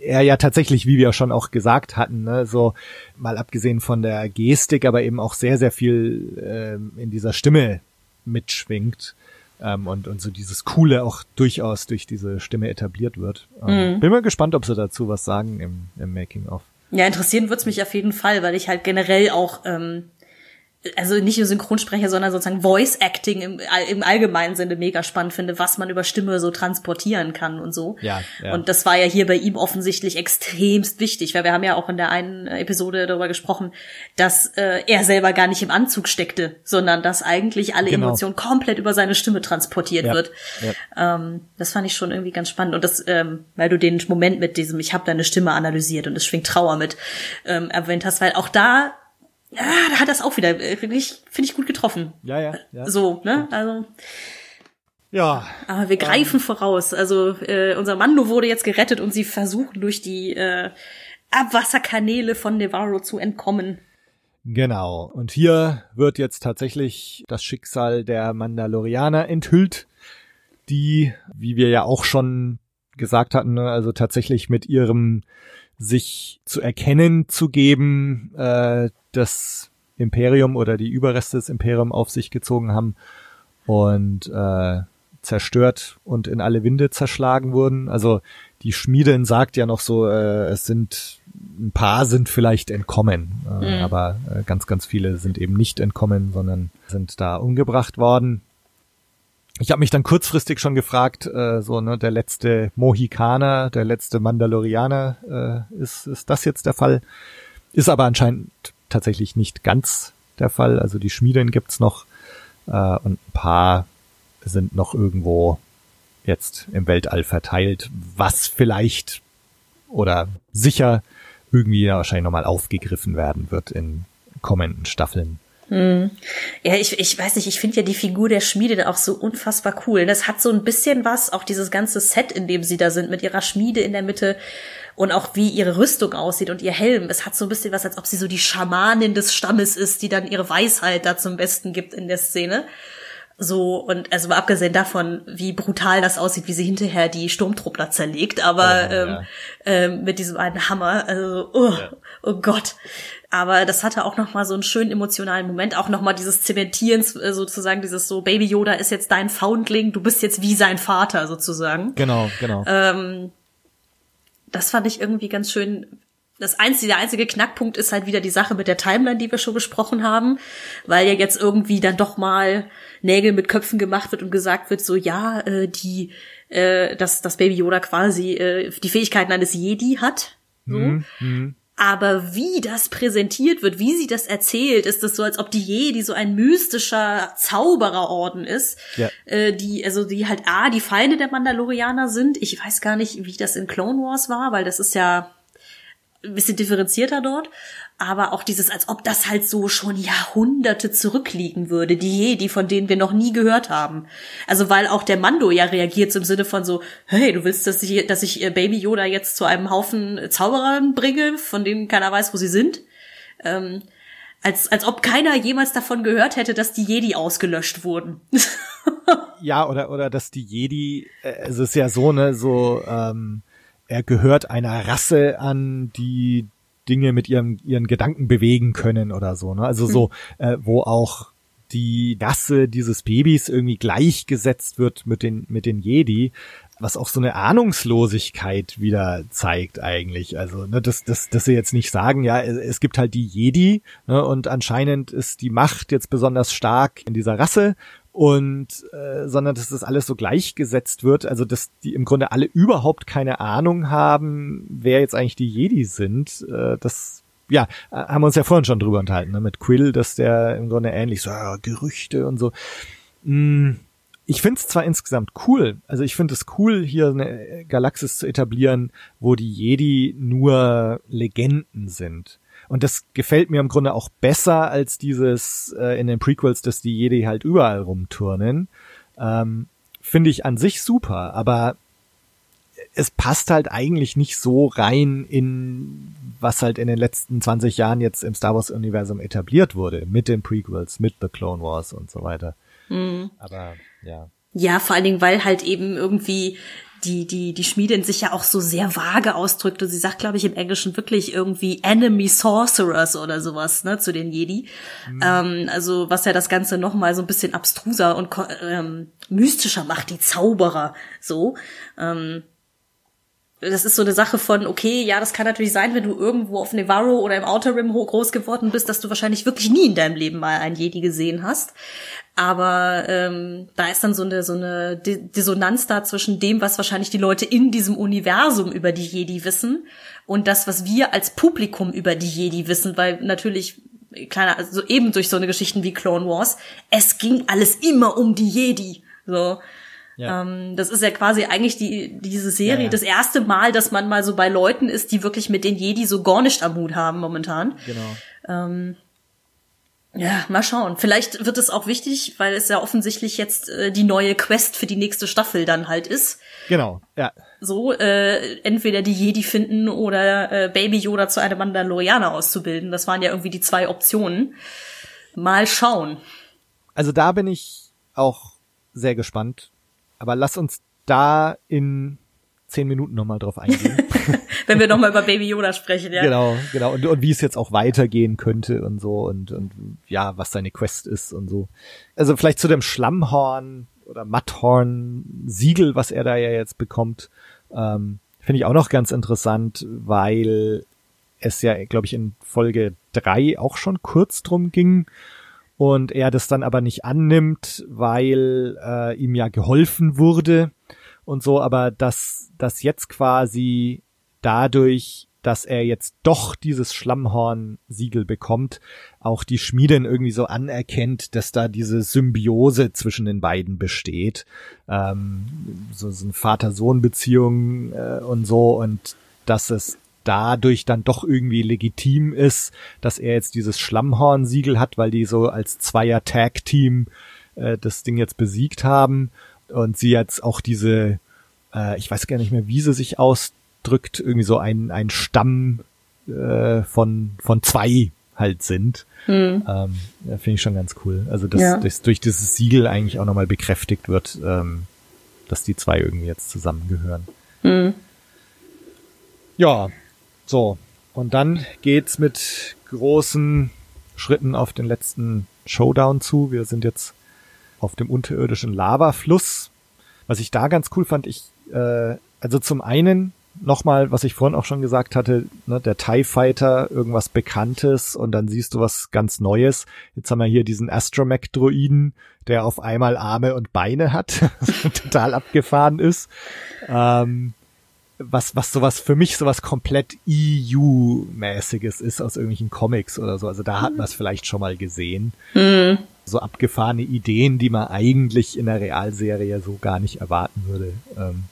er ja tatsächlich, wie wir schon auch gesagt hatten, ne, so mal abgesehen von der Gestik, aber eben auch sehr, sehr viel äh, in dieser Stimme mitschwingt ähm, und, und so dieses Coole auch durchaus durch diese Stimme etabliert wird. Ähm, mhm. Bin mal gespannt, ob sie dazu was sagen im, im Making-of. Ja, interessieren wird's mich auf jeden Fall, weil ich halt generell auch ähm, also nicht nur Synchronsprecher, sondern sozusagen Voice Acting im, im allgemeinen Sinne mega spannend finde, was man über Stimme so transportieren kann und so. Ja, ja. Und das war ja hier bei ihm offensichtlich extremst wichtig, weil wir haben ja auch in der einen Episode darüber gesprochen, dass äh, er selber gar nicht im Anzug steckte, sondern dass eigentlich alle Genau. Emotionen komplett über seine Stimme transportiert Ja, wird. ja. Ähm, das fand ich schon irgendwie ganz spannend. Und das, ähm, weil du den Moment mit diesem, ich habe deine Stimme analysiert und es schwingt Trauer mit, ähm, erwähnt hast, weil auch da, ja, da hat das auch wieder, äh, wirklich, finde ich gut getroffen. Ja, ja, ja. So, ne? Also, Ja, aber wir greifen voraus. Also äh, unser Mando wurde jetzt gerettet und sie versuchen durch die äh, Abwasserkanäle von Nevarro zu entkommen. Genau. Und hier wird jetzt tatsächlich das Schicksal der Mandalorianer enthüllt, die, wie wir ja auch schon gesagt hatten, ne, also tatsächlich mit ihrem sich zu erkennen zu geben, äh, das Imperium oder die Überreste des Imperiums auf sich gezogen haben und äh, zerstört und in alle Winde zerschlagen wurden. Also die Schmiedin sagt ja noch so, äh, es sind ein paar sind vielleicht entkommen, äh, Mhm. aber äh, ganz, ganz viele sind eben nicht entkommen, sondern sind da umgebracht worden. Ich habe mich dann kurzfristig schon gefragt, äh, so ne, der letzte Mohikaner, der letzte Mandalorianer, äh, ist, ist das jetzt der Fall? Ist aber anscheinend tatsächlich nicht ganz der Fall. Also die Schmieden gibt's noch äh, und ein paar sind noch irgendwo jetzt im Weltall verteilt, was vielleicht oder sicher irgendwie wahrscheinlich nochmal aufgegriffen werden wird in kommenden Staffeln. Ja, ich, ich weiß nicht, ich finde ja die Figur der Schmiede auch so unfassbar cool. Das hat so ein bisschen was, auch dieses ganze Set, in dem sie da sind, mit ihrer Schmiede in der Mitte und auch wie ihre Rüstung aussieht und ihr Helm. Es hat so ein bisschen was, als ob sie so die Schamanin des Stammes ist, die dann ihre Weisheit da zum Besten gibt in der Szene. So, und also mal abgesehen davon, wie brutal das aussieht, wie sie hinterher die Sturmtruppler zerlegt, aber Oh, ähm, ja. ähm, mit diesem einen Hammer, also oh, oh Gott. Aber das hatte auch noch mal so einen schönen emotionalen Moment, auch noch mal dieses Zementieren äh, sozusagen, dieses so Baby Yoda ist jetzt dein Foundling, du bist jetzt wie sein Vater sozusagen. Genau, genau. Ähm, das fand ich irgendwie ganz schön. Das einzige, der einzige Knackpunkt ist halt wieder die Sache mit der Timeline, die wir schon besprochen haben, weil ja jetzt irgendwie dann doch mal Nägel mit Köpfen gemacht wird und gesagt wird, so ja, äh, die, äh, dass das Baby Yoda quasi äh, die Fähigkeiten eines Jedi hat. So. Mhm. Aber wie das präsentiert wird, wie sie das erzählt, ist es so, als ob die Jedi so ein mystischer Zaubererorden ist, Ja. äh, die, also die halt A, die Feinde der Mandalorianer sind. Ich weiß gar nicht, wie das in Clone Wars war, weil das ist ja ein bisschen differenzierter dort. Aber auch dieses, als ob das halt so schon Jahrhunderte zurückliegen würde, die Jedi, von denen wir noch nie gehört haben. Also weil auch der Mando ja reagiert im Sinne von so, hey, du willst, dass ich, dass ich äh, Baby Yoda jetzt zu einem Haufen Zauberern bringe, von denen keiner weiß, wo sie sind. Ähm, als, als ob keiner jemals davon gehört hätte, dass die Jedi ausgelöscht wurden. Ja, oder, oder dass die Jedi, äh, es ist ja so, ne, so, ähm, er gehört einer Rasse an, die Dinge mit ihrem, ihren Gedanken bewegen können oder so, ne? Also so, äh, wo auch die Rasse dieses Babys irgendwie gleichgesetzt wird mit den, mit den Jedi, was auch so eine Ahnungslosigkeit wieder zeigt eigentlich. Also, ne, dass, dass, dass sie jetzt nicht sagen, ja, es, es gibt halt die Jedi, ne, und anscheinend ist die Macht jetzt besonders stark in dieser Rasse und äh, sondern dass das alles so gleichgesetzt wird, also dass die im Grunde alle überhaupt keine Ahnung haben, wer jetzt eigentlich die Jedi sind. Äh, das ja, äh, haben wir uns ja vorhin schon drüber unterhalten, ne, mit Quill, dass der im Grunde ähnlich so ja, Gerüchte und so. Mm, ich finde es zwar insgesamt cool, also ich finde es cool, hier eine Galaxis zu etablieren, wo die Jedi nur Legenden sind. Und das gefällt mir im Grunde auch besser als dieses äh, in den Prequels, dass die Jedi halt überall rumturnen. Ähm, Finde ich an sich super, aber es passt halt eigentlich nicht so rein in was halt in den letzten 20 Jahren jetzt im Star Wars Universum etabliert wurde, mit den Prequels, mit The Clone Wars und so weiter. Aber ja. Ja, vor allen Dingen, weil halt eben irgendwie die, die, die Schmiedin sich ja auch so sehr vage ausdrückt und sie sagt, glaube ich, im Englischen wirklich irgendwie Enemy Sorcerers oder sowas, ne, zu den Jedi. Ähm, also, was ja das Ganze nochmal so ein bisschen abstruser und ähm, mystischer macht, die Zauberer, so. Ähm, das ist so eine Sache von, okay, ja, das kann natürlich sein, wenn du irgendwo auf Nevarro oder im Outer Rim groß geworden bist, dass du wahrscheinlich wirklich nie in deinem Leben mal einen Jedi gesehen hast. Aber ähm, da ist dann so eine so eine Dissonanz da zwischen dem, was wahrscheinlich die Leute in diesem Universum über die Jedi wissen und das, was wir als Publikum über die Jedi wissen, weil natürlich kleiner, also eben durch so eine Geschichten wie Clone Wars, es ging alles immer um die Jedi. So. Ja. Ähm, das ist ja quasi eigentlich die, diese Serie, ja, das erste Mal, dass man mal so bei Leuten ist, die wirklich mit den Jedi so gar nicht am Hut haben momentan. Genau. Ähm, ja, mal schauen. Vielleicht wird es auch wichtig, weil es ja offensichtlich jetzt äh, die neue Quest für die nächste Staffel dann halt ist. Genau, ja. So, äh, entweder die Jedi finden oder äh, Baby Yoda zu einem Mandalorianer auszubilden. Das waren ja irgendwie die zwei Optionen. Mal schauen. Also da bin ich auch sehr gespannt. Aber lass uns da in zehn Minuten nochmal drauf eingehen. Wenn wir nochmal über Baby Yoda sprechen, ja. Genau, genau. Und, und wie es jetzt auch weitergehen könnte und so und, und ja, was seine Quest ist und so. Also vielleicht zu dem Schlammhorn oder Matthorn-Siegel, was er da ja jetzt bekommt, ähm, finde ich auch noch ganz interessant, weil es ja, glaube ich, in Folge drei auch schon kurz drum ging und er das dann aber nicht annimmt, weil äh, ihm ja geholfen wurde und so, aber dass das jetzt quasi dadurch, dass er jetzt doch dieses Schlammhorn-Siegel bekommt, auch die Schmiedin irgendwie so anerkennt, dass da diese Symbiose zwischen den beiden besteht, ähm, so, so eine Vater-Sohn-Beziehung äh, und so. Und dass es dadurch dann doch irgendwie legitim ist, dass er jetzt dieses Schlammhorn-Siegel hat, weil die so als Zweier-Tag-Team äh, das Ding jetzt besiegt haben und sie jetzt auch diese, äh, ich weiß gar nicht mehr, wie sie sich ausdrückt, irgendwie so ein, ein Stamm äh, von, von zwei halt sind. Hm. Ähm, Finde ich schon ganz cool. Also dass, ja. dass durch dieses Siegel eigentlich auch nochmal bekräftigt wird, ähm, dass die zwei irgendwie jetzt zusammengehören. Hm. Ja, so. Und dann geht's mit großen Schritten auf den letzten Showdown zu. Wir sind jetzt auf dem unterirdischen Lavafluss. Was ich da ganz cool fand, ich, äh, also zum einen nochmal, was ich vorhin auch schon gesagt hatte, ne, der TIE Fighter, irgendwas Bekanntes und dann siehst du was ganz Neues. Jetzt haben wir hier diesen Astromech-Droiden, der auf einmal Arme und Beine hat, total abgefahren ist. Ähm, was, was sowas für mich sowas komplett EU-mäßiges ist aus irgendwelchen Comics oder so. Also da hat man es vielleicht schon mal gesehen. Mhm. So abgefahrene Ideen, die man eigentlich in der Realserie so gar nicht erwarten würde. Ähm,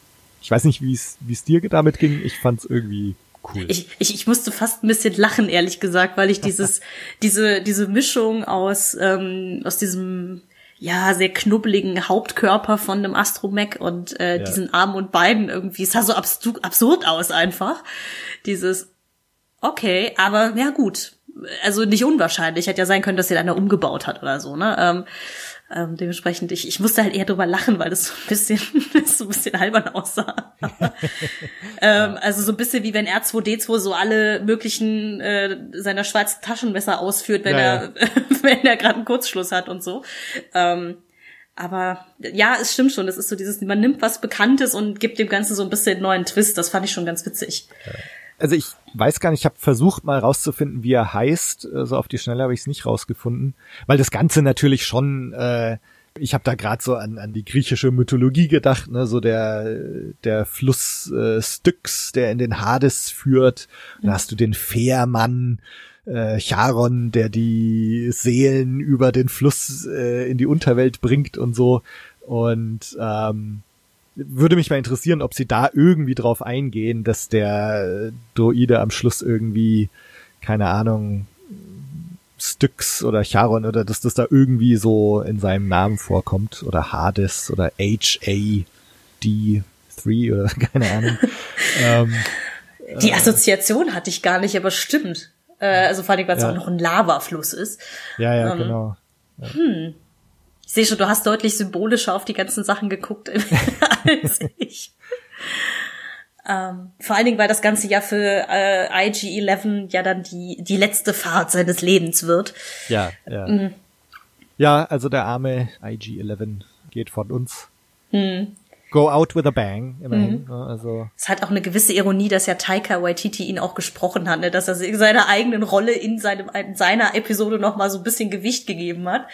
ich weiß nicht, wie es wie es dir damit ging. Ich fand es irgendwie cool. Ich, ich, ich musste fast ein bisschen lachen, ehrlich gesagt, weil ich dieses diese diese Mischung aus ähm, aus diesem ja, sehr knubbeligen Hauptkörper von einem Astromech und äh, ja. diesen Armen und Beinen irgendwie. Es sah so absurd aus einfach. Dieses, okay, aber ja gut. Also nicht unwahrscheinlich. Hätte ja sein können, dass sie einer umgebaut hat oder so, ne? Ähm, ähm, dementsprechend, ich, ich musste halt eher drüber lachen, weil das so ein bisschen, so ein bisschen albern aussah. ähm, also so ein bisschen wie wenn R2D2 so alle möglichen äh, seiner schwarzen Taschenmesser ausführt, wenn ja, er, wenn er gerade einen Kurzschluss hat und so. Ähm, aber ja, es stimmt schon. Das ist so dieses, man nimmt was Bekanntes und gibt dem Ganzen so ein bisschen neuen Twist. Das fand ich schon ganz witzig. Ja also ich weiß gar nicht, ich habe versucht mal rauszufinden, wie er heißt. So also auf die Schnelle habe ich es nicht rausgefunden, weil das Ganze natürlich schon. Äh, ich habe da gerade so an, an die griechische Mythologie gedacht, ne, so der der Fluss äh, Styx, der in den Hades führt. Da hast du den Fährmann, äh, Charon, der die Seelen über den Fluss äh, in die Unterwelt bringt und so. Und ähm, würde mich mal interessieren, ob sie da irgendwie drauf eingehen, dass der Droide am Schluss irgendwie, keine Ahnung, Styx oder Charon oder dass das da irgendwie so in seinem Namen vorkommt oder Hades oder HAD3 oder keine Ahnung. ähm, Die Assoziation hatte ich gar nicht, aber stimmt. Äh, also vor allem, weil es ja. auch noch ein Lavafluss ist. Ja, ja, ähm, genau. Ja. Hm. Ich sehe schon, du hast deutlich symbolischer auf die ganzen Sachen geguckt als ich. Ähm, vor allen Dingen, weil das ganze ja für äh, IG-11 ja dann die, die letzte Fahrt seines Lebens wird. Ja, ja. Mhm. Ja, also der arme IG-11 geht von uns. Mhm. Go out with a bang, immerhin. Mhm. Also. Es hat auch eine gewisse Ironie, dass ja Taika Waititi ihn auch gesprochen hat, ne? dass er seiner eigenen Rolle in, seinem, in seiner Episode noch mal so ein bisschen Gewicht gegeben hat.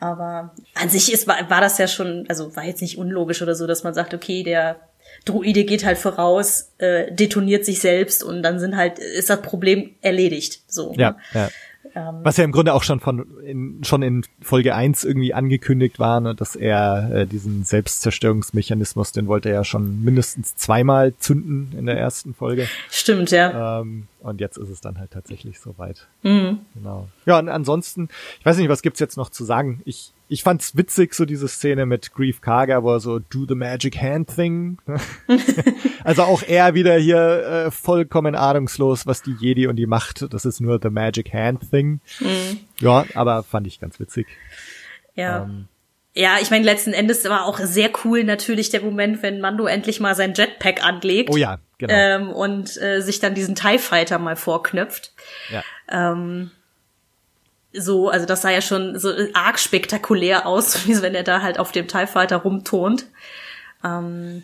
Aber an sich ist, war, war das ja schon, also war jetzt nicht unlogisch oder so, dass man sagt, okay, der Druide geht halt voraus, äh, detoniert sich selbst und dann sind halt, ist das Problem erledigt. So. Ja, ja. Ähm, Was ja im Grunde auch schon von in, schon in Folge 1 irgendwie angekündigt war, ne, dass er äh, diesen Selbstzerstörungsmechanismus, den wollte er ja schon mindestens zweimal zünden in der ersten Folge. Stimmt, ja. Ähm, und jetzt ist es dann halt tatsächlich soweit. Mhm. Genau. Ja, und ansonsten, ich weiß nicht, was gibt's jetzt noch zu sagen? Ich ich fand's witzig, so diese Szene mit Grief Karga, wo er so do the magic hand thing. also auch er wieder hier äh, vollkommen ahnungslos, was die Jedi und die Macht, das ist nur the magic hand thing. Mhm. Ja, aber fand ich ganz witzig. Ja. Ähm, ja, ich meine, letzten Endes war auch sehr cool natürlich der Moment, wenn Mando endlich mal sein Jetpack anlegt. Oh ja, genau. Ähm, und äh, sich dann diesen TIE Fighter mal vorknöpft. Ja. Ähm, so, also das sah ja schon so arg spektakulär aus, wie wenn er da halt auf dem TIE Fighter rumturnt. Ähm,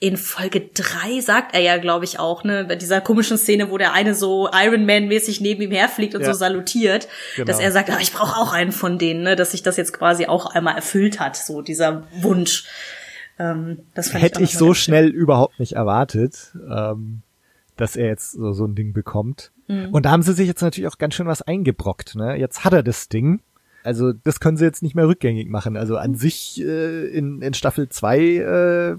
in Folge drei sagt er ja, glaube ich, auch, ne, bei dieser komischen Szene, wo der eine so Iron Man-mäßig neben ihm herfliegt und ja. so salutiert, genau. dass er sagt, ah, ich brauche auch einen von denen, ne, dass sich das jetzt quasi auch einmal erfüllt hat, so dieser Wunsch. Ähm, das Hätte ich, ich so schnell überhaupt nicht erwartet, ähm, dass er jetzt so, so ein Ding bekommt. Mhm. Und da haben sie sich jetzt natürlich auch ganz schön was eingebrockt. Ne? Jetzt hat er das Ding. Also das können sie jetzt nicht mehr rückgängig machen. Also an sich äh, in, in Staffel 2 äh,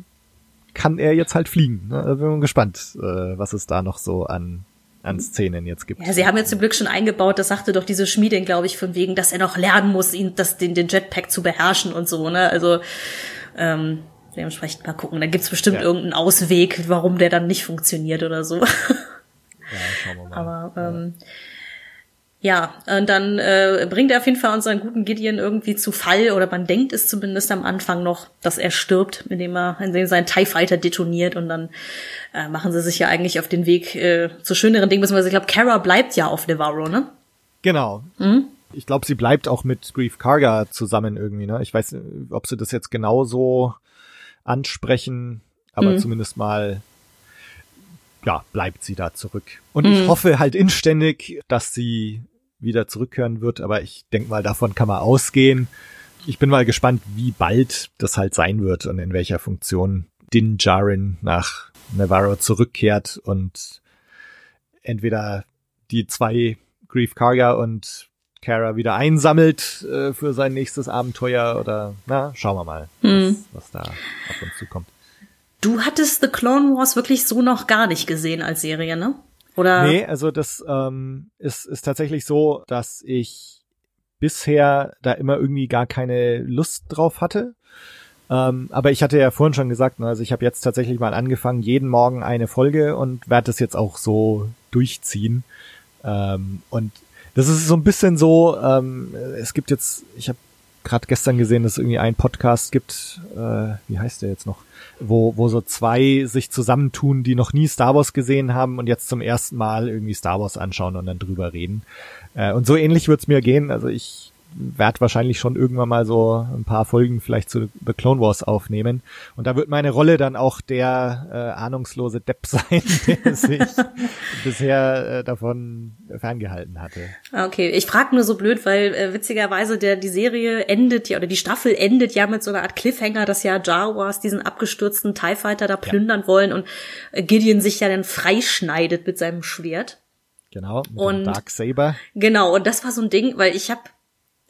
kann er jetzt halt fliegen. Ne? Also bin mal gespannt, äh, was es da noch so an an Szenen jetzt gibt. Ja, sie haben jetzt zum Glück schon eingebaut, das sagte doch diese Schmiedin, glaube ich, von wegen, dass er noch lernen muss, ihn das, den, den Jetpack zu beherrschen und so, ne? Also ähm, dementsprechend mal gucken. Da gibt's bestimmt ja. irgendeinen Ausweg, warum der dann nicht funktioniert oder so. Ja, schauen wir mal. Aber ähm, ja, und dann äh, bringt er auf jeden Fall unseren guten Gideon irgendwie zu Fall, oder man denkt es zumindest am Anfang noch, dass er stirbt, indem er, indem sein TIE Fighter detoniert und dann äh, machen sie sich ja eigentlich auf den Weg äh, zu schöneren Dingen, beziehungsweise ich glaube, Kara bleibt ja auf Nevarro, ne? Genau. Mhm. Ich glaube, sie bleibt auch mit Grief Karga zusammen irgendwie, ne? Ich weiß, ob sie das jetzt genauso ansprechen, aber mhm. zumindest mal ja, bleibt sie da zurück. Und mhm. ich hoffe halt inständig, dass sie wieder zurückkehren wird, aber ich denke mal, davon kann man ausgehen. Ich bin mal gespannt, wie bald das halt sein wird und in welcher Funktion Din Djarin nach Navarro zurückkehrt und entweder die zwei Grief Karga und Kara wieder einsammelt äh, für sein nächstes Abenteuer oder na, schauen wir mal, mhm. was, was da auf uns zukommt. Du hattest The Clone Wars wirklich so noch gar nicht gesehen als Serie, ne? Oder? Nee, also das ähm, ist, ist tatsächlich so, dass ich bisher da immer irgendwie gar keine Lust drauf hatte. Ähm, aber ich hatte ja vorhin schon gesagt, ne, also ich habe jetzt tatsächlich mal angefangen, jeden Morgen eine Folge und werde das jetzt auch so durchziehen. Ähm, und das ist so ein bisschen so, ähm, es gibt jetzt, ich habe gerade gestern gesehen, dass es irgendwie einen Podcast gibt, äh, wie heißt der jetzt noch? wo, wo so zwei sich zusammentun, die noch nie Star Wars gesehen haben und jetzt zum ersten Mal irgendwie Star Wars anschauen und dann drüber reden. Äh, und so ähnlich wird's mir gehen. Also ich werde wahrscheinlich schon irgendwann mal so ein paar Folgen vielleicht zu The Clone Wars aufnehmen. Und da wird meine Rolle dann auch der äh, ahnungslose Depp sein, der sich bisher äh, davon ferngehalten hatte. Okay, ich frage nur so blöd, weil äh, witzigerweise der die Serie endet ja oder die Staffel endet ja mit so einer Art Cliffhanger, dass ja Jar Wars diesen abgestürzten TIE Fighter da plündern ja. wollen und äh, Gideon sich ja dann freischneidet mit seinem Schwert. Genau, mit und, Dark Saber. Genau, und das war so ein Ding, weil ich habe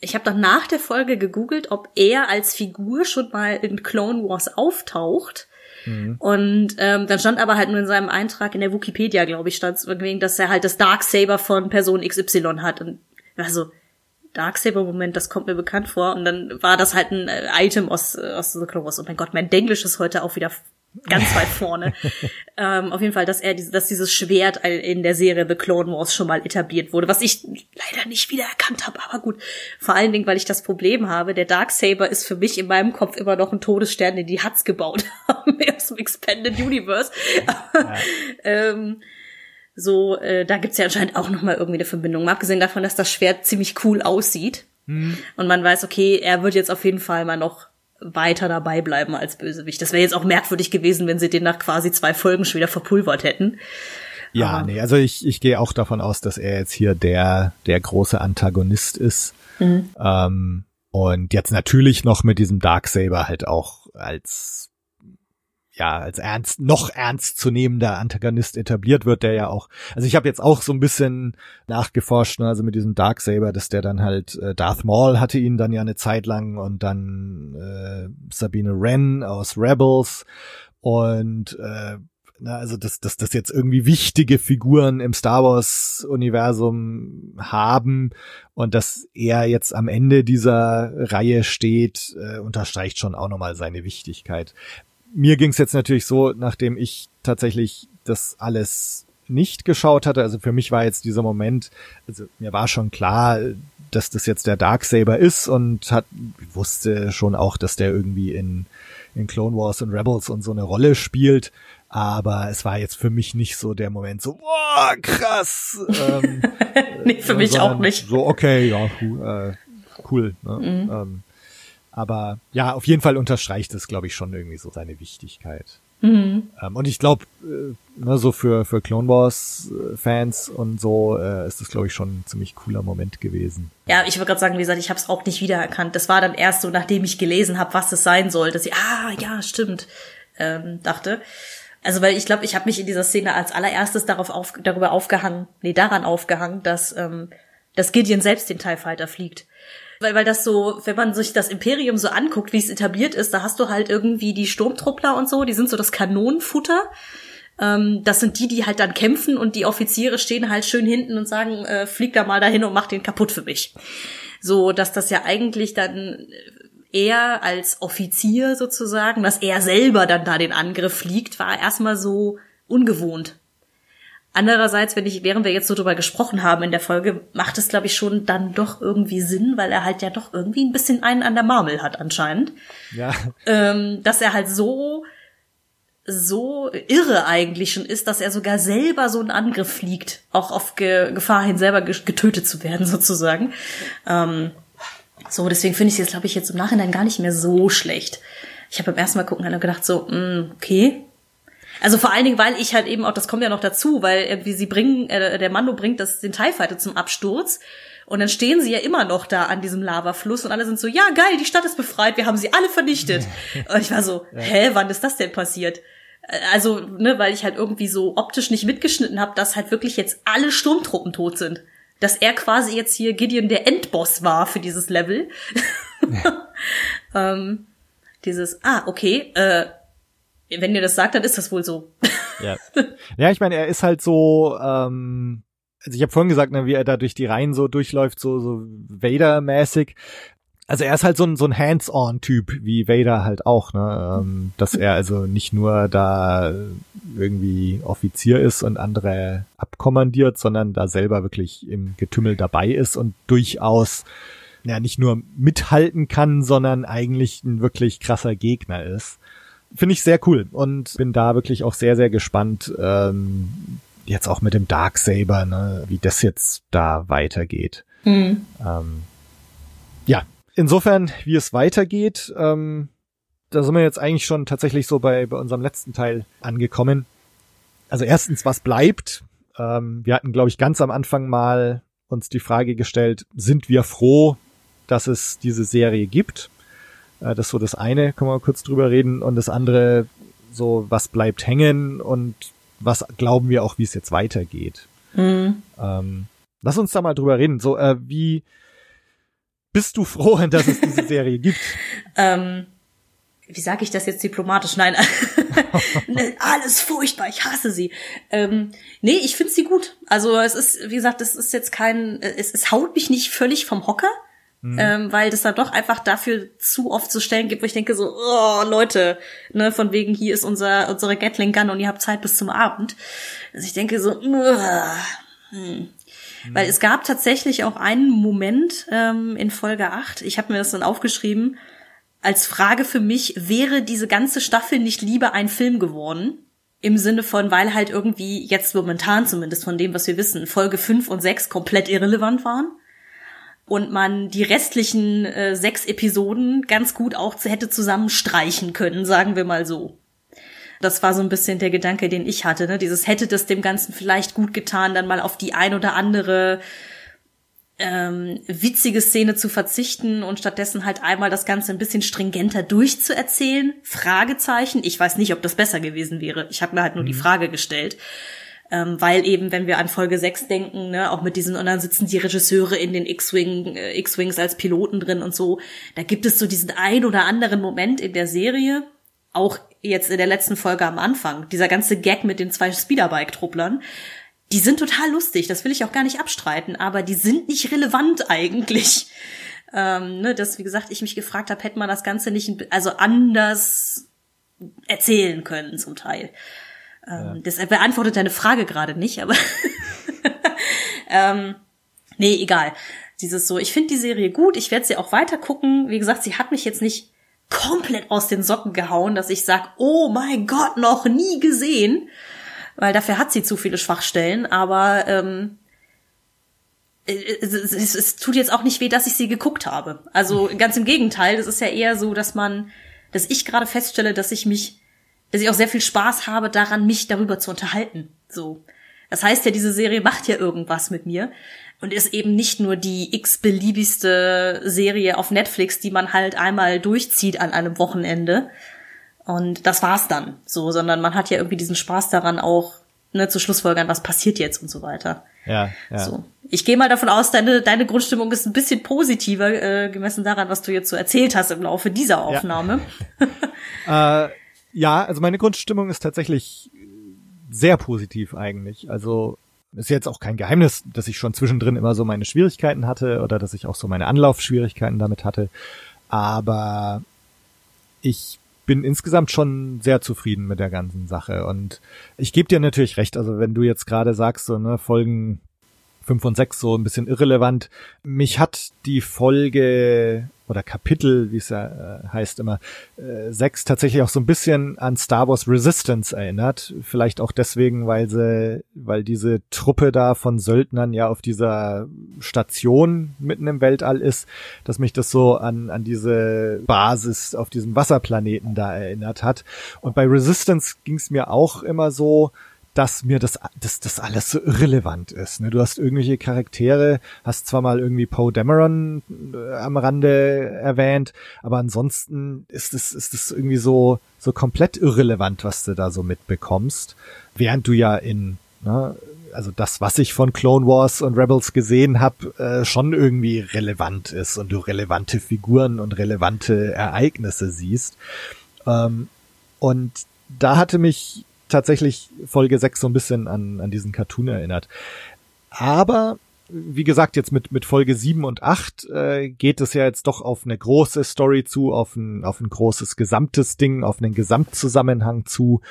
ich habe dann nach der Folge gegoogelt, ob er als Figur schon mal in Clone Wars auftaucht. Mhm. Und ähm, dann stand aber halt nur in seinem Eintrag in der Wikipedia, glaube ich, stand wegen, dass er halt das Darksaber von Person XY hat. Und also Darksaber-Moment, das kommt mir bekannt vor. Und dann war das halt ein äh, Item aus, äh, aus The Clone Wars. Oh mein Gott, mein Denglisch ist heute auch wieder ganz weit vorne. ähm, auf jeden Fall, dass er, dass dieses Schwert in der Serie The Clone Wars schon mal etabliert wurde, was ich leider nicht wiedererkannt habe, aber gut. Vor allen Dingen, weil ich das Problem habe, der Darksaber ist für mich in meinem Kopf immer noch ein Todesstern, den die Huts gebaut haben aus dem Expanded Universe. Ja. ähm, so, äh, da gibt's ja anscheinend auch noch mal irgendwie eine Verbindung. Mal abgesehen davon, dass das Schwert ziemlich cool aussieht. Mhm. Und man weiß, okay, er wird jetzt auf jeden Fall mal noch weiter dabei bleiben als Bösewicht. Das wäre jetzt auch merkwürdig gewesen, wenn sie den nach quasi zwei Folgen schon wieder verpulvert hätten. Ja, Aber- nee, also ich, ich gehe auch davon aus, dass er jetzt hier der, der große Antagonist ist. Mhm. Ähm, und jetzt natürlich noch mit diesem Darksaber halt auch als ja, als ernst, noch ernstzunehmender Antagonist etabliert wird, der ja auch, also ich habe jetzt auch so ein bisschen nachgeforscht, ne, also mit diesem Darksaber, dass der dann halt, äh, Darth Maul hatte ihn dann ja eine Zeit lang und dann äh, Sabine Wren aus Rebels und äh, na, also dass, dass das jetzt irgendwie wichtige Figuren im Star Wars Universum haben und dass er jetzt am Ende dieser Reihe steht, äh, unterstreicht schon auch nochmal seine Wichtigkeit. Mir ging es jetzt natürlich so, nachdem ich tatsächlich das alles nicht geschaut hatte, also für mich war jetzt dieser Moment, also mir war schon klar, dass das jetzt der Darksaber ist und hat wusste schon auch, dass der irgendwie in in Clone Wars und Rebels und so eine Rolle spielt, aber es war jetzt für mich nicht so der Moment so, boah, krass. Ähm, Nee, für äh, mich auch nicht. So, okay, ja, hu- äh, cool. Ne? Mhm. Ähm, aber ja, auf jeden Fall unterstreicht es, glaube ich, schon irgendwie so seine Wichtigkeit. Mhm. Ähm, und ich glaube, äh, ne, so für, für Clone Wars äh, Fans und so äh, ist das, glaube ich, schon ein ziemlich cooler Moment gewesen. Ja, ich wollte gerade sagen, wie gesagt, ich habe es auch nicht wiedererkannt. Das war dann erst so, nachdem ich gelesen habe, was es sein soll, dass ich, ah, ja, stimmt, ähm, dachte. Also, weil ich glaube, ich habe mich in dieser Szene als allererstes darauf auf, darüber aufgehangen, nee, daran aufgehangen, dass, ähm, dass Gideon selbst den TIE Fighter fliegt. Weil, weil das so, wenn man sich das Imperium so anguckt, wie es etabliert ist, da hast du halt irgendwie die Sturmtruppler und so, die sind so das Kanonenfutter. Ähm, das sind die, die halt dann kämpfen und die Offiziere stehen halt schön hinten und sagen, äh, flieg da mal dahin und mach den kaputt für mich. So, dass das ja eigentlich dann er als Offizier sozusagen, dass er selber dann da den Angriff fliegt, war erstmal so ungewohnt. Andererseits, wenn ich, während wir jetzt so drüber gesprochen haben in der Folge, macht es, glaube ich, schon dann doch irgendwie Sinn, weil er halt ja doch irgendwie ein bisschen einen an der Marmel hat anscheinend Ja, ähm, dass er halt so so irre eigentlich schon ist, dass er sogar selber so einen Angriff fliegt, auch auf Ge Gefahr hin, selber ge- getötet zu werden sozusagen. Ähm, so, deswegen finde ich es jetzt, glaube ich, jetzt im Nachhinein gar nicht mehr so schlecht. Ich habe beim ersten Mal gucken halt gedacht, so, mh, okay. Also vor allen Dingen, weil ich halt eben auch, das kommt ja noch dazu, weil irgendwie sie bringen, äh, der Mando bringt das, den TIE Fighter zum Absturz und dann stehen sie ja immer noch da an diesem Lavafluss und alle sind so, ja geil, die Stadt ist befreit, wir haben sie alle vernichtet. Und ich war so, hä, wann ist das denn passiert? Äh, Also, ne, weil ich halt irgendwie so optisch nicht mitgeschnitten habe, dass halt wirklich jetzt alle Sturmtruppen tot sind. Dass er quasi jetzt hier Gideon der Endboss war für dieses Level. ähm, dieses, ah, okay, äh, wenn ihr das sagt, dann ist das wohl so. ja. Ja, ich meine, er ist halt so, ähm, also ich habe vorhin gesagt, ne, wie er da durch die Reihen so durchläuft, so, so Vader-mäßig. Also er ist halt so ein, so ein Hands-on-Typ, wie Vader halt auch, ne? Ähm, dass er also nicht nur da irgendwie Offizier ist und andere abkommandiert, sondern da selber wirklich im Getümmel dabei ist und durchaus ja nicht nur mithalten kann, sondern eigentlich ein wirklich krasser Gegner ist. Finde ich sehr cool und bin da wirklich auch sehr, sehr gespannt, ähm, jetzt auch mit dem Darksaber, ne, wie das jetzt da weitergeht. Hm. Ähm, ja, insofern, wie es weitergeht, ähm, da sind wir jetzt eigentlich schon tatsächlich so bei, bei unserem letzten Teil angekommen. Also erstens, was bleibt? Ähm, wir hatten, glaube ich, ganz am Anfang mal uns die Frage gestellt, sind wir froh, dass es diese Serie gibt? Äh, das ist so das eine, können wir kurz drüber reden. Und das andere, so, was bleibt hängen und was glauben wir auch, wie es jetzt weitergeht? Hm. Ähm, lass uns da mal drüber reden. So, äh, wie bist du froh, dass es diese Serie gibt? Ähm, wie sage ich das jetzt diplomatisch? Nein, Ne, alles furchtbar, ich hasse sie. Ähm, nee, ich finde sie gut. Also es ist, wie gesagt, es ist jetzt kein, es, es haut mich nicht völlig vom Hocker, ähm, weil das da doch einfach dafür zu oft so Stellen gibt, wo ich denke so, oh Leute, ne, von wegen hier ist unser unsere Gatling Gun und ihr habt Zeit bis zum Abend. Also ich denke so, uah, hm. Weil es gab tatsächlich auch einen Moment ähm, in Folge 8, ich habe mir das dann aufgeschrieben, als Frage für mich, wäre diese ganze Staffel nicht lieber ein Film geworden? Im Sinne von, weil halt irgendwie jetzt momentan zumindest von dem, was wir wissen, Folge 5 und 6 komplett irrelevant waren. Und man die restlichen äh, sechs Episoden ganz gut auch hätte zusammen streichen können, sagen wir mal so. Das war so ein bisschen der Gedanke, den ich hatte. Ne? Dieses hätte das dem Ganzen vielleicht gut getan, dann mal auf die ein oder andere ähm, witzige Szene zu verzichten und stattdessen halt einmal das Ganze ein bisschen stringenter durchzuerzählen? Fragezeichen. Ich weiß nicht, ob das besser gewesen wäre. Ich habe mir halt nur mhm. die Frage gestellt. Ähm, weil eben, wenn wir an Folge 6 denken, ne, auch mit diesen, und dann sitzen die Regisseure in den X-Wing, äh, X-Wings als Piloten drin und so, da gibt es so diesen ein oder anderen Moment in der Serie, auch jetzt in der letzten Folge am Anfang, dieser ganze Gag mit den zwei Speederbike-Trupplern, die sind total lustig, das will ich auch gar nicht abstreiten, aber die sind nicht relevant eigentlich. Ähm, ne, dass, wie gesagt, ich mich gefragt habe, hätte man das Ganze nicht also anders erzählen können zum Teil. Ähm, ja. Das beantwortet deine Frage gerade nicht, aber ähm, nee, egal. Dieses so, ich finde die Serie gut, ich werde sie auch weiter gucken. Wie gesagt, sie hat mich jetzt nicht komplett aus den Socken gehauen, dass ich sag, oh mein Gott, noch nie gesehen weil dafür hat sie zu viele Schwachstellen, aber ähm, es, es, es tut jetzt auch nicht weh, dass ich sie geguckt habe. Also ganz im Gegenteil, es ist ja eher so, dass man, dass ich gerade feststelle, dass ich mich, dass ich auch sehr viel Spaß habe daran, mich darüber zu unterhalten. So. Das heißt ja, diese Serie macht ja irgendwas mit mir und ist eben nicht nur die x-beliebigste Serie auf Netflix, die man halt einmal durchzieht an einem Wochenende, und das war's dann so, sondern man hat ja irgendwie diesen Spaß daran auch ne, zu Schlussfolgern, was passiert jetzt und so weiter. Ja, ja. So. Ich gehe mal davon aus, deine, deine Grundstimmung ist ein bisschen positiver, äh, gemessen daran, was du jetzt so erzählt hast im Laufe dieser Aufnahme. Ja, äh, ja also meine Grundstimmung ist tatsächlich sehr positiv eigentlich. Also ist jetzt auch kein Geheimnis, dass ich schon zwischendrin immer so meine Schwierigkeiten hatte oder dass ich auch so meine Anlaufschwierigkeiten damit hatte. Aber ich bin insgesamt schon sehr zufrieden mit der ganzen Sache. Und ich gebe dir natürlich recht, also wenn du jetzt gerade sagst, so, ne, Folgen fünf und sechs so ein bisschen irrelevant. Mich hat die Folge oder Kapitel, wie es ja äh, heißt immer, äh, sechs tatsächlich auch so ein bisschen an Star Wars Resistance erinnert. Vielleicht auch deswegen, weil sie, weil diese Truppe da von Söldnern ja auf dieser Station mitten im Weltall ist, dass mich das so an, an diese Basis auf diesem Wasserplaneten da erinnert hat. Und bei Resistance ging es mir auch immer so, dass mir das, das, das alles so irrelevant ist. Ne? Du hast irgendwelche Charaktere, hast zwar mal irgendwie Poe Dameron äh, am Rande erwähnt, aber ansonsten ist es, ist es irgendwie so, so komplett irrelevant, was du da so mitbekommst. Während du ja in, ne, also das, was ich von Clone Wars und Rebels gesehen habe, äh, schon irgendwie relevant ist und du relevante Figuren und relevante Ereignisse siehst. Ähm, und da hatte mich tatsächlich Folge 6 so ein bisschen an, an diesen Cartoon erinnert. Aber wie gesagt, jetzt mit, mit Folge 7 und 8 äh, geht es ja jetzt doch auf eine große Story zu, auf ein, auf ein großes gesamtes Ding, auf einen Gesamtzusammenhang zu.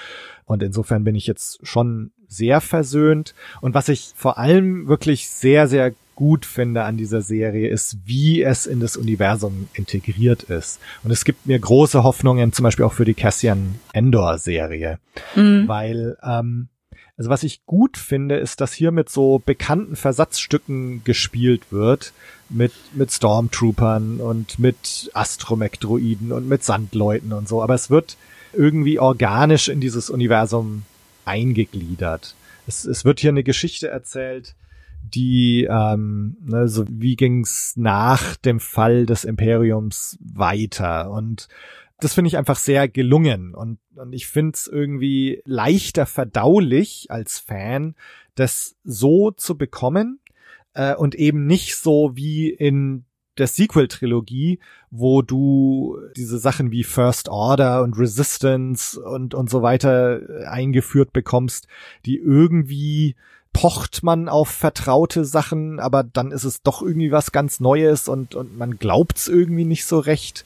Und insofern bin ich jetzt schon sehr versöhnt. Und was ich vor allem wirklich sehr, sehr gut finde an dieser Serie, ist, wie es in das Universum integriert ist. Und es gibt mir große Hoffnungen, zum Beispiel auch für die Cassian Endor-Serie. Mhm. Weil, ähm, also was ich gut finde, ist, dass hier mit so bekannten Versatzstücken gespielt wird, mit, mit Stormtroopern und mit Astromech-Droiden und mit Sandleuten und so. Aber es wird irgendwie organisch in dieses Universum eingegliedert. Es, es wird hier eine Geschichte erzählt, die, ähm, ne, so wie ging's nach dem Fall des Imperiums weiter? Und das finde ich einfach sehr gelungen. Und, und ich finde es irgendwie leichter verdaulich als Fan, das so zu bekommen äh, und eben nicht so wie in der Sequel-Trilogie, wo du diese Sachen wie First Order und Resistance und, und so weiter eingeführt bekommst, die irgendwie pocht man auf vertraute Sachen, aber dann ist es doch irgendwie was ganz Neues und, und man glaubt's irgendwie nicht so recht.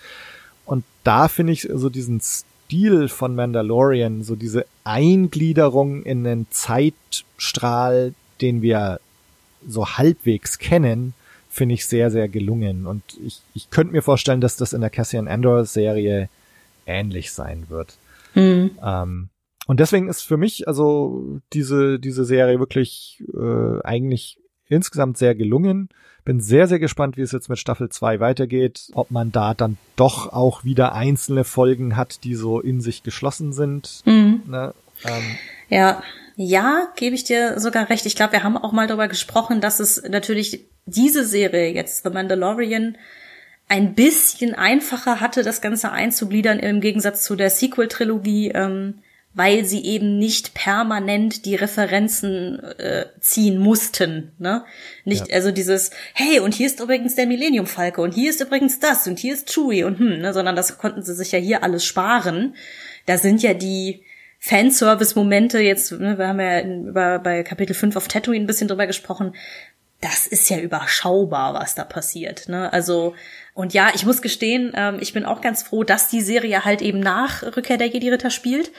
Und da finde ich so diesen Stil von Mandalorian, so diese Eingliederung in einen Zeitstrahl, den wir so halbwegs kennen, finde ich sehr, sehr gelungen. Und ich, ich könnte mir vorstellen, dass das in der Cassian Andor Serie ähnlich sein wird. Mhm. Ähm, und deswegen ist für mich also diese, diese Serie wirklich äh, eigentlich insgesamt sehr gelungen. Bin sehr, sehr gespannt, wie es jetzt mit Staffel 2 weitergeht, ob man da dann doch auch wieder einzelne Folgen hat, die so in sich geschlossen sind. Mhm. Ne? Ähm, Ja, ja, gebe ich dir sogar recht. Ich glaube, wir haben auch mal darüber gesprochen, dass es natürlich diese Serie jetzt, The Mandalorian, ein bisschen einfacher hatte, das Ganze einzugliedern im Gegensatz zu der Sequel-Trilogie, ähm, weil sie eben nicht permanent die Referenzen äh, ziehen mussten, ne? Nicht, Ja. also dieses, hey, und hier ist übrigens der Millennium Falke und hier ist übrigens das und hier ist Chewie und hm, ne, sondern das konnten sie sich ja hier alles sparen. Da sind ja die Fanservice-Momente jetzt, ne, wir haben ja über, bei Kapitel 5 auf Tatooine ein bisschen drüber gesprochen, das ist ja überschaubar, was da passiert. Ne? Also, und ja, ich muss gestehen, ähm, ich bin auch ganz froh, dass die Serie halt eben nach Rückkehr der Jedi-Ritter spielt,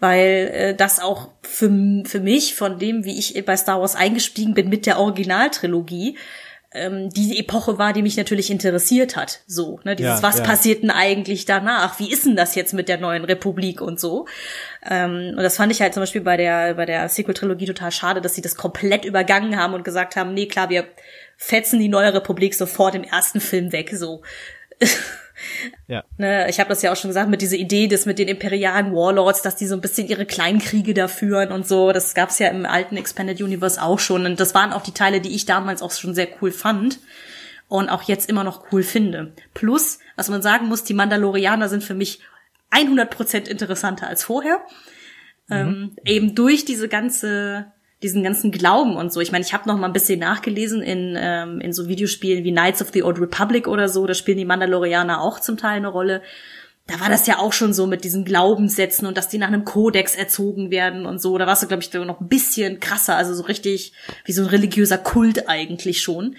weil äh, das auch für, für mich, von dem, wie ich bei Star Wars eingestiegen bin mit der Originaltrilogie, ähm, die Epoche war, die mich natürlich interessiert hat. So, ne, dieses, Ja, was ja. passiert denn eigentlich danach? Wie ist denn das jetzt mit der neuen Republik und so? Ähm, und das fand ich halt zum Beispiel bei der, bei der Sequel-Trilogie total schade, dass sie das komplett übergangen haben und gesagt haben, nee, klar, wir fetzen die neue Republik sofort im ersten Film weg, so. ja. Ne, ich habe das ja auch schon gesagt mit dieser Idee, dass mit den imperialen Warlords, dass die so ein bisschen ihre Kleinkriege da führen und so. Das gab's ja im alten Expanded Universe auch schon. Und das waren auch die Teile, die ich damals auch schon sehr cool fand und auch jetzt immer noch cool finde. Plus, was man sagen muss, die Mandalorianer sind für mich 100% interessanter als vorher. Ähm, eben durch diese ganze diesen ganzen Glauben und so. Ich meine, ich habe noch mal ein bisschen nachgelesen in, ähm, in so Videospielen wie Knights of the Old Republic oder so. Da spielen die Mandalorianer auch zum Teil eine Rolle. Da war das ja auch schon so mit diesen Glaubenssätzen und dass die nach einem Kodex erzogen werden und so. Da warst du, glaube ich, noch ein bisschen krasser, also so richtig wie so ein religiöser Kult eigentlich schon,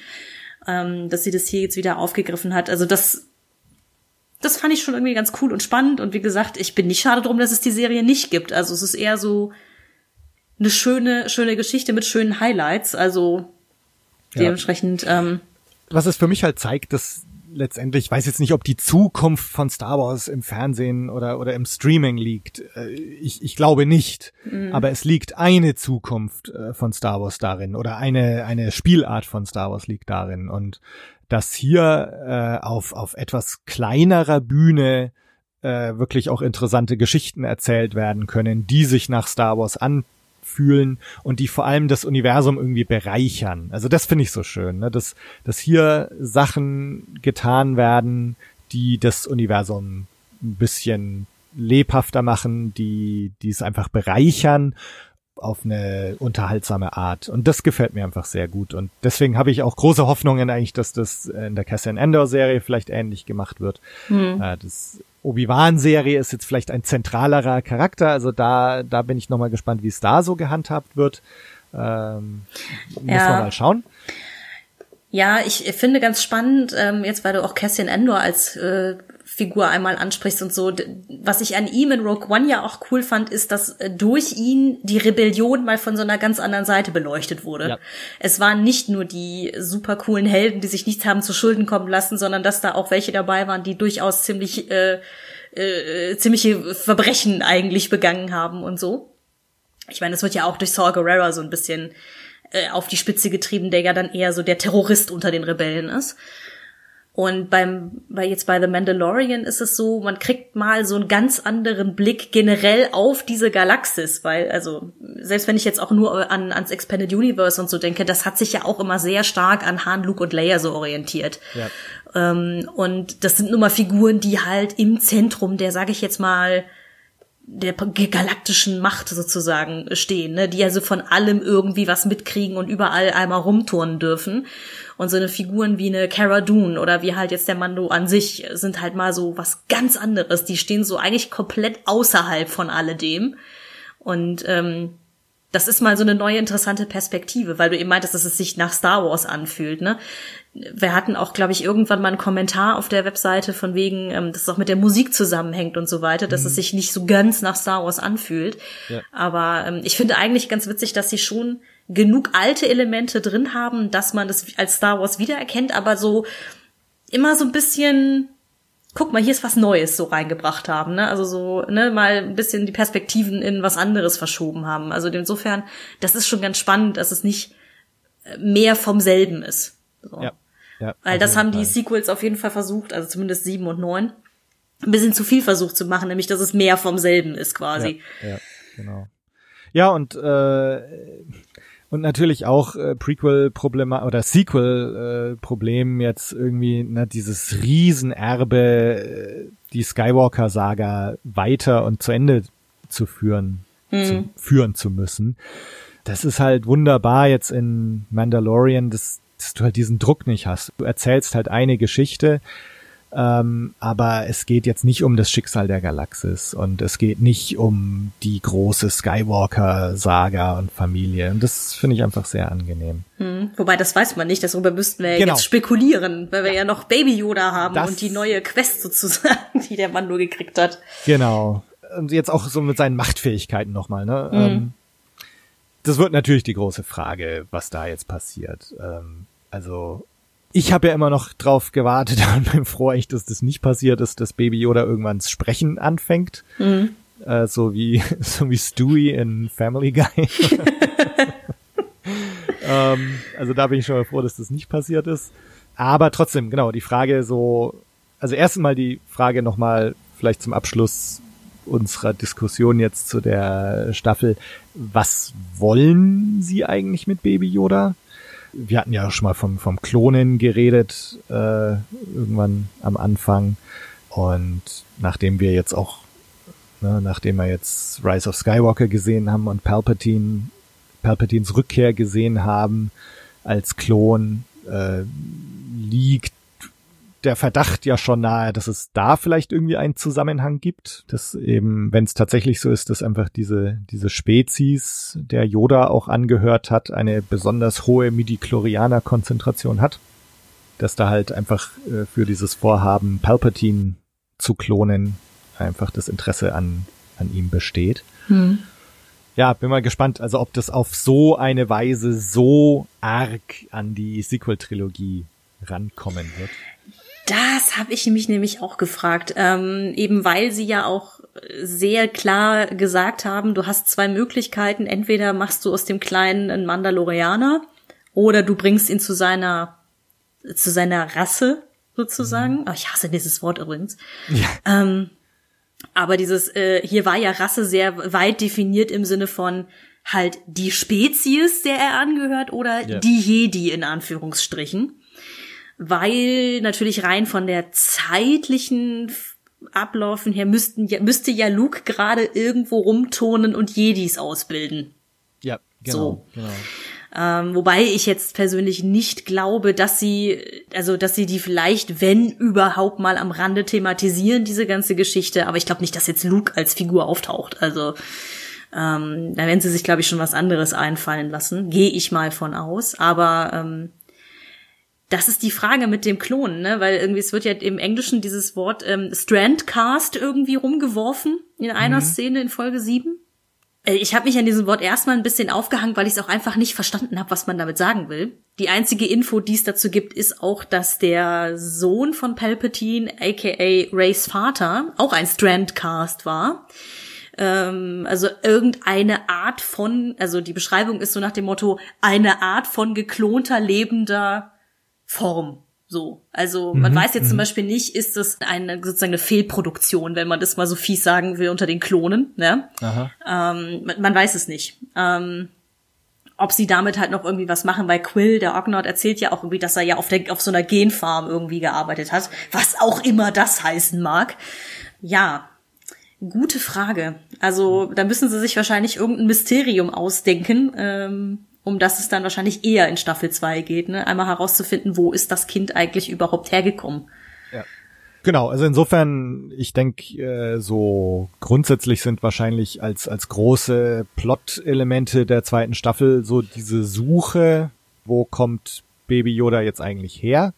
ähm, dass sie das hier jetzt wieder aufgegriffen hat. Also das, das fand ich schon irgendwie ganz cool und spannend. Und wie gesagt, ich bin nicht schade drum, dass es die Serie nicht gibt. Also es ist eher so eine schöne, schöne Geschichte mit schönen Highlights. Also Ja. dementsprechend, ähm, was es für mich halt zeigt, dass letztendlich, ich weiß jetzt nicht, ob die Zukunft von Star Wars im Fernsehen oder, oder im Streaming liegt. Äh, Ich, ich glaube nicht. Aber es liegt eine Zukunft äh, von Star Wars darin oder eine, eine Spielart von Star Wars liegt darin. Und dass hier äh, auf, auf etwas kleinerer Bühne äh, wirklich auch interessante Geschichten erzählt werden können, die sich nach Star Wars anfühlen und die vor allem das Universum irgendwie bereichern. Also das finde ich so schön, ne? dass, dass hier Sachen getan werden, die das Universum ein bisschen lebhafter machen, die, die es einfach bereichern auf eine unterhaltsame Art. Und das gefällt mir einfach sehr gut. Und deswegen habe ich auch große Hoffnungen eigentlich, dass das in der Cassian Endor Serie vielleicht ähnlich gemacht wird. Äh, Das Obi-Wan-Serie ist jetzt vielleicht ein zentralerer Charakter. Also da, da bin ich nochmal gespannt, wie es da so gehandhabt wird. Ähm, Müssen wir Ja. mal schauen. Ja, ich finde ganz spannend, ähm, jetzt weil du auch Cassian Endor als äh, Figur einmal ansprichst und so. Was ich an ihm in Rogue One ja auch cool fand, ist, dass äh, durch ihn die Rebellion mal von so einer ganz anderen Seite beleuchtet wurde. Ja. Es waren nicht nur die super coolen Helden, die sich nichts haben zu Schulden kommen lassen, sondern dass da auch welche dabei waren, die durchaus ziemlich äh, äh, ziemliche Verbrechen eigentlich begangen haben und so. Ich meine, es wird ja auch durch Saw Gerrera so ein bisschen äh, auf die Spitze getrieben, der ja dann eher so der Terrorist unter den Rebellen ist. Und beim, bei jetzt bei The Mandalorian ist es so, man kriegt mal so einen ganz anderen Blick generell auf diese Galaxis, weil, also, selbst wenn ich jetzt auch nur an, ans Expanded Universe und so denke, das hat sich ja auch immer sehr stark an Han, Luke und Leia so orientiert. Ja. Ähm, und das sind nun mal Figuren, die halt im Zentrum der, sage ich jetzt mal, der galaktischen Macht sozusagen stehen, ne? die also von allem irgendwie was mitkriegen und überall einmal rumturnen dürfen. Und so eine Figuren wie eine Cara Dune oder wie halt jetzt der Mando an sich sind halt mal so was ganz anderes. Die stehen so eigentlich komplett außerhalb von alledem. Und ähm, das ist mal so eine neue interessante Perspektive, weil du eben meintest, dass es sich nach Star Wars anfühlt, ne? Wir hatten auch, glaube ich, irgendwann mal einen Kommentar auf der Webseite von wegen, ähm, dass es auch mit der Musik zusammenhängt und so weiter, dass es sich nicht so ganz nach Star Wars anfühlt. Ja. Aber ähm, ich finde eigentlich ganz witzig, dass sie schon genug alte Elemente drin haben, dass man das als Star Wars wiedererkennt, aber so immer so ein bisschen guck mal, hier ist was Neues so reingebracht haben, ne? Also so, ne, mal ein bisschen die Perspektiven in was anderes verschoben haben. Also insofern, das ist schon ganz spannend, dass es nicht mehr vom selben ist. So. Ja. ja Weil das haben die Sequels auf jeden Fall versucht, also zumindest sieben und neun, ein bisschen zu viel versucht zu machen, nämlich dass es mehr vom selben ist quasi. Ja, ja genau. Ja, und äh, und natürlich auch äh, Prequel-Problem oder Sequel-Problem äh, jetzt irgendwie ne, dieses Riesenerbe, äh, die Skywalker-Saga weiter und zu Ende zu führen, Mhm. zu, führen zu müssen. Das ist halt wunderbar jetzt in Mandalorian, dass, dass du halt diesen Druck nicht hast. Du erzählst halt eine Geschichte, ähm, aber es geht jetzt nicht um das Schicksal der Galaxis und es geht nicht um die große Skywalker-Saga und Familie. Und das finde ich einfach sehr angenehm. Hm. Wobei, das weiß man nicht, darüber müssten wir Genau. jetzt spekulieren, weil wir ja noch Baby Yoda haben Das- und die neue Quest sozusagen, die der Mann nur gekriegt hat. Genau. Und jetzt auch so mit seinen Machtfähigkeiten nochmal, ne? Ähm, das wird natürlich die große Frage, was da jetzt passiert. Ähm, also, ich habe ja immer noch drauf gewartet und bin froh, echt, dass das nicht passiert ist, dass Baby Yoda irgendwann Sprechen anfängt. Äh, so wie, so wie Stewie in Family Guy. ähm, also da bin ich schon mal froh, dass das nicht passiert ist. Aber trotzdem, genau, die Frage so, also erst mal die Frage nochmal vielleicht zum Abschluss unserer Diskussion jetzt zu der Staffel. Was wollen Sie eigentlich mit Baby Yoda? Wir hatten ja schon mal vom, vom Klonen geredet, äh, irgendwann am Anfang. Und nachdem wir jetzt auch, ne, nachdem wir jetzt Rise of Skywalker gesehen haben und Palpatine, Palpatines Rückkehr gesehen haben als Klon, äh, liegt der Verdacht ja schon nahe, dass es da vielleicht irgendwie einen Zusammenhang gibt, dass eben, wenn es tatsächlich so ist, dass einfach diese, diese Spezies, der Yoda auch angehört hat, eine besonders hohe Midi-Chlorianer-Konzentration hat, dass da halt einfach äh, für dieses Vorhaben, Palpatine zu klonen, einfach das Interesse an, an ihm besteht. Ja, bin mal gespannt, also ob das auf so eine Weise so arg an die Sequel-Trilogie rankommen wird. Das habe ich mich nämlich auch gefragt, ähm, eben weil sie ja auch sehr klar gesagt haben, du hast zwei Möglichkeiten, entweder machst du aus dem Kleinen einen Mandalorianer oder du bringst ihn zu seiner zu seiner Rasse sozusagen. Oh, ich hasse dieses Wort übrigens. Ja. Ähm, aber dieses, äh, hier war ja Rasse sehr weit definiert im Sinne von halt die Spezies, der er angehört, oder Ja. die Jedi in Anführungsstrichen. Weil natürlich rein von der zeitlichen Ablaufen her müssten, müsste ja Luke gerade irgendwo rumturnen und Jedis ausbilden. Ja, genau. So. genau. Ähm, wobei ich jetzt persönlich nicht glaube, dass sie, also dass sie die vielleicht, wenn überhaupt mal am Rande thematisieren, diese ganze Geschichte. Aber ich glaube nicht, dass jetzt Luke als Figur auftaucht. Also ähm, da werden sie sich, glaube ich, schon was anderes einfallen lassen. Gehe ich mal von aus. Aber ähm, das ist die Frage mit dem Klonen, ne? Weil irgendwie es wird ja im Englischen dieses Wort ähm, Strandcast irgendwie rumgeworfen in einer Szene in Folge 7. Äh, Ich habe mich an diesem Wort erstmal ein bisschen aufgehangen, weil ich es auch einfach nicht verstanden habe, was man damit sagen will. Die einzige Info, die es dazu gibt, ist auch, dass der Sohn von Palpatine, aka Rays Vater, auch ein Strandcast war. Ähm, also irgendeine Art von, also die Beschreibung ist so nach dem Motto, eine Art von geklonter, lebender Form. So. Also man weiß jetzt zum Beispiel nicht, ist das eine sozusagen eine Fehlproduktion, wenn man das mal so fies sagen will unter den Klonen, ne? Aha. Ähm, man, man weiß es nicht. Ähm, ob sie damit halt noch irgendwie was machen, weil Quill, der Ognaut, erzählt ja auch irgendwie, dass er ja auf, der, auf so einer Genfarm irgendwie gearbeitet hat. Was auch immer das heißen mag. Ja, gute Frage. Also da müssen sie sich wahrscheinlich irgendein Mysterium ausdenken, ähm, um das es dann wahrscheinlich eher in Staffel 2 geht. Ne? Einmal herauszufinden, wo ist das Kind eigentlich überhaupt hergekommen. Genau, also insofern, ich denke, äh, so grundsätzlich sind wahrscheinlich als, als große Plot-Elemente der zweiten Staffel so diese Suche, wo kommt Baby Yoda jetzt eigentlich her?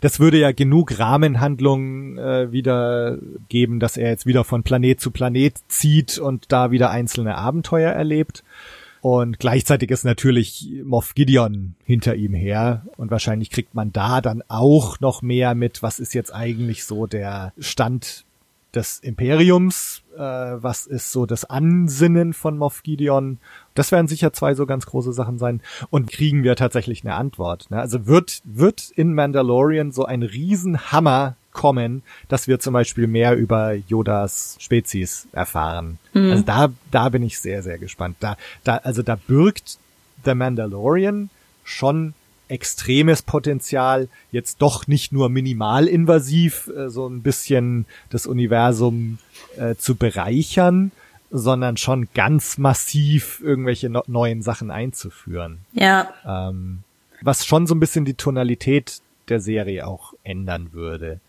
Das würde ja genug Rahmenhandlung äh, wieder geben, dass er jetzt wieder von Planet zu Planet zieht und da wieder einzelne Abenteuer erlebt. Und gleichzeitig ist natürlich Moff Gideon hinter ihm her. Und wahrscheinlich kriegt man da dann auch noch mehr mit, was ist jetzt eigentlich so der Stand des Imperiums, äh, was ist so das Ansinnen von Moff Gideon. Das werden sicher zwei so ganz große Sachen sein. Und kriegen wir tatsächlich eine Antwort. Ne? Also wird, wird in Mandalorian so ein Riesenhammer kommen, dass wir zum Beispiel mehr über Yodas Spezies erfahren. Mhm. Also da, da bin ich sehr, sehr gespannt. Da, da, also da birgt The Mandalorian schon extremes Potenzial, jetzt doch nicht nur minimalinvasiv äh, so ein bisschen das Universum äh, zu bereichern, sondern schon ganz massiv irgendwelche no neuen Sachen einzuführen. Ja. Ähm, was schon so ein bisschen die Tonalität der Serie auch ändern würde.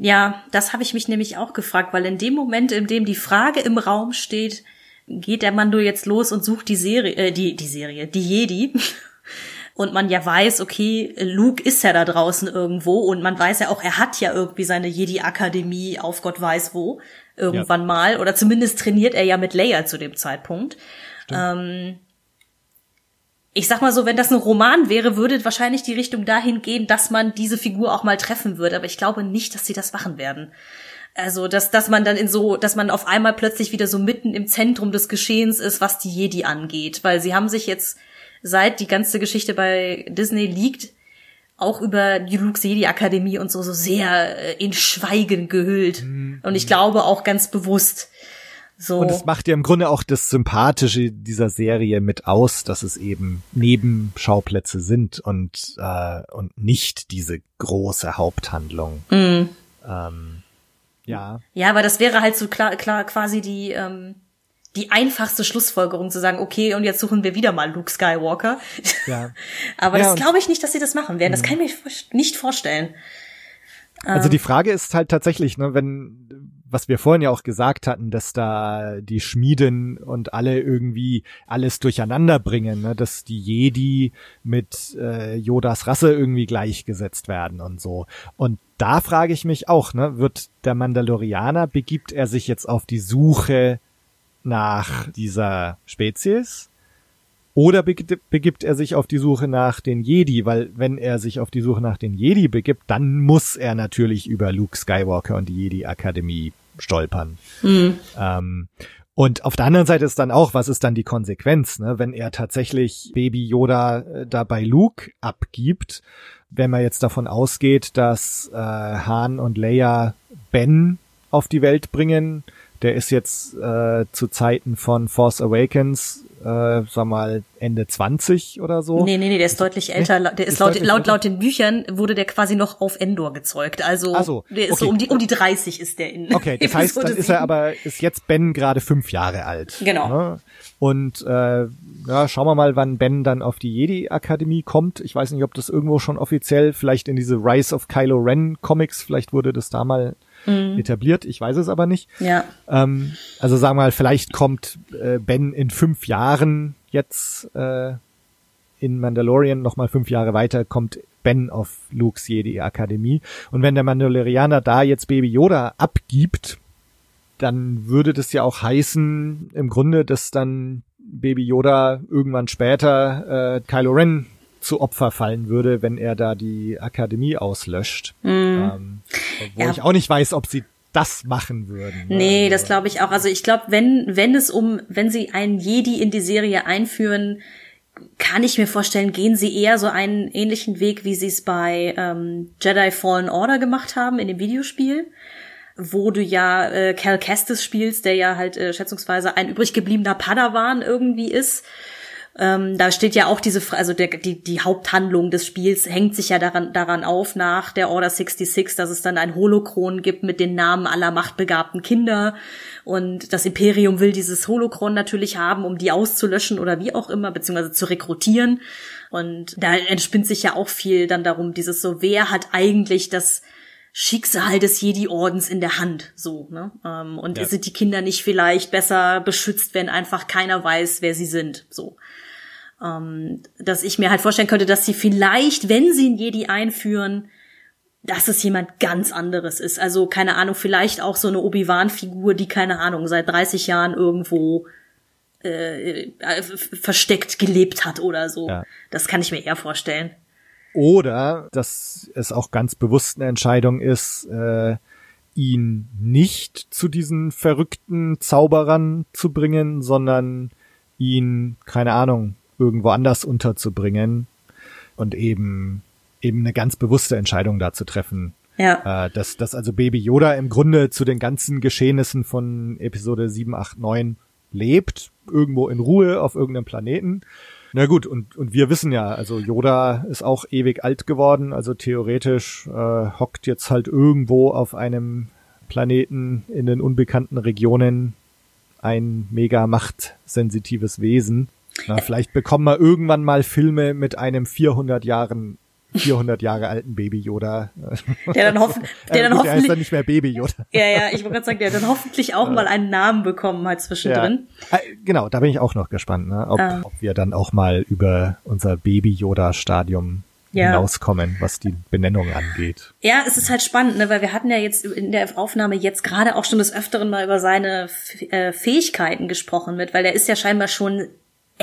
Ja, das habe ich mich nämlich auch gefragt, weil in dem Moment, in dem die Frage im Raum steht, geht der Mando jetzt los und sucht die Serie, äh, die, die Serie, die Jedi. Und man ja weiß, okay, Luke ist ja da draußen irgendwo und man weiß ja auch, er hat ja irgendwie seine Jedi-Akademie auf Gott weiß wo, irgendwann ja. mal. Oder zumindest trainiert er ja mit Leia zu dem Zeitpunkt. Ähm, ich sag mal so, wenn das ein Roman wäre, würde wahrscheinlich die Richtung dahin gehen, dass man diese Figur auch mal treffen würde. Aber ich glaube nicht, dass sie das machen werden. Also, dass, dass man dann in so, dass man auf einmal plötzlich wieder so mitten im Zentrum des Geschehens ist, was die Jedi angeht. Weil sie haben sich jetzt, seit die ganze Geschichte bei Disney liegt, auch über die Luke Jedi Akademie und so, so sehr äh, in Schweigen gehüllt. Mhm. Und ich glaube auch ganz bewusst. So. Und es macht ja im Grunde auch das Sympathische dieser Serie mit aus, dass es eben Nebenschauplätze sind und, äh, und nicht diese große Haupthandlung. Mm. Ähm, ja. Ja, aber das wäre halt so klar, klar quasi die, ähm, die einfachste Schlussfolgerung zu sagen, okay, und jetzt suchen wir wieder mal Luke Skywalker. Ja. aber ja, das glaube ich nicht, dass sie das machen werden. Das mhm. kann ich mir nicht vorstellen. Also die Frage ist halt tatsächlich, ne, wenn was wir vorhin ja auch gesagt hatten, dass da die Schmieden und alle irgendwie alles durcheinander bringen, ne? dass die Jedi mit äh, Yodas Rasse irgendwie gleichgesetzt werden und so. Und da frage ich mich auch, ne, wird der Mandalorianer, begibt er sich jetzt auf die Suche nach dieser Spezies? Oder begibt er sich auf die Suche nach den Jedi, weil wenn er sich auf die Suche nach den Jedi begibt, dann muss er natürlich über Luke Skywalker und die Jedi Akademie stolpern. Mhm. Ähm, und auf der anderen Seite ist dann auch, was ist dann die Konsequenz, ne? wenn er tatsächlich Baby Yoda äh, da bei Luke abgibt, wenn man jetzt davon ausgeht, dass äh, Han und Leia Ben auf die Welt bringen, der ist jetzt äh, zu Zeiten von Force Awakens äh, sag mal, Ende 20 oder so. Nee, nee, nee, der ist deutlich älter. Der ist, ist laut, laut, laut den Büchern wurde der quasi noch auf Endor gezeugt. Also, so, der ist okay. so um die, um die 30 ist der in Okay, das heißt, dann ist er aber, ist jetzt Ben gerade fünf Jahre alt. Genau. Ne? Und äh, ja, schauen wir mal, wann Ben dann auf die Jedi-Akademie kommt. Ich weiß nicht, ob das irgendwo schon offiziell, vielleicht in diese Rise of Kylo Ren Comics, vielleicht wurde das da mal mhm. etabliert. Ich weiß es aber nicht. Ja. Ähm, also sagen wir mal, vielleicht kommt äh, Ben in fünf Jahren jetzt äh, in Mandalorian nochmal fünf Jahre weiter, kommt Ben auf Luke's Jedi Akademie. Und wenn der Mandalorianer da jetzt Baby Yoda abgibt, dann würde das ja auch heißen, im Grunde, dass dann Baby Yoda irgendwann später äh, Kylo Ren zu Opfer fallen würde, wenn er da die Akademie auslöscht. Mm. Ähm, wo ja. ich auch nicht weiß, ob sie das machen würden. Ne? Nee, also, das glaube ich auch. Also ich glaube, wenn, wenn es um, wenn sie einen Jedi in die Serie einführen, kann ich mir vorstellen, gehen sie eher so einen ähnlichen Weg, wie sie es bei ähm, Jedi Fallen Order gemacht haben in dem Videospiel, wo du ja äh, Cal Kestis spielst, der ja halt äh, schätzungsweise ein übrig gebliebener Padawan irgendwie ist ähm, da steht ja auch diese, also der, die, die Haupthandlung des Spiels hängt sich ja daran, daran auf nach der Order 66, dass es dann ein Holokron gibt mit den Namen aller machtbegabten Kinder. Und das Imperium will dieses Holokron natürlich haben, um die auszulöschen oder wie auch immer, beziehungsweise zu rekrutieren. Und da entspinnt sich ja auch viel dann darum, dieses so, wer hat eigentlich das Schicksal des Jedi-Ordens in der Hand, so, ne? Ähm, und ja. sind die Kinder nicht vielleicht besser beschützt, wenn einfach keiner weiß, wer sie sind, so ähm, dass ich mir halt vorstellen könnte, dass sie vielleicht, wenn sie einen Jedi einführen, dass es jemand ganz anderes ist. Also keine Ahnung, vielleicht auch so eine Obi-Wan-Figur, die keine Ahnung seit 30 Jahren irgendwo äh, äh, versteckt gelebt hat oder so. Ja. Das kann ich mir eher vorstellen. Oder dass es auch ganz bewusst eine Entscheidung ist, äh, ihn nicht zu diesen verrückten Zauberern zu bringen, sondern ihn, keine Ahnung, irgendwo anders unterzubringen und eben eben eine ganz bewusste Entscheidung da zu treffen. Ja. Äh, dass, dass also Baby Yoda im Grunde zu den ganzen Geschehnissen von Episode 7, 8, 9 lebt, irgendwo in Ruhe auf irgendeinem Planeten. Na gut, und, und wir wissen ja, also Yoda ist auch ewig alt geworden, also theoretisch äh, hockt jetzt halt irgendwo auf einem Planeten in den unbekannten Regionen ein mega machtsensitives Wesen. Na, vielleicht bekommen wir irgendwann mal Filme mit einem 400 Jahren 400 Jahre alten Baby Yoda. Der dann, hoffen, der dann Gut, hoffentlich, der heißt dann nicht mehr Baby Yoda. ja, ja, ich wollte gerade sagen, der dann hoffentlich auch mal einen Namen bekommen hat zwischendrin. Ja. Äh, Genau, da bin ich auch noch gespannt, ne? ob, Ah. ob wir dann auch mal über unser Baby Yoda Stadium Ja. hinauskommen, was die Benennung angeht. Ja, es ist halt spannend, ne, weil wir hatten ja jetzt in der Aufnahme jetzt gerade auch schon des Öfteren mal über seine äh, Fähigkeiten gesprochen mit, weil er ist ja scheinbar schon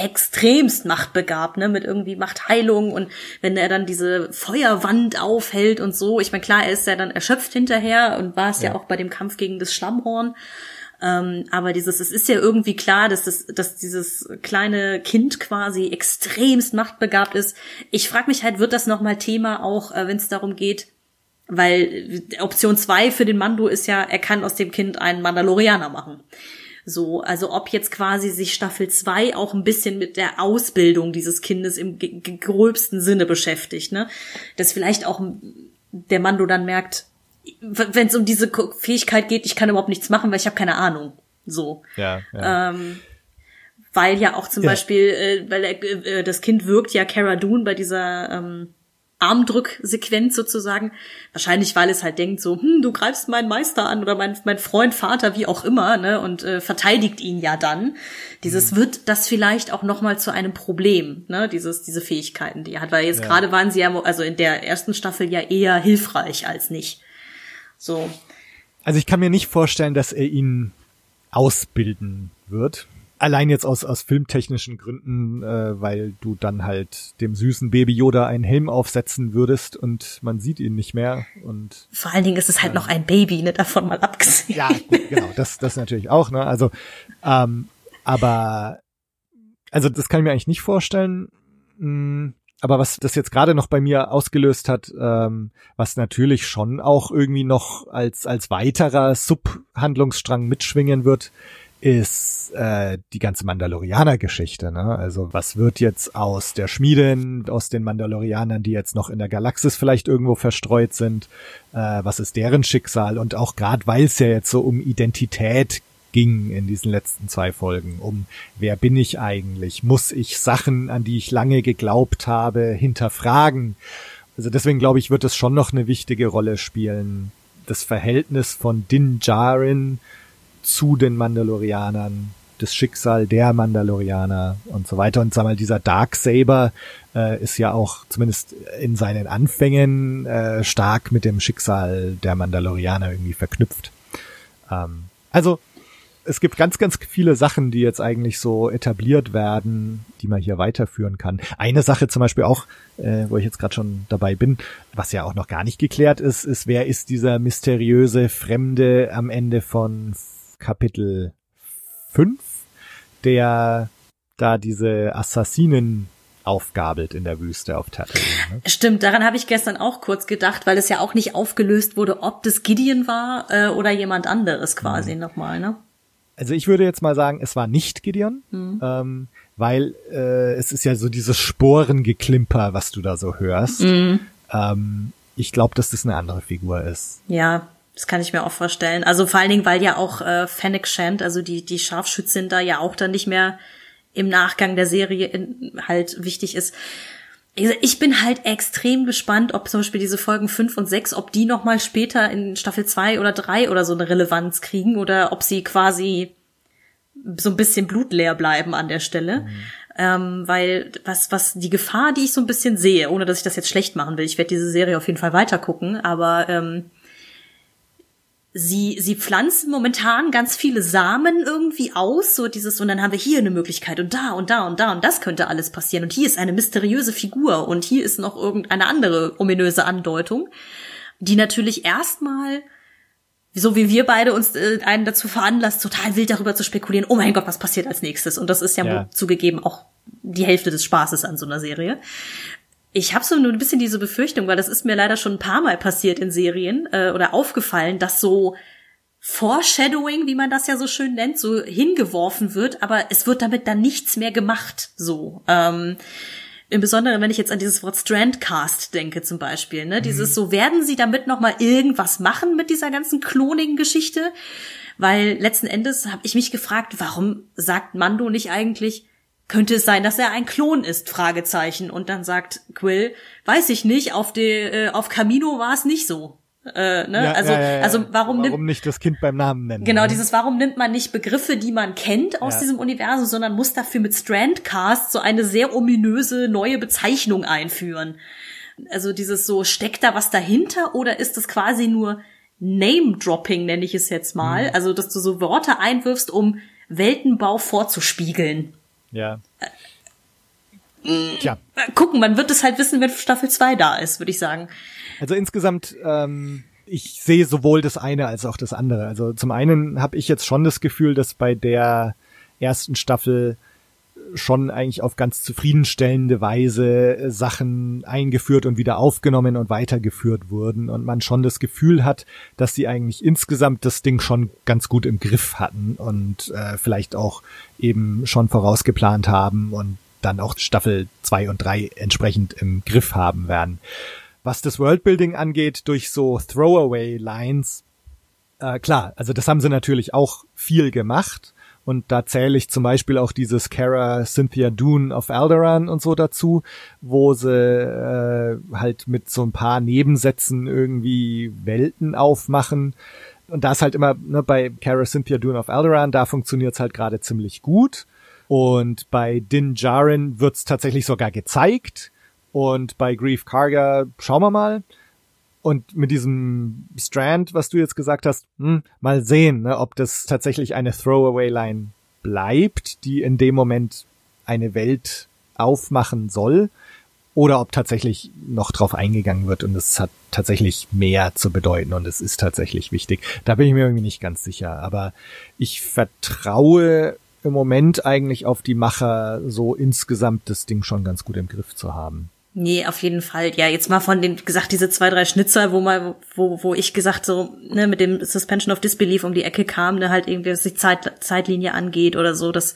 extremst machtbegabt, ne, mit irgendwie Machtheilung und wenn er dann diese Feuerwand aufhält und so. Ich meine, klar, er ist ja dann erschöpft hinterher und war es ja. Ja. auch bei dem Kampf gegen das Schlammhorn. Ähm, aber dieses, es ist ja irgendwie klar, dass das, dass dieses kleine Kind quasi extremst machtbegabt ist. Ich frage mich halt, wird das nochmal Thema auch, äh, wenn es darum geht, weil äh, Option zwei für den Mando ist ja, er kann aus dem Kind einen Mandalorianer machen. So, also ob jetzt quasi sich Staffel zwei auch ein bisschen mit der Ausbildung dieses Kindes im gröbsten Sinne beschäftigt, ne? Dass vielleicht auch der Mando dann merkt, wenn es um diese Fähigkeit geht, ich kann überhaupt nichts machen, weil ich habe keine Ahnung. So. Ja, Ähm, weil ja auch zum Ja. Beispiel, äh, weil er, äh, das Kind wirkt ja Cara Dune bei dieser ähm, Armdrücksequenz sozusagen. Wahrscheinlich, weil es halt denkt so, hm, du greifst meinen Meister an oder mein, mein Freund, Vater, wie auch immer, ne, und äh, verteidigt ihn ja dann. Dieses wird das vielleicht auch noch mal zu einem Problem, ne, dieses, diese Fähigkeiten, die er hat. Weil jetzt Ja. gerade waren sie ja, also in der ersten Staffel ja eher hilfreich als nicht. So. Also ich kann mir nicht vorstellen, dass er ihn ausbilden wird. Allein jetzt aus, aus filmtechnischen Gründen, äh, weil du dann halt dem süßen Baby Yoda einen Helm aufsetzen würdest und man sieht ihn nicht mehr und Vor allen Dingen ist es halt noch ein Baby, ne, davon mal abgesehen. Ja, gut, genau, das, das natürlich auch, ne? Also, ähm, aber, also das kann ich mir eigentlich nicht vorstellen. Mm, Aber was das jetzt gerade noch bei mir ausgelöst hat, ähm, was natürlich schon auch irgendwie noch als, als weiterer Subhandlungsstrang mitschwingen wird, ist äh, die ganze Mandalorianer-Geschichte. Ne? Also was wird jetzt aus der Schmiede, aus den Mandalorianern, die jetzt noch in der Galaxis vielleicht irgendwo verstreut sind? Äh, was ist deren Schicksal? Und auch gerade weil es ja jetzt so um Identität ging in diesen letzten zwei Folgen, um wer bin ich eigentlich? Muss ich Sachen, an die ich lange geglaubt habe, hinterfragen? Also deswegen glaube ich, wird es schon noch eine wichtige Rolle spielen, das Verhältnis von Din Djarin zu den Mandalorianern, das Schicksal der Mandalorianer und so weiter. Und sag mal, dieser Darksaber äh, ist ja auch zumindest in seinen Anfängen äh, stark mit dem Schicksal der Mandalorianer irgendwie verknüpft. Ähm, also es gibt ganz, ganz viele Sachen, die jetzt eigentlich so etabliert werden, die man hier weiterführen kann. Eine Sache zum Beispiel auch, äh, wo ich jetzt gerade schon dabei bin, was ja auch noch gar nicht geklärt ist, ist, wer ist dieser mysteriöse Fremde am Ende von Kapitel 5, der da diese Assassinen aufgabelt in der Wüste auf Tatooine. Ne? Stimmt, daran habe ich gestern auch kurz gedacht, weil es ja auch nicht aufgelöst wurde, ob das Gideon war äh, oder jemand anderes quasi Mhm. nochmal, ne? Also ich würde jetzt mal sagen, es war nicht Gideon, ähm, weil äh, es ist ja so dieses Sporengeklimper, was du da so hörst. Ähm, ich glaube, dass das eine andere Figur ist. Ja, das kann ich mir auch vorstellen. Also vor allen Dingen, weil ja auch äh, Fennec Shand, also die, die Scharfschützin da ja auch dann nicht mehr im Nachgang der Serie in, halt wichtig ist. Gesagt, Ich bin halt extrem gespannt, ob zum Beispiel diese Folgen 5 und 6, ob die nochmal später in Staffel 2 oder 3 oder so eine Relevanz kriegen oder ob sie quasi so ein bisschen blutleer bleiben an der Stelle. Ähm, weil was, was die Gefahr, die ich so ein bisschen sehe, ohne dass ich das jetzt schlecht machen will, ich werde diese Serie auf jeden Fall weiter gucken, aber ähm, sie, sie pflanzen momentan ganz viele Samen irgendwie aus, so dieses, und dann haben wir hier eine Möglichkeit und da und da und da und das könnte alles passieren und hier ist eine mysteriöse Figur und hier ist noch irgendeine andere ominöse Andeutung, die natürlich erstmal so wie wir beide uns äh, einen dazu veranlasst, total wild darüber zu spekulieren, oh mein Gott, was passiert als nächstes? Und das ist ja, Ja. zugegeben auch die Hälfte des Spaßes an so einer Serie. Ich habe so nur ein bisschen diese Befürchtung, weil das ist mir leider schon ein paar Mal passiert in Serien äh, oder aufgefallen, dass so Foreshadowing, wie man das ja so schön nennt, so hingeworfen wird, aber es wird damit dann nichts mehr gemacht. So. Ähm, im Besonderen, wenn ich jetzt an dieses Wort Strandcast denke zum Beispiel, ne, dieses so, werden sie damit noch mal irgendwas machen mit dieser ganzen Cloning-Geschichte? Weil letzten Endes habe ich mich gefragt, warum sagt Mando nicht eigentlich, könnte es sein, dass er ein Klon ist? Fragezeichen. Und dann sagt Quill, weiß ich nicht, auf, de, äh, auf Camino war es nicht so. Äh, ne? Ja, also, ja, ja, also warum, nimmt warum nicht das Kind beim Namen nennen? Genau, ne? dieses Warum nimmt man nicht Begriffe, die man kennt aus diesem Universum, sondern muss dafür mit Strandcast so eine sehr ominöse neue Bezeichnung einführen. Also dieses so, steckt da was dahinter oder ist es quasi nur Name-Dropping, nenne ich es jetzt mal? Mhm. Also, dass du so Worte einwirfst, um Weltenbau vorzuspiegeln. Ja. Äh, Tja, Gucken, man wird es halt wissen, wenn Staffel 2 da ist, würde ich sagen. also insgesamt, ähm, ich sehe sowohl das eine als auch das andere. Also zum einen habe ich jetzt schon das Gefühl, dass bei der ersten Staffel schon eigentlich auf ganz zufriedenstellende Weise äh, Sachen eingeführt und wieder aufgenommen und weitergeführt wurden und man schon das Gefühl hat, dass sie eigentlich insgesamt das Ding schon ganz gut im Griff hatten und äh, vielleicht auch eben schon vorausgeplant haben und dann auch Staffel zwei und drei entsprechend im Griff haben werden. Was das Worldbuilding angeht, durch so Throwaway-Lines, äh, klar, also das haben sie natürlich auch viel gemacht. Und da zähle ich zum Beispiel auch dieses Kara Cynthia Dune of Alderaan und so dazu, wo sie äh, halt mit so ein paar Nebensätzen irgendwie Welten aufmachen. Und da ist halt immer, ne, bei Kara Cynthia Dune of Alderaan, da funktioniert's halt gerade ziemlich gut. Und bei Din Djarin wird's tatsächlich sogar gezeigt. Und bei Grief Karga schauen wir mal. Und mit diesem Strand, was du jetzt gesagt hast, hm, mal sehen, ne, ob das tatsächlich eine Throwaway-Line bleibt, die in dem Moment eine Welt aufmachen soll, oder ob tatsächlich noch drauf eingegangen wird und es hat tatsächlich mehr zu bedeuten und es ist tatsächlich wichtig. Da bin ich mir irgendwie nicht ganz sicher, aber ich vertraue im Moment eigentlich auf die Macher, so insgesamt das Ding schon ganz gut im Griff zu haben. Nee, auf jeden Fall. Ja, jetzt mal von den, gesagt, diese zwei, drei Schnitzer, wo mal, wo, wo ich gesagt so, ne, mit dem Suspension of Disbelief um die Ecke kam, ne, halt irgendwie, was die Zeit, Zeitlinie angeht oder so, das,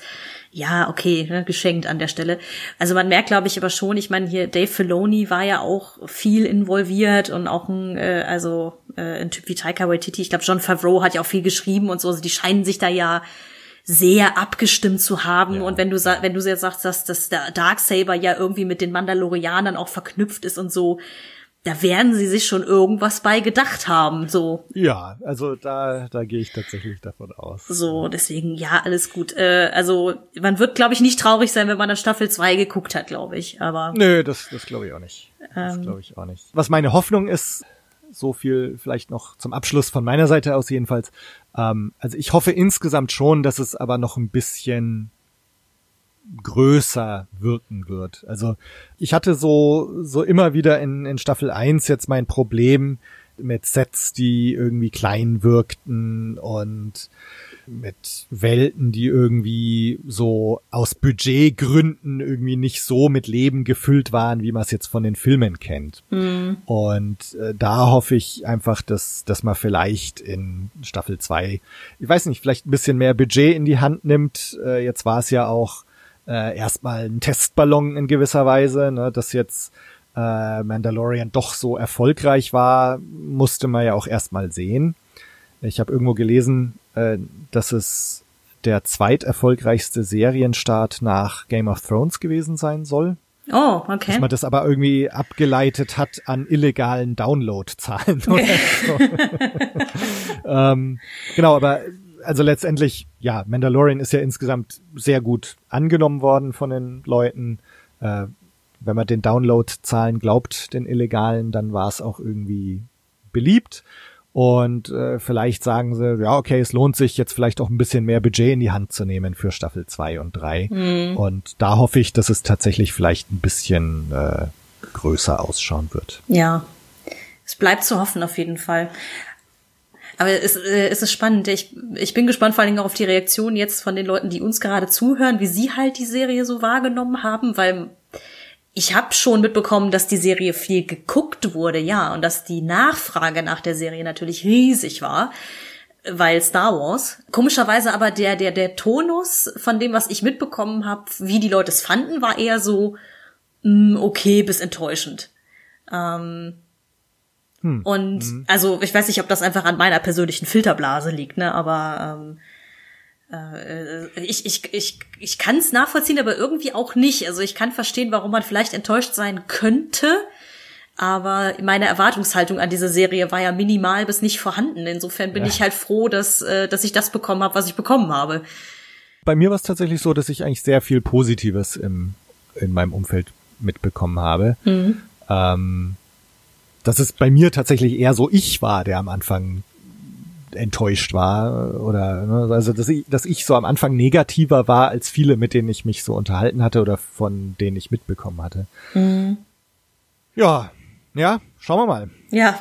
ja, okay, ne, geschenkt an der Stelle. Also man merkt, glaube ich, aber schon, ich meine, hier Dave Filoni war ja auch viel involviert und auch ein, äh, also äh, ein Typ wie Taika Waititi, ich glaube, John Favreau hat ja auch viel geschrieben und so, also die scheinen sich da ja sehr abgestimmt zu haben. Ja, und wenn du sa- wenn du jetzt sagst, dass, dass der Darksaber ja irgendwie mit den Mandalorianern auch verknüpft ist und so, da werden sie sich schon irgendwas bei gedacht haben. So, Ja, also da, da gehe ich tatsächlich davon aus. so, deswegen, ja, alles gut. Äh, also, man wird, glaube ich, nicht traurig sein, wenn man dann Staffel 2 geguckt hat, glaube ich. Aber Nö, das, das glaube ich auch nicht. Das Ähm. glaube ich auch nicht. Was meine Hoffnung ist, so viel vielleicht noch zum Abschluss von meiner Seite aus jedenfalls. Ähm, also ich hoffe insgesamt schon, dass es aber noch ein bisschen größer wirken wird. Also ich hatte so, so immer wieder in, in Staffel 1 jetzt mein Problem mit Sets, die irgendwie klein wirkten und mit Welten, die irgendwie so aus Budgetgründen irgendwie nicht so mit Leben gefüllt waren, wie man es jetzt von den Filmen kennt. Und äh, da hoffe ich einfach, dass, dass man vielleicht in Staffel 2, ich weiß nicht, vielleicht ein bisschen mehr Budget in die Hand nimmt. Äh, jetzt war es ja auch äh, erstmal ein Testballon in gewisser Weise, ne, dass jetzt äh, Mandalorian doch so erfolgreich war, musste man ja auch erstmal sehen. Ich habe irgendwo gelesen, äh, dass es der zweiterfolgreichste Serienstart nach Game of Thrones gewesen sein soll. oh, okay. Dass man das aber irgendwie abgeleitet hat an illegalen Downloadzahlen oder so. ähm, genau, aber also letztendlich, ja, Mandalorian ist ja insgesamt sehr gut angenommen worden von den Leuten. Äh, wenn man den Downloadzahlen glaubt, den illegalen, dann war es auch irgendwie beliebt. Und äh, vielleicht sagen sie, ja, okay, es lohnt sich jetzt vielleicht auch ein bisschen mehr Budget in die Hand zu nehmen für Staffel 2 und 3. Und da hoffe ich, dass es tatsächlich vielleicht ein bisschen äh, größer ausschauen wird. Ja, es bleibt zu hoffen auf jeden Fall. Aber es, äh, es ist spannend. Ich, ich bin gespannt vor allen Dingen auch auf die Reaktion jetzt von den Leuten, die uns gerade zuhören, wie sie halt die Serie so wahrgenommen haben, weil ich habe schon mitbekommen, dass die Serie viel geguckt wurde, ja, und dass die Nachfrage nach der Serie natürlich riesig war, weil Star Wars. Komischerweise aber der der der Tonus von dem, was ich mitbekommen habe, wie die Leute es fanden, war eher so mh, okay bis enttäuschend. Ähm, hm. Und hm. also ich weiß nicht, ob das einfach an meiner persönlichen Filterblase liegt, ne? Aber ähm, äh, ich, ich, ich, ich kann es nachvollziehen, aber irgendwie auch nicht. Also ich kann verstehen, warum man vielleicht enttäuscht sein könnte. Aber meine Erwartungshaltung an diese Serie war ja minimal bis nicht vorhanden. Insofern bin ja. ich halt froh, dass, äh, dass ich das bekommen habe, was ich bekommen habe. Bei mir war es tatsächlich so, dass ich eigentlich sehr viel Positives im, in meinem Umfeld mitbekommen habe. Mhm. Ähm, dass es bei mir tatsächlich eher so ich war, der am Anfang enttäuscht war oder ne, also dass ich, dass ich so am Anfang negativer war als viele, mit denen ich mich so unterhalten hatte oder von denen ich mitbekommen hatte. Mhm. Ja, ja, schauen wir mal. Ja.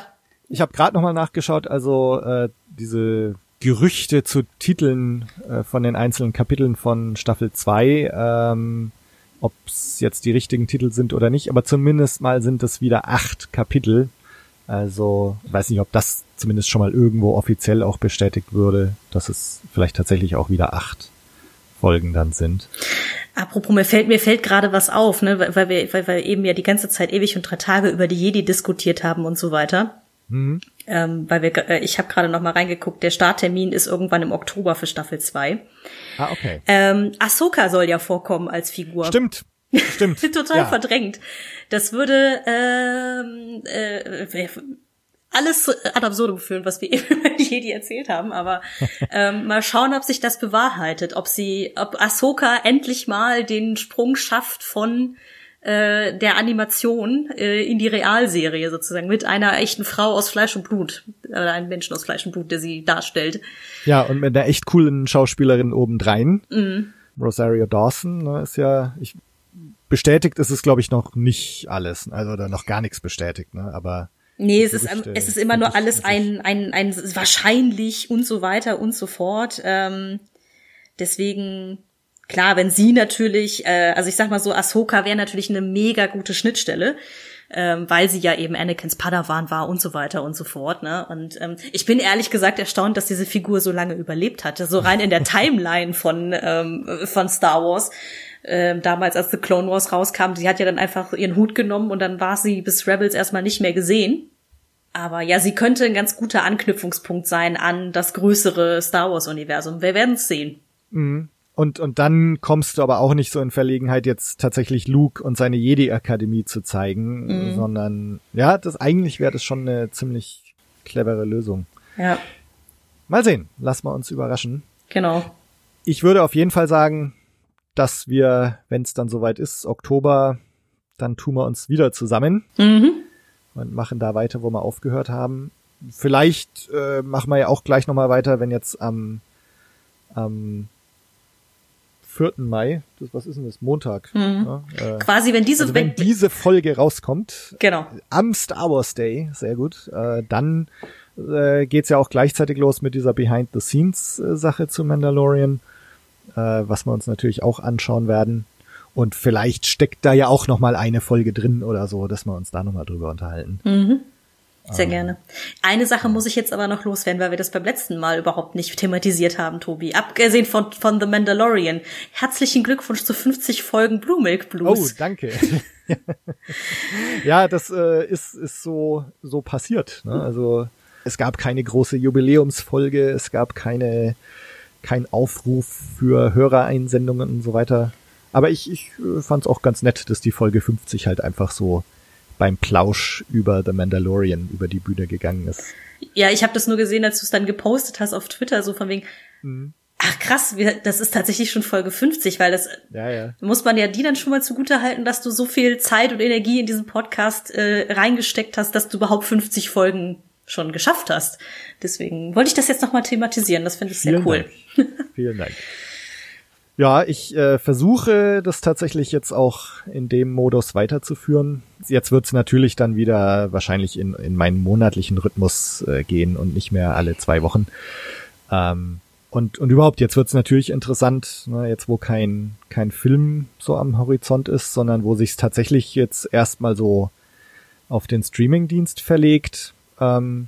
Ich habe gerade noch mal nachgeschaut, also äh, diese Gerüchte zu Titeln äh, von den einzelnen Kapiteln von Staffel 2, ähm, ob es jetzt die richtigen Titel sind oder nicht, aber zumindest mal sind es wieder acht Kapitel. Also, weiß nicht, ob das zumindest schon mal irgendwo offiziell auch bestätigt würde, dass es vielleicht tatsächlich auch wieder acht Folgen dann sind. Apropos, mir fällt, mir fällt gerade was auf, ne, weil wir, weil wir eben ja die ganze Zeit ewig und drei Tage über die Jedi diskutiert haben und so weiter. Mhm. Ähm, weil wir, äh, ich habe gerade noch mal reingeguckt, der Starttermin ist irgendwann im Oktober für Staffel 2. Ah, okay. Ähm, Ahsoka soll ja vorkommen als Figur. Stimmt. Stimmt. Total ja. verdrängt. Das würde ähm, äh, alles ad absurdum führen, was wir eben über die Jedi erzählt haben, aber ähm, mal schauen, ob sich das bewahrheitet, ob sie, ob Ahsoka endlich mal den Sprung schafft von äh, der Animation äh, in die Realserie sozusagen mit einer echten Frau aus Fleisch und Blut oder einem Menschen aus Fleisch und Blut, der sie darstellt. Ja, und mit einer echt coolen Schauspielerin obendrein. Mhm. Rosario Dawson ne, ist ja, ich bestätigt ist es glaube ich noch nicht alles, also oder noch gar nichts bestätigt, ne, aber Nee, es ist, es ist immer nur alles ein, ein, ein wahrscheinlich und so weiter und so fort. Ähm, deswegen, klar, wenn sie natürlich, äh, also ich sag mal so, Ahsoka wäre natürlich eine mega gute Schnittstelle, ähm, weil sie ja eben Anakins Padawan war und so weiter und so fort. Ne? Und ähm, ich bin ehrlich gesagt erstaunt, dass diese Figur so lange überlebt hatte. So rein in der Timeline von, ähm, von Star Wars. Ähm, damals, als The Clone Wars rauskam, sie hat ja dann einfach ihren Hut genommen und dann war sie bis Rebels erstmal nicht mehr gesehen. Aber ja, sie könnte ein ganz guter Anknüpfungspunkt sein an das größere Star Wars-Universum. Wir werden es sehen. Mhm. Und, und dann kommst du aber auch nicht so in Verlegenheit, jetzt tatsächlich Luke und seine Jedi-Akademie zu zeigen, mhm. sondern ja, das eigentlich wäre das schon eine ziemlich clevere Lösung. Ja. Mal sehen, lass mal uns überraschen. Genau. Ich würde auf jeden Fall sagen, dass wir, wenn es dann soweit ist, Oktober, dann tun wir uns wieder zusammen. Mhm und machen da weiter, wo wir aufgehört haben. Vielleicht äh, machen wir ja auch gleich nochmal weiter, wenn jetzt am, am 4. Mai, das, was ist denn das? Montag. Mhm. Ja, äh, Quasi, wenn diese, also wenn, wenn diese Folge rauskommt, genau. am Star Wars Day, sehr gut, äh, dann äh, geht's ja auch gleichzeitig los mit dieser Behind-the-Scenes-Sache zu Mandalorian, äh, was wir uns natürlich auch anschauen werden. Und vielleicht steckt da ja auch noch mal eine Folge drin oder so, dass wir uns da noch mal drüber unterhalten. Mhm. Sehr ähm. gerne. Eine Sache muss ich jetzt aber noch loswerden, weil wir das beim letzten Mal überhaupt nicht thematisiert haben, Tobi. Abgesehen von, von The Mandalorian. Herzlichen Glückwunsch zu 50 Folgen Blue Milk Blues. Oh, danke. ja, das äh, ist, ist so, so passiert. Ne? Also es gab keine große Jubiläumsfolge, es gab keine, kein Aufruf für Hörereinsendungen und so weiter. Aber ich, ich äh, fand es auch ganz nett, dass die Folge 50 halt einfach so beim Plausch über The Mandalorian über die Bühne gegangen ist. Ja, ich habe das nur gesehen, als du es dann gepostet hast auf Twitter, so von wegen, mhm. ach krass, wir, das ist tatsächlich schon Folge 50, weil das ja, ja. muss man ja die dann schon mal zugute halten, dass du so viel Zeit und Energie in diesen Podcast äh, reingesteckt hast, dass du überhaupt 50 Folgen schon geschafft hast. Deswegen wollte ich das jetzt nochmal thematisieren, das finde ich Vielen sehr cool. Dank. Vielen Dank. Ja, ich äh, versuche das tatsächlich jetzt auch in dem Modus weiterzuführen. Jetzt wird's natürlich dann wieder wahrscheinlich in, in meinen monatlichen Rhythmus äh, gehen und nicht mehr alle zwei Wochen. Ähm, und, und überhaupt, jetzt wird's natürlich interessant, ne, jetzt wo kein, kein Film so am Horizont ist, sondern wo sich's tatsächlich jetzt erstmal so auf den Streamingdienst verlegt. Ähm,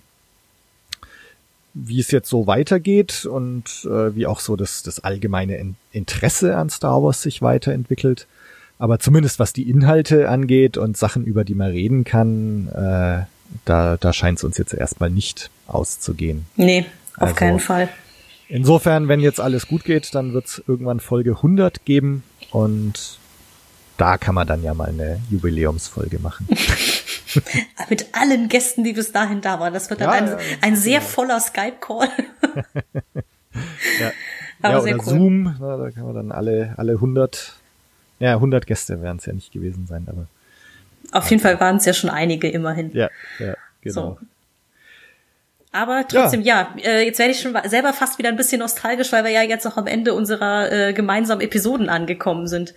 wie es jetzt so weitergeht und äh, wie auch so das, das allgemeine in Interesse an Star Wars sich weiterentwickelt. Aber zumindest was die Inhalte angeht und Sachen, über die man reden kann, äh, da, da scheint es uns jetzt erstmal nicht auszugehen. Nee, auf Also, keinen Fall. Insofern, wenn jetzt alles gut geht, dann wird es irgendwann Folge 100 geben und da kann man dann ja mal eine Jubiläumsfolge machen. Mit allen Gästen, die bis dahin da waren. Das wird dann Ja, ein, ja, ja, ein sehr voller Skype-Call. Ja. Aber ja, sehr oder cool. Zoom, na, da kann man dann alle, alle 100, ja, 100 Gäste werden es ja nicht gewesen sein, aber Auf jeden Fall waren es ja schon einige immerhin. ja, ja, genau. So. Aber trotzdem, ja, äh, jetzt werde ich schon selber fast wieder ein bisschen nostalgisch, weil wir ja jetzt noch am Ende unserer äh, gemeinsamen Episoden angekommen sind.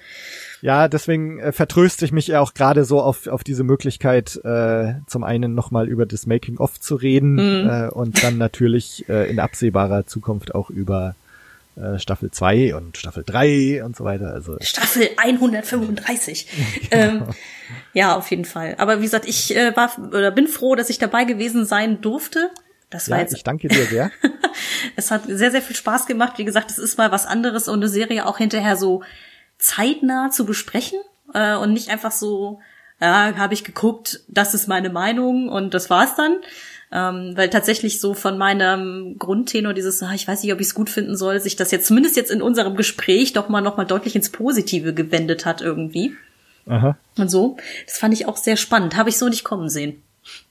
Ja, deswegen äh, vertröste ich mich ja auch gerade so auf, auf diese Möglichkeit, äh, zum einen nochmal über das Making-of zu reden Mhm. äh, und dann natürlich äh, in absehbarer Zukunft auch über äh, Staffel 2 und Staffel 3 und so weiter. Also Staffel 135. ähm, ja, auf jeden Fall. Aber wie gesagt, ich äh, war oder bin froh, dass ich dabei gewesen sein durfte. Das war ja, jetzt ich danke dir sehr. Es hat sehr, sehr viel Spaß gemacht. Wie gesagt, es ist mal was anderes und eine Serie auch hinterher so zeitnah zu besprechen äh, und nicht einfach so, ja, habe ich geguckt, das ist meine Meinung und das war's dann. Ähm, weil tatsächlich so von meinem Grundtenor dieses, ah, ich weiß nicht, ob ich es gut finden soll, sich das jetzt zumindest jetzt in unserem Gespräch doch mal noch mal deutlich ins Positive gewendet hat irgendwie. Aha. Und so, das fand ich auch sehr spannend. Habe ich so nicht kommen sehen.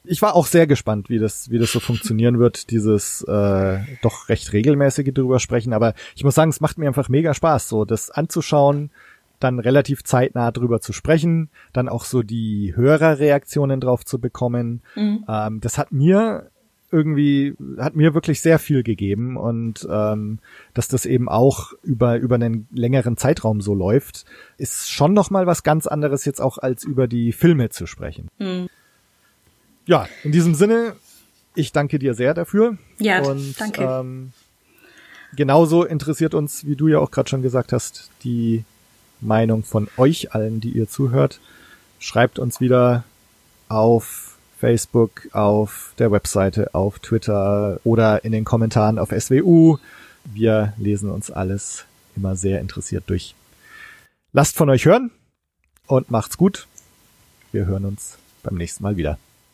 Ich war auch sehr gespannt, wie das, wie das so funktionieren wird, dieses äh, doch recht regelmäßige drüber sprechen. Aber ich muss sagen, es macht mir einfach mega Spaß, so das anzuschauen, dann relativ zeitnah drüber zu sprechen, dann auch so die Hörerreaktionen drauf zu bekommen. Ähm, das hat mir irgendwie, hat mir wirklich sehr viel gegeben und ähm, dass das eben auch über, über einen längeren Zeitraum so läuft, ist schon nochmal was ganz anderes jetzt auch als über die Filme zu sprechen. Ja, in diesem Sinne, ich danke dir sehr dafür. Ja, und, danke. Ähm, genauso interessiert uns, wie du ja auch gerade schon gesagt hast, die Meinung von euch allen, die ihr zuhört. Schreibt uns wieder auf Facebook, auf der Webseite, auf Twitter oder in den Kommentaren auf SWU. Wir lesen uns alles immer sehr interessiert durch. Lasst von euch hören und macht's gut. Wir hören uns beim nächsten Mal wieder.